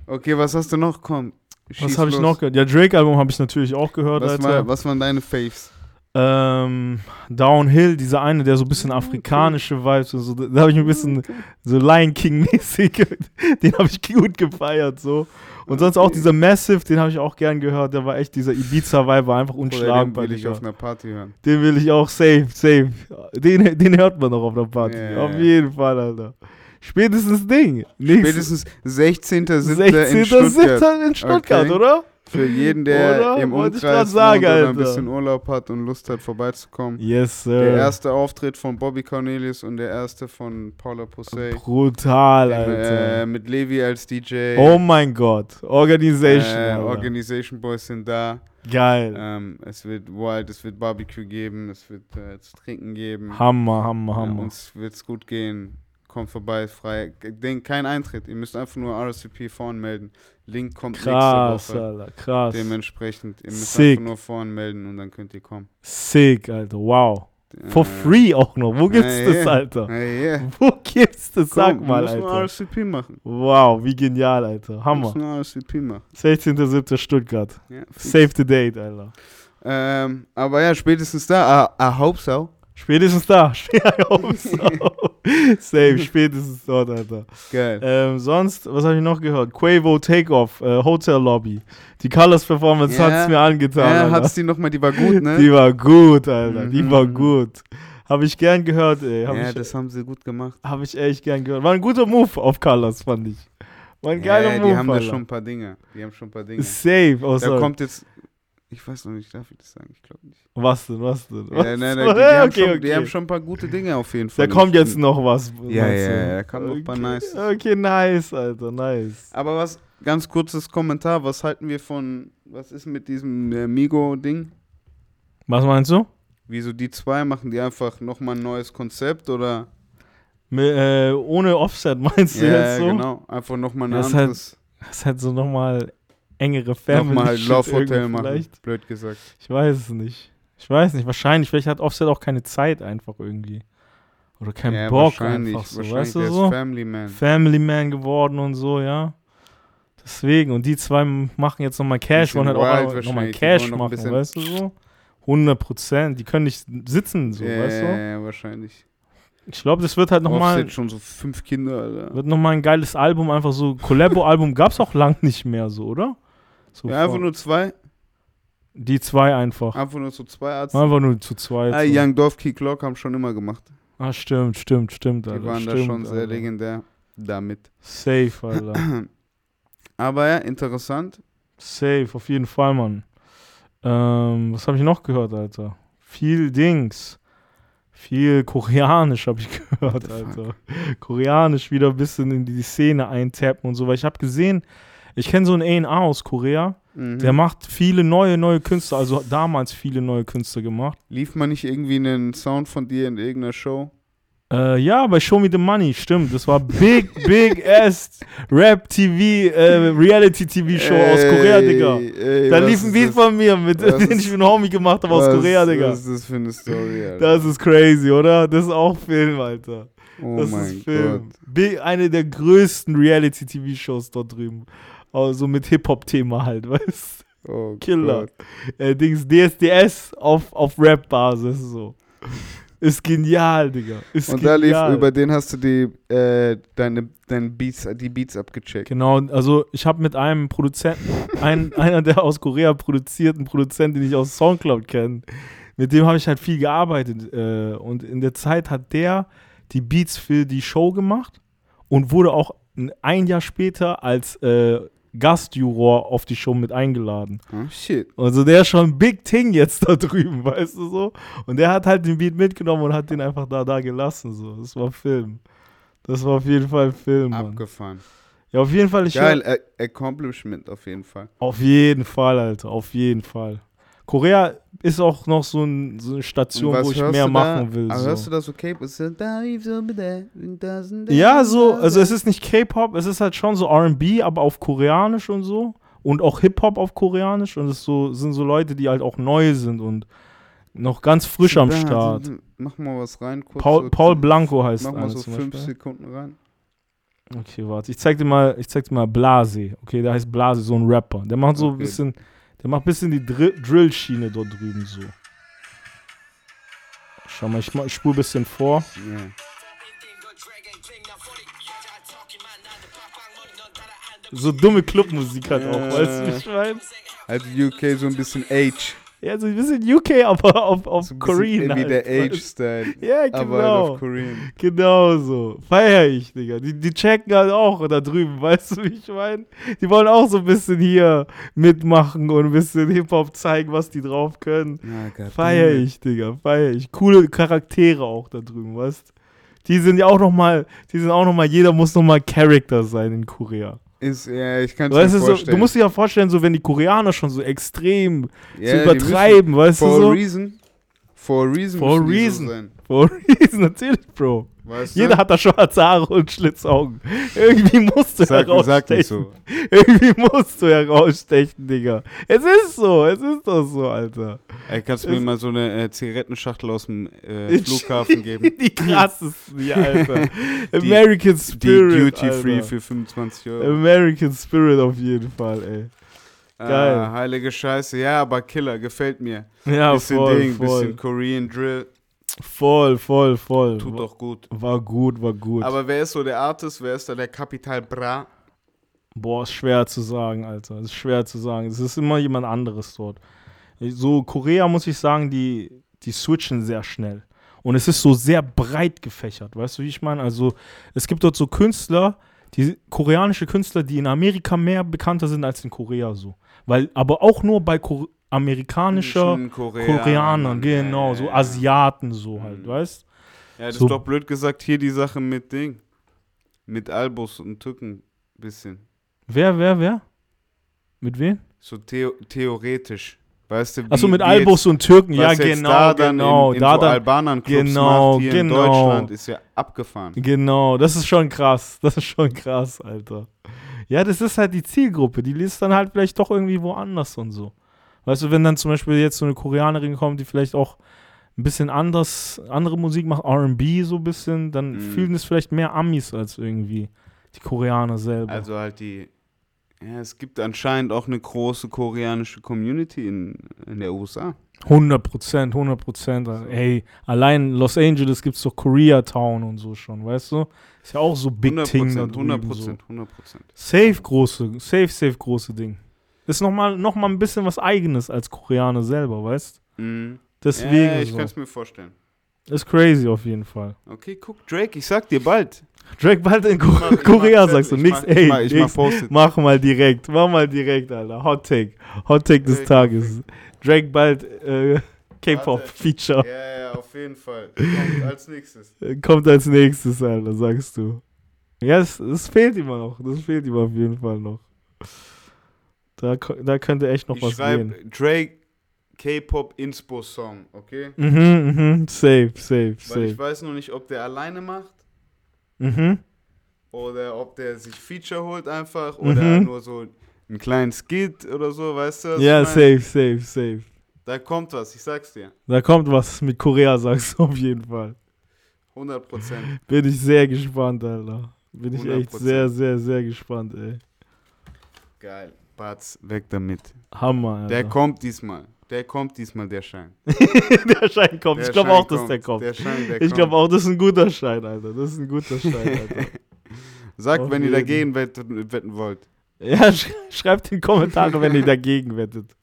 Okay, was hast du noch? Komm. Was habe ich noch gehört? Ja, Drake-Album habe ich natürlich auch gehört, Was, Alter. war, was waren deine Faves? Ähm, Downhill, dieser eine, der so ein bisschen afrikanische Vibes und so, da habe ich ein bisschen so Lion King-mäßig, [LAUGHS] den habe ich gut gefeiert, so. Und sonst auch dieser Massive, den habe ich auch gern gehört, der war echt, dieser Ibiza-Vibe war einfach Oder den unschlagbar, will ich auf einer Party hören. Den will ich auch safe, safe. Den, den hört man noch auf der Party. Ja, auf jeden Fall, Alter. Spätestens Ding. Nächstes- Spätestens 16.07. 16. in Stuttgart. 17. in Stuttgart, Okay. oder? Für jeden, der Oder? im Wollte ich Umkreis grad sagen, wohnt oder ein Alter. bisschen Urlaub hat und Lust hat, vorbeizukommen. Yes, sir. Der erste Auftritt von Bobby Cornelius und der erste von Paula Posey. Brutal, Alter. Äh, mit Levi als DJ. oh mein Gott. Organisation. äh, Alter. Organization Boys sind da. Geil. Ähm, es wird Wild, es wird Barbecue geben, es wird äh, zu trinken geben. Hammer, Hammer, Ja, Hammer. uns wird's gut gehen. Kommt vorbei, frei. Denk, kein Eintritt. Ihr müsst einfach nur RSVP voranmelden. Link kommt krass, nächste Woche. Alter. Krass. Dementsprechend, ihr müsst Sick. einfach nur voranmelden und dann könnt ihr kommen. Sick, Alter. Wow. For Äh, free auch noch. Wo gibt's äh, das. Alter? Äh. Wo gibt's das? Sag Komm, mal, wir müssen Alter. RSVP machen. Wow, wie genial, Alter. Wir Hammer. müssen nur RSVP machen. 16.07. Stuttgart. Ja. Save the date, Alter. Ähm, aber ja, spätestens da. I, I hope so. Spätestens da. [LAUGHS] [LAUGHS] Safe, spätestens dort, Alter. Geil. Ähm, sonst, was habe ich noch gehört? Quavo Takeoff, äh, Hotel Lobby. Die Colors Performance Ja. hat's mir angetan. ja, Alter. hat's die nochmal, die war gut, ne? Die war gut, Alter. Die Mhm. war gut. Habe ich gern gehört, ey. Habe ja, ich, das haben sie gut gemacht. hab ich echt gern gehört. War ein guter Move auf Colors, fand ich. War ein geiler Move, die haben da Alter. schon ein paar Dinge. Die haben schon ein paar Dinge. Safe. Oh, Da sorry. kommt jetzt. Ich weiß noch nicht, darf ich das sagen? Ich glaube nicht. was denn, was denn? Was? Ja, nein, nein, die, die, [LAUGHS] haben okay, schon, okay. die haben schon ein paar gute Dinge auf jeden Da Fall. kommt Ich jetzt bin- noch was. Ja, ja, ja, da kommen noch ein paar okay. nice. Okay, nice, Alter, nice. Aber was, ganz kurzes Kommentar, was halten wir von, was ist mit diesem äh, Migo-Ding? Was meinst du? Wieso die zwei, machen die einfach nochmal ein neues Konzept oder? Mi- äh, ohne Offset [LAUGHS] meinst du Ja, jetzt so? genau, einfach nochmal ein Das halt anderes, Das ist halt so nochmal engere Family. nochmal halt Love Hotel machen, Vielleicht. blöd gesagt. Ich weiß es nicht. Ich weiß nicht. Wahrscheinlich. Vielleicht hat Offset auch keine Zeit einfach irgendwie. Oder keinen ja, Bock wahrscheinlich, einfach so. Weißt du so? Family Man. Family Man geworden und so, ja. Deswegen. Und die zwei machen jetzt nochmal Cash. Bisschen Wollen halt auch nochmal Cash noch machen, weißt du so? 100 Prozent. Die können nicht sitzen, so, ja, weißt du? ja, ja, wahrscheinlich. Ich glaube, das wird halt nochmal. Offset schon so fünf Kinder, Alter. Wird nochmal ein geiles Album, einfach so. Collabo-Album gab es auch lang nicht mehr, so, oder? So Ja, einfach nur zwei, die zwei einfach. einfach nur so zwei Arzt. Einfach nur zu zweit. Ah, so. Young Dolph Key Clock haben schon immer gemacht. Ah, stimmt, stimmt, stimmt. Die Alter, waren stimmt, da schon sehr Alter. legendär damit. Safe, Alter. [CLEARS THROAT] Aber ja, interessant. Safe, auf jeden Fall, Mann. Ähm, was habe ich noch gehört, Alter? Viel Dings. Viel Koreanisch habe ich [LAUGHS] gehört? Alter. Koreanisch wieder ein bisschen in die Szene eintappen und so, weil ich habe gesehen, ich kenne so einen A&A aus Korea, Mhm. der macht viele neue, neue Künstler, also hat damals viele neue Künstler gemacht. Lief mal nicht irgendwie einen Sound von dir in irgendeiner Show? Äh, ja, bei Show Me the Money, stimmt. Das war Big, [LAUGHS] Big Ass Rap TV, äh, Reality TV Show aus Korea, Digga. Ey, Da lief ein Beat das? von mir, mit, Was [LAUGHS] den ich mit einem Homie gemacht habe aus Korea, Digga. Was ist das für eine Story, Alter? Das ist crazy, oder? Das ist auch Film, Alter. oh Das mein ist Film. Gott. Big, eine der größten Reality-TV-Shows dort drüben. Also mit Hip-Hop-Thema halt, [LAUGHS] weißt Oh Killer. Äh, Dings DSDS auf, auf Rap-Basis, so. Ist genial, Digga. Ist Und da genial. lief, über den hast du die, äh, deine, deine Beats, die Beats abgecheckt. Genau, also ich habe mit einem Produzenten, [LAUGHS] ein, einer, der aus Korea produziert, einen Produzenten, den ich aus Soundcloud kenne, mit dem habe ich halt viel gearbeitet. Äh, und in der Zeit hat der die Beats für die Show gemacht und wurde auch ein- ein Jahr später als äh, Gastjuror auf die Show mit eingeladen. Oh, shit. Also der ist schon Big Thing jetzt da drüben, [LAUGHS] weißt du so? Und der hat halt den Beat mitgenommen und hat den einfach da da gelassen. So. Das war Film. Das war auf jeden Fall Film, Mann. Abgefahren. Ja, auf jeden Fall. Ich Geil, Accomplishment auf jeden Fall. Auf jeden Fall, Alter. Auf jeden Fall. Korea ist auch noch so, ein, so eine Station, wo ich mehr machen da? will. Aber so. hörst du das da, so und Ja, so, also es ist nicht K-Pop, es ist halt schon so RB, aber auf Koreanisch und so. Und auch Hip-Hop auf Koreanisch. Und es so, sind so Leute, die halt auch neu sind und noch ganz frisch am Da, Start. Mach mal was rein. Kurz Paul, so Paul Blanco heißt Mach mal so fünf. Sekunden rein. Okay, warte. Ich zeig dir mal, ich zeig dir mal Blase. Okay, der heißt Blase, so ein Rapper. Der macht so ein Okay. bisschen, der macht ein bisschen die Dr Drill-Schiene dort drüben so. Schau mal, ich, spule ein bisschen vor. Ja. So dumme Clubmusik halt auch, Ja. weißt du, wie ich meine? Halt UK so ein bisschen Age. Ja, so ein bisschen UK, aber auf, auf So Korean. Wie halt, der Age-Style. du? [LAUGHS] Ja, Aber halt genau. auf Korean. Genau so. Feier ich, Digga. Die, die checken halt auch da drüben, [LAUGHS] weißt du, wie ich meine? Die wollen auch so ein bisschen hier mitmachen und ein bisschen Hip-Hop zeigen, was die drauf können. Ja, Gott, Feier ich, Digga, feier ich. Coole Charaktere auch da drüben, weißt Die sind ja auch nochmal, die sind auch nochmal, jeder muss nochmal Charakter sein in Korea. Ist, ja, ich kann es Weißt mir du, so, vorstellen. du musst dir ja vorstellen, so wenn die Koreaner schon so extrem die übertreiben, weißt müssen- du For so? a reason. For a reason. For a reason. So. For a reason, [LAUGHS] natürlich, Bro. Weißt Jeder du? hat da schwarze Haare und Schlitzaugen. Irgendwie musst du Sag, sag herausstechen. so. Irgendwie musst du herausstechen, Digga. Es ist so, es ist doch so, Alter. Ey, kannst du mir mal so eine äh, Zigarettenschachtel aus dem äh, [LAUGHS] Flughafen geben? [LAUGHS] Die krassesten hier, Alter. [LAUGHS] American Die Spirit. Duty Free Alter. für 25 Euro. American Spirit auf jeden Fall, ey. geil. Ah, heilige Scheiße. Ja, aber Killer, gefällt mir. Ja, bisschen voll, Ding, voll. bisschen Korean Drill. Voll, voll, voll. Tut War- doch gut. War gut, war gut. Aber wer ist so der Artist? Wer ist da der Kapital Bra? Boah, ist schwer zu sagen, Alter. Ist schwer zu sagen. Es ist immer jemand anderes dort. So, Korea muss ich sagen, die, die switchen sehr schnell. Und es ist so sehr breit gefächert, weißt du, wie ich meine? Also, es gibt dort so Künstler, die koreanische Künstler, die in Amerika mehr bekannter sind als in Korea so. Weil, aber auch nur bei Ko amerikanischer Indischen, Koreanern, Koreanern, genau, so. Asiaten so halt, Mhm. weißt Ja, das So- ist doch blöd gesagt, hier die Sache mit Ding. Mit Albus und Tücken. Bisschen. Wer, wer, wer? Mit wem? So theo theoretisch. Weißt du, wie, Achso, mit Albus und Türken, ja, genau, da dann genau. In, in da so dann, Albanern-Clubs genau, macht, hier in genau. Deutschland, ist ja abgefahren. Genau, das ist schon krass. [LAUGHS] Das ist schon krass, Alter. Ja, das ist halt die Zielgruppe. Die liest dann halt vielleicht doch irgendwie woanders und so. Weißt du, wenn dann zum Beispiel jetzt so eine Koreanerin kommt, die vielleicht auch ein bisschen anders, andere Musik macht, RB so ein bisschen, dann Mhm. fühlen es vielleicht mehr Amis als irgendwie die Koreaner selber. Also halt die. Ja, es gibt anscheinend auch eine große koreanische Community in, in der USA. 100 Prozent, 100 Prozent. Ey, allein in Los Angeles gibt es doch Koreatown und so schon, weißt du? Ist ja auch so Big 100 Thing da Prozent, 100 drüben so. Prozent, 100 Prozent. Safe große, safe, safe große Ding. Ist nochmal noch mal ein bisschen was Eigenes als Koreaner selber, weißt Mhm. Deswegen ja, ich so. kann es mir vorstellen. Ist crazy auf jeden Fall. Okay, guck, Drake, ich sag dir bald. Drake bald in Ko Ich mach- ich Korea, sagst du. ich Nix, mach- ich ey, mach- ich mach nix. Post-it. mach mal direkt, mach mal direkt, Alter. Hot Take. Hot Take des Drake, Tages. Drake bald äh. K-Pop-Feature. Ja, ja, auf jeden Fall. Kommt als nächstes. Kommt als nächstes, Alter, sagst du. Ja, es, es fehlt immer noch. Das fehlt ihm auf jeden Fall noch. Da, da könnte echt noch ich was schreibe gehen. Drake K-Pop Inspo Song, okay? Mhm, mhm. Safe, safe, Weil ich safe. weiß noch nicht, ob der alleine macht Mhm. oder ob der sich Feature holt einfach oder Mhm. nur so einen kleinen Skit oder so, weißt du? Ja, ich mein? safe, safe, safe. Da kommt was, ich sag's dir. Da kommt was mit Korea, [LAUGHS] sagst du auf jeden Fall. 100 Prozent. Bin ich sehr gespannt, Alter. Bin ich echt 100%. sehr, sehr, sehr gespannt, ey. Geil. Batz, weg damit. Hammer, Alter. Der kommt diesmal. Der kommt diesmal, der Schein. [LAUGHS] der Schein kommt. Der ich glaube auch, dass der kommt. Der Schein, der ich kommt. glaube auch, das ist ein guter Schein, Alter. Das ist ein guter Schein, Alter. [LAUGHS] Sagt, auf wenn ihr dagegen wetten, wollt. ja, [LAUGHS] sch schreibt in die Kommentare, wenn ihr dagegen wettet.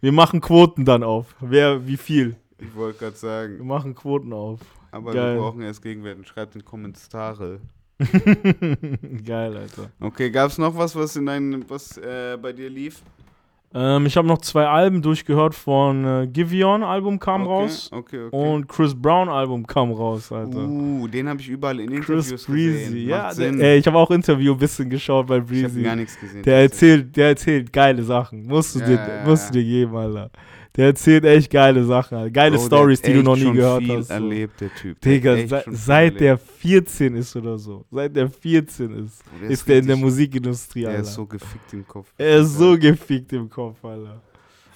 Wir machen Quoten dann auf. Wer, wie viel Ich wollte gerade Wir sagen. machen Quoten auf. Aber Geil. wir brauchen erst Gegenwerten. Schreibt in Kommentare. [LAUGHS] Geil, Alter. Okay, gab es noch was, was in deinem, was äh, bei dir lief? Ähm, ich habe noch zwei Alben durchgehört von äh, Giveon Album kam okay, raus Okay, okay. und Chris Brown Album kam raus, Alter. uh, den habe ich überall in Chris Interviews Breezy, gesehen. ja, der, ey, ich habe auch Interview ein bisschen geschaut bei ich habe Breezy. gar nichts gesehen. Der erzählt, der erzählt geile Sachen. Musst du, Ja, dir, musst du dir geben, Alter. Der erzählt echt geile Sachen. Geile Bro, der Stories, die du noch nie gehört viel hast. So. erlebt, der Typ. Der Digga, se seit der erlebt. 14 ist oder so, seit der 14 ist, Bro, ist der in der Musikindustrie, Der Alter. ist so gefickt im Kopf. er ist so gefickt im Kopf, Alter.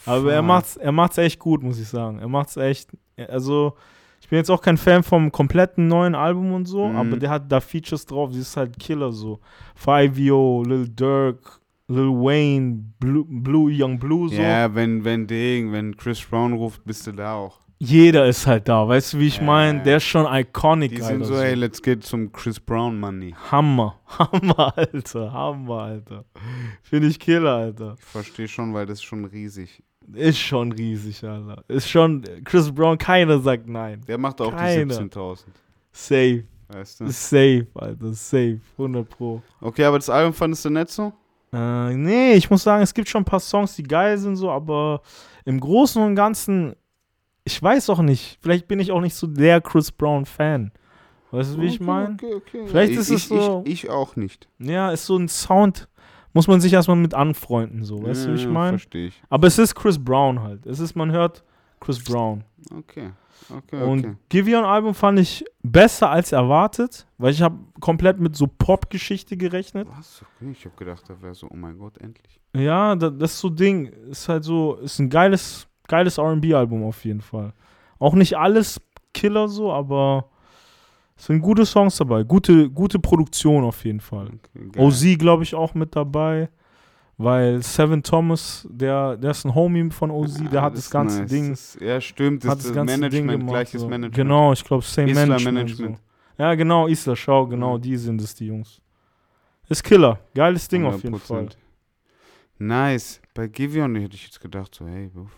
Aber er macht's, er macht's echt gut, muss ich sagen. Er macht's echt, also ich bin jetzt auch kein Fan vom kompletten neuen Album und so, Mhm. aber der hat da Features drauf, die ist halt Killer so. 5 Lil Durk, Lil Wayne, Blue, Blue Young Blue so. Ja, wenn, wenn Ding, wenn Chris Brown ruft, bist du da auch. Jeder ist halt da, weißt du, wie ich Ja. meine? Der ist schon iconic, Die Alter. sind so, ey, let's get zum Chris Brown Money. Hammer, [LAUGHS] Hammer, Alter, Hammer, Alter. Finde ich Killer, Alter. Ich verstehe schon, weil das ist schon riesig. Ist schon riesig, Alter. Ist schon, Chris Brown, keiner sagt nein. Der macht auch Keiner. die 17.000. Safe, Weißt du? safe, Alter, safe, 100 Pro. Okay, aber das Album fandest du nicht so? Äh, nee, ich muss sagen, es gibt schon ein paar Songs, die geil sind, so, aber im Großen und Ganzen, ich weiß auch nicht, vielleicht bin ich auch nicht so der Chris Brown-Fan. Weißt du, wie ich Okay, meine? Okay, okay. Vielleicht ich, ist es ich, so- Ich, ich auch nicht. Ja, ist so ein Sound, muss man sich erstmal mit anfreunden, so, weißt du, wie ich Ja, meine? Verstehe ich. Aber es ist Chris Brown halt. Es ist, man hört Chris Brown. Okay. Okay, Und okay. Giveon Album fand ich besser als erwartet, weil ich habe komplett mit so Pop-Geschichte gerechnet. Was? Okay, ich habe gedacht, da wäre so, oh mein Gott, endlich. Ja, da, das ist so Ding, ist halt so, ist ein geiles, geiles R&B-Album auf jeden Fall. Auch nicht alles Killer so, aber es sind gute Songs dabei, gute, gute Produktion auf jeden Fall. Okay. OZ, glaube ich, auch mit dabei, weil Seven Thomas, der, der ist ein Homie von OZ, Ja, der hat das, ganze nice. Ding, Das, ja, stimmt. Das, hat das, das ganze Management, Ding gemacht. gleiches so. Management. Genau, ich glaube, same Isla Management. Management. So. Ja, genau, Isla, schau, genau, Mhm. die sind es, die Jungs. Ist Killer, geiles Ding auf jeden Fall. 100%. Nice. Bei Giveon hätte ich jetzt gedacht, so, hey, wuff.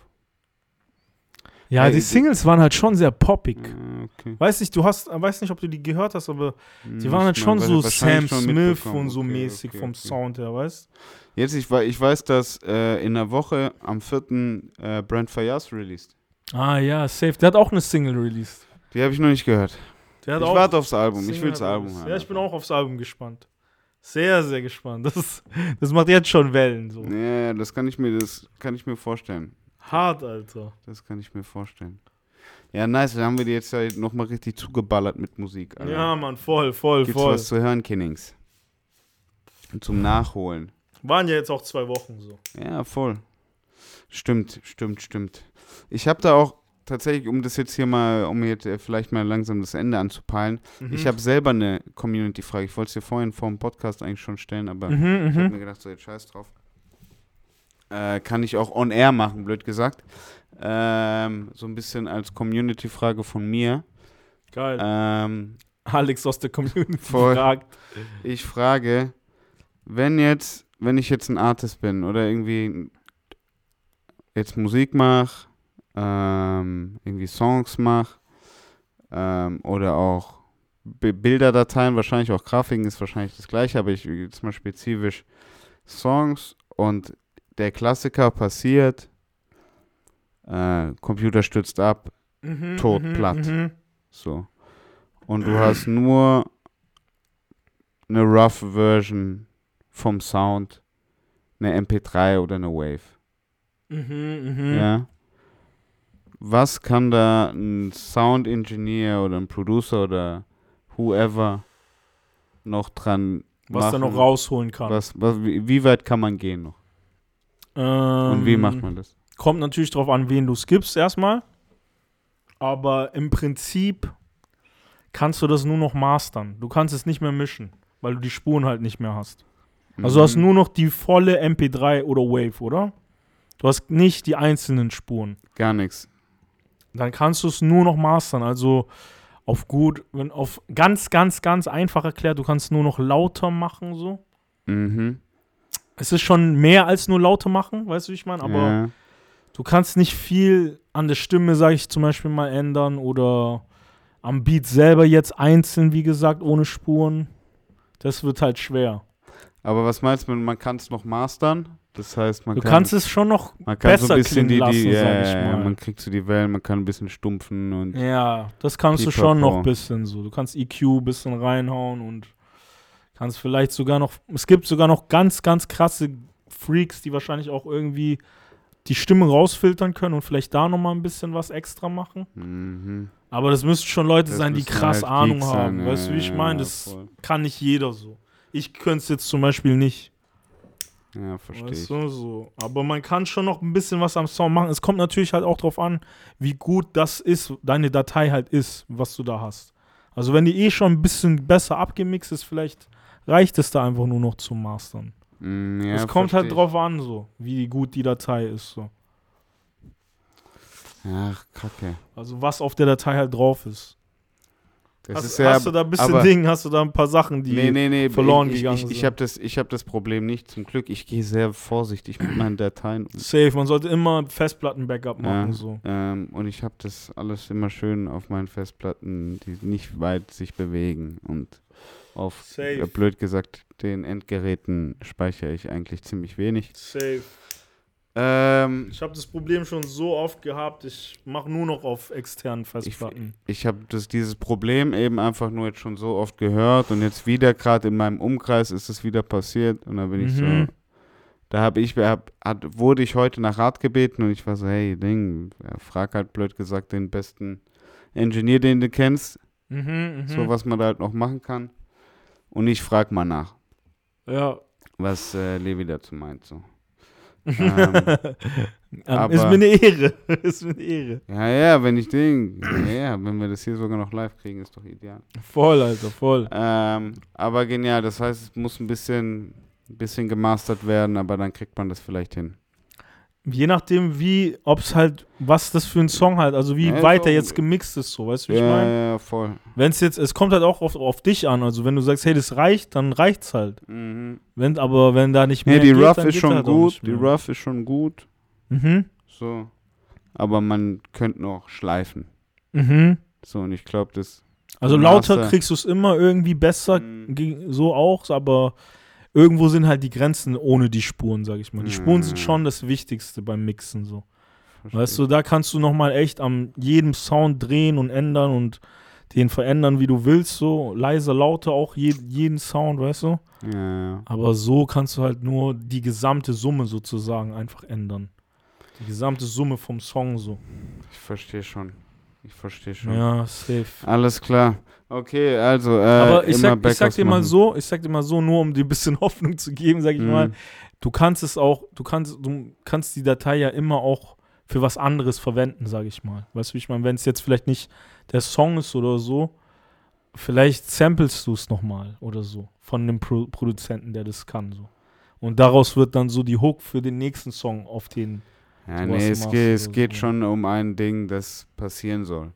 Ja, Ey, die die- Singles waren halt schon sehr poppig. Ja, okay. Weiß nicht, du hast, weiß nicht, ob du die gehört hast, aber die Hm, waren halt schon so Sam schon Smith und so Okay, mäßig okay, vom. Sound her, weißt Jetzt, ich, ich weiß, dass äh, in der Woche am 4. Äh, Brent Fayaz released. Ah ja, safe. Der hat auch eine Single released. Die habe ich noch nicht gehört. Der hat Ich auch warte aufs Album. Single Ich will das Album haben. Ja, ich bin auch aufs Album gespannt. Sehr, sehr gespannt. Das, das macht jetzt schon Wellen. So. Ja, das kann ich mir, das kann ich mir vorstellen. Hart, Alter. Das kann ich mir vorstellen. Ja, nice. Dann haben wir die jetzt ja nochmal richtig zugeballert mit Musik. Alter. Ja, Mann, voll, voll, Gibt's voll. was zu hören, Kinnings? Und zum Nachholen. Waren ja jetzt auch zwei Wochen so. Ja, voll. Stimmt, stimmt, stimmt. Ich habe da auch tatsächlich, um das jetzt hier mal, um jetzt äh, vielleicht mal langsam das Ende anzupeilen, Mhm. ich habe selber eine Community-Frage. Ich wollte es dir vorhin vor dem Podcast eigentlich schon stellen, aber Mhm, ich habe mhm. mir gedacht, so jetzt scheiß drauf. Äh, kann ich auch on air machen, blöd gesagt. Ähm, so ein bisschen als Community-Frage von mir. Geil. Ähm, Alex aus der Community [LAUGHS] Voll. fragt. ich frage, wenn jetzt, wenn ich jetzt ein Artist bin oder irgendwie jetzt Musik mache, ähm, irgendwie Songs mache ähm, oder auch Bilderdateien, wahrscheinlich auch Grafiken ist wahrscheinlich das gleiche, aber ich jetzt mal spezifisch Songs und der Klassiker passiert, äh, Computer stürzt ab, Mhm, Tot, mhm, platt. mhm. so. Und du hast nur eine rough Version vom Sound, eine MP3 oder eine Wave. Mhm, mhm. Ja. Was kann da ein Sound Engineer oder ein Producer oder whoever noch dran Was machen? er noch rausholen kann. Was, was, wie, wie weit kann man gehen noch? Und wie Ähm, macht man das? Kommt natürlich drauf an, wen du skippst erstmal. Aber im Prinzip kannst du das nur noch mastern. Du kannst es nicht mehr mischen, weil du die Spuren halt nicht mehr hast. Also du hast Mhm. nur noch die volle MP3 oder Wave, oder? Du hast nicht die einzelnen Spuren. Gar nichts. Dann kannst du es nur noch mastern. Also auf gut, wenn auf ganz, ganz, ganz einfach erklärt, du kannst nur noch lauter machen so. Mhm. Es ist schon mehr als nur lauter machen, weißt du, wie ich meine? Aber ja. du kannst nicht viel an der Stimme, sage ich zum Beispiel mal, ändern oder am Beat selber jetzt einzeln, wie gesagt, ohne Spuren. Das wird halt schwer. Aber was meinst du, man kann es noch mastern? Das heißt, man Du kann, kannst es schon noch man kann so besser ein bisschen die, lassen, ja, sag ich ja, ja, mal. man kriegt so die Wellen, man kann ein bisschen stumpfen und Ja, das kannst du schon noch ein bisschen so. Du kannst EQ ein bisschen reinhauen und kannst vielleicht sogar noch. Es gibt sogar noch ganz, ganz krasse Freaks, die wahrscheinlich auch irgendwie die Stimme rausfiltern können und vielleicht da nochmal ein bisschen was extra machen. mhm. Aber das müssten schon Leute Das sein, die krass halt Ahnung Geeks haben. sein, weißt du, wie ich ja, meine? ja, Das voll. kann nicht jeder so. Ich könnte es jetzt zum Beispiel nicht. Ja, verstehe ich. Weißt du, so. Aber man kann schon noch ein bisschen was am Sound machen. Es kommt natürlich halt auch drauf an, wie gut das ist, deine Datei halt ist, was du da hast. Also wenn die eh schon ein bisschen besser abgemixt ist, vielleicht reicht es da einfach nur noch zum Mastern. Mm, ja, es kommt halt versteh drauf an, so, wie gut die Datei ist. So. Ach, kacke. Also was auf der Datei halt drauf ist. Hast, ja, hast du da ein bisschen Ding, hast du da ein paar Sachen, die. nee, nee, nee, verloren ich, gegangen ich, ich, ich sind. habe das, ich hab das Problem nicht, zum Glück. Ich gehe sehr vorsichtig mit meinen Dateien. Safe, man sollte immer Festplatten-Backup machen. Ja, So. ähm, und ich habe das alles immer schön auf meinen Festplatten, die nicht weit sich bewegen. Und auf, Safe. äh, blöd gesagt, den Endgeräten speichere ich eigentlich ziemlich wenig. Safe. Ähm, Ich habe das Problem schon so oft gehabt, ich mache nur noch auf externen Festplatten. ich habe das dieses Problem eben einfach nur jetzt schon so oft gehört und jetzt wieder gerade in meinem Umkreis ist es wieder passiert und da bin ich so Mhm. da habe ich hab, hat, wurde ich heute nach Rat gebeten und ich war so hey Ding frag halt blöd gesagt den besten Engineer den du kennst Mhm, mhm. so was man da halt noch machen kann und ich frag mal nach Ja. was äh, Levi dazu meint so ähm, [LAUGHS] Ähm, aber- ist mir eine Ehre. [LAUGHS] ist mir eine Ehre. ja ja wenn ich den ja, ja wenn wir das hier sogar noch live kriegen ist doch ideal Voll, Alter, voll. Ähm, aber genial, das heißt, es muss ein bisschen, ein bisschen gemastert werden, aber dann kriegt man das vielleicht hin. Je nachdem, wie, ob es halt, was das für ein Song halt, also wie Ja, weit er auch- jetzt gemixt ist, so, weißt du, wie ja, ich meine? ja, ja, voll. Wenn es jetzt, es kommt halt auch auf, auf dich an, also wenn du sagst, hey, das reicht, dann reicht's halt. Mhm. Wenn, aber wenn da nicht mehr Ja, die geht, Rough ist schon halt gut, die. Rough ist schon gut, Mhm, so. Aber man könnte noch schleifen. mhm. So, und ich glaube, das. Also lauter kriegst du es immer irgendwie besser, Mhm. so auch, aber irgendwo sind halt die Grenzen ohne die Spuren, sag ich mal. Die Spuren sind Mhm. schon das Wichtigste beim Mixen, so. verstehe Weißt du, da kannst du nochmal echt am jedem Sound drehen und ändern und den verändern, wie du willst, so leiser, lauter auch je, jeden Sound, weißt du? Ja, ja. Aber so kannst du halt nur die gesamte Summe sozusagen einfach ändern. Die gesamte Summe vom Song so. Ich verstehe schon. Ich verstehe schon. Ja, safe. Alles klar. Okay, also. Äh, Aber ich sag, ich sag dir mal machen. so, ich sag dir mal so, nur um dir ein bisschen [LAUGHS] Hoffnung zu geben, sag ich Mhm. mal, du kannst es auch, du kannst, du kannst die Datei ja immer auch für was anderes verwenden, sag ich mal. Weißt du, wie ich meine, wenn es jetzt vielleicht nicht der Song ist oder so, vielleicht samplest du es nochmal oder so von einem Pro Produzenten, der das kann, so. Und daraus wird dann so die Hook für den nächsten Song auf den. Ja, nee, es, geht, es geht so. schon um ein Ding, das passieren soll.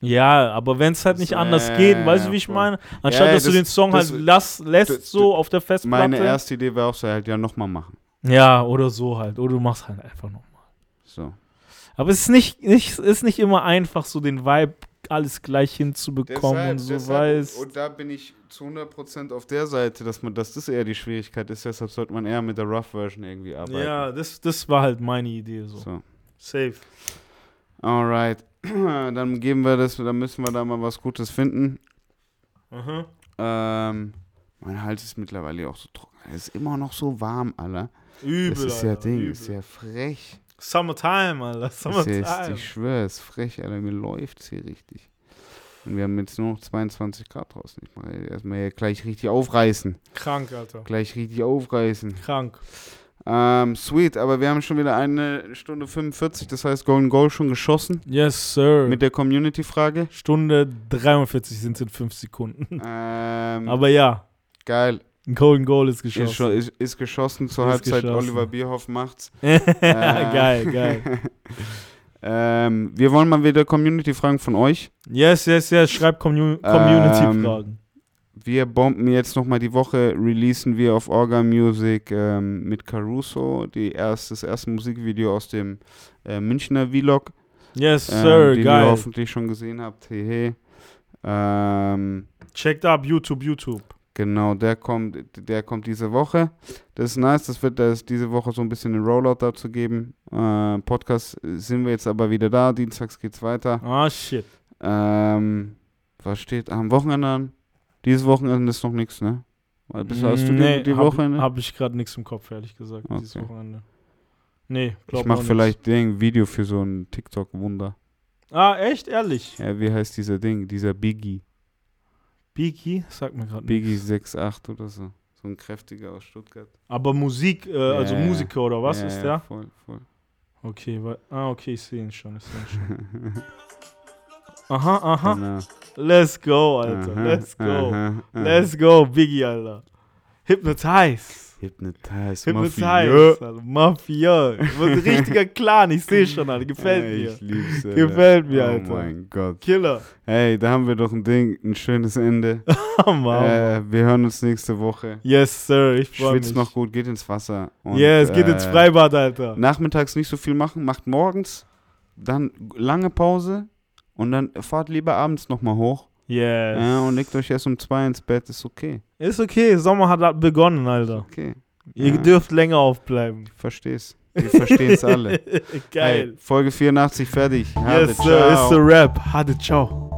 Ja, aber wenn es halt nicht So, anders ja, geht, weißt du, wie ich voll. meine? Anstatt Ja, dass du das- den Song das- halt lass, lässt das- so auf der Festplatte. Meine erste Idee war auch so, halt ja nochmal machen. Ja, oder so halt. Oder du machst halt einfach nochmal. So. Aber es ist nicht, nicht, ist nicht immer einfach, so den Vibe alles gleich hinzubekommen und so weiß. und da bin ich zu 100% auf der Seite, dass man, dass das eher die Schwierigkeit ist, deshalb sollte man eher mit der Rough Version irgendwie arbeiten. Ja, das, das war halt meine Idee so. So. Safe. Alright. [CLEARS THROAT] Dann geben wir das, dann müssen wir da mal was Gutes finden. Aha. Ähm, mein Hals ist mittlerweile auch so trocken. Es ist immer noch so warm, Alter. Übel, Das ist ja Alter, Ding, übel. ist ja frech. Summertime, Alter. Das ist Summertime. ich schwöre, es ist frech, Alter. Mir läuft's hier richtig. Und wir haben jetzt nur noch 22 Grad draußen. Ich mache erstmal hier gleich richtig aufreißen. Krank, Alter. Gleich richtig aufreißen. Krank. Ähm, sweet, aber wir haben schon wieder eine Stunde 45, das heißt Golden Goal schon geschossen. Yes, sir. Mit der Community-Frage. Stunde 43 sind es in 5 Sekunden. Ähm, Aber ja, geil. ein Golden Goal ist geschossen. ist, ist geschossen. Zur Ist Halbzeit geschossen. Oliver Bierhoff macht's. [LAUGHS] geil, geil. [LAUGHS] ähm, wir wollen mal wieder Community-Fragen von euch. Yes, yes, yes. Schreibt Commu Ähm, Community-Fragen. Wir bomben jetzt nochmal die Woche, releasen wir auf Orga Music ähm, mit Caruso die erst, das erste Musikvideo aus dem äh, Münchner Vlog, Yes, ähm, Sir, den ihr geil. hoffentlich schon gesehen habt. Hehe. Ähm, Checkt ab, YouTube, YouTube. Genau, der kommt, der kommt diese Woche. Das ist nice, das wird das diese Woche so ein bisschen einen Rollout dazu geben. Äh, Podcast sind wir jetzt aber wieder da. Dienstags geht's weiter. Ah, shit. Ähm, was steht am Wochenende an? Dieses Wochenende ist noch nichts, ne? Weil Bis hast du die, die hab, Woche, ne? Hab ich gerade nichts im Kopf, ehrlich gesagt, dieses Okay. Wochenende. Nee, glaub ich mach auch vielleicht ein Video für so ein TikTok-Wunder. Ah, echt? Ehrlich? Ja, wie heißt dieser Ding? Dieser Biggie. Biggie? Sag mir gerade Biggie nichts. 6'8 oder so. So ein kräftiger aus Stuttgart. Aber Musik, äh, also Ja, ja. Musiker oder was ja, ist ja, der? Voll, voll. Okay, ah, okay, ich sehe ihn schon, ich seh ihn schon. [LAUGHS] Aha, aha. Genau. Let's go, Alter. Aha, Let's go. aha, aha. Let's go, Biggie, Alter. Hypnotize. Hypnotize, Hypnotize, Mafia. Alter. Mafia. Wird ein richtiger Clan, ich sehe schon, Alter. Gefällt mir. Ich lieb's, Alter. Gefällt mir, oh Alter. mein Gott. Killer. Hey, da haben wir doch ein Ding, ein schönes Ende. [LAUGHS] Oh, Mann. äh, wir hören uns nächste Woche. yes, Sir, ich freue mich. Schwitzt noch gut, geht ins Wasser. Und, yes, geht ins äh, Freibad, Alter. Nachmittags nicht so viel machen, macht morgens, dann lange Pause und dann fahrt lieber abends nochmal hoch. Yes. Ja, und legt euch erst um zwei ins Bett, ist okay. Ist okay, Sommer hat begonnen, Alter. Okay, Ihr Ja. dürft länger aufbleiben. versteh's. Wir verstehen's alle. [LAUGHS] Geil. Hey, Folge 84 fertig. Hade, yes, Sir, ist ciao. the Rap. Hatte, ciao.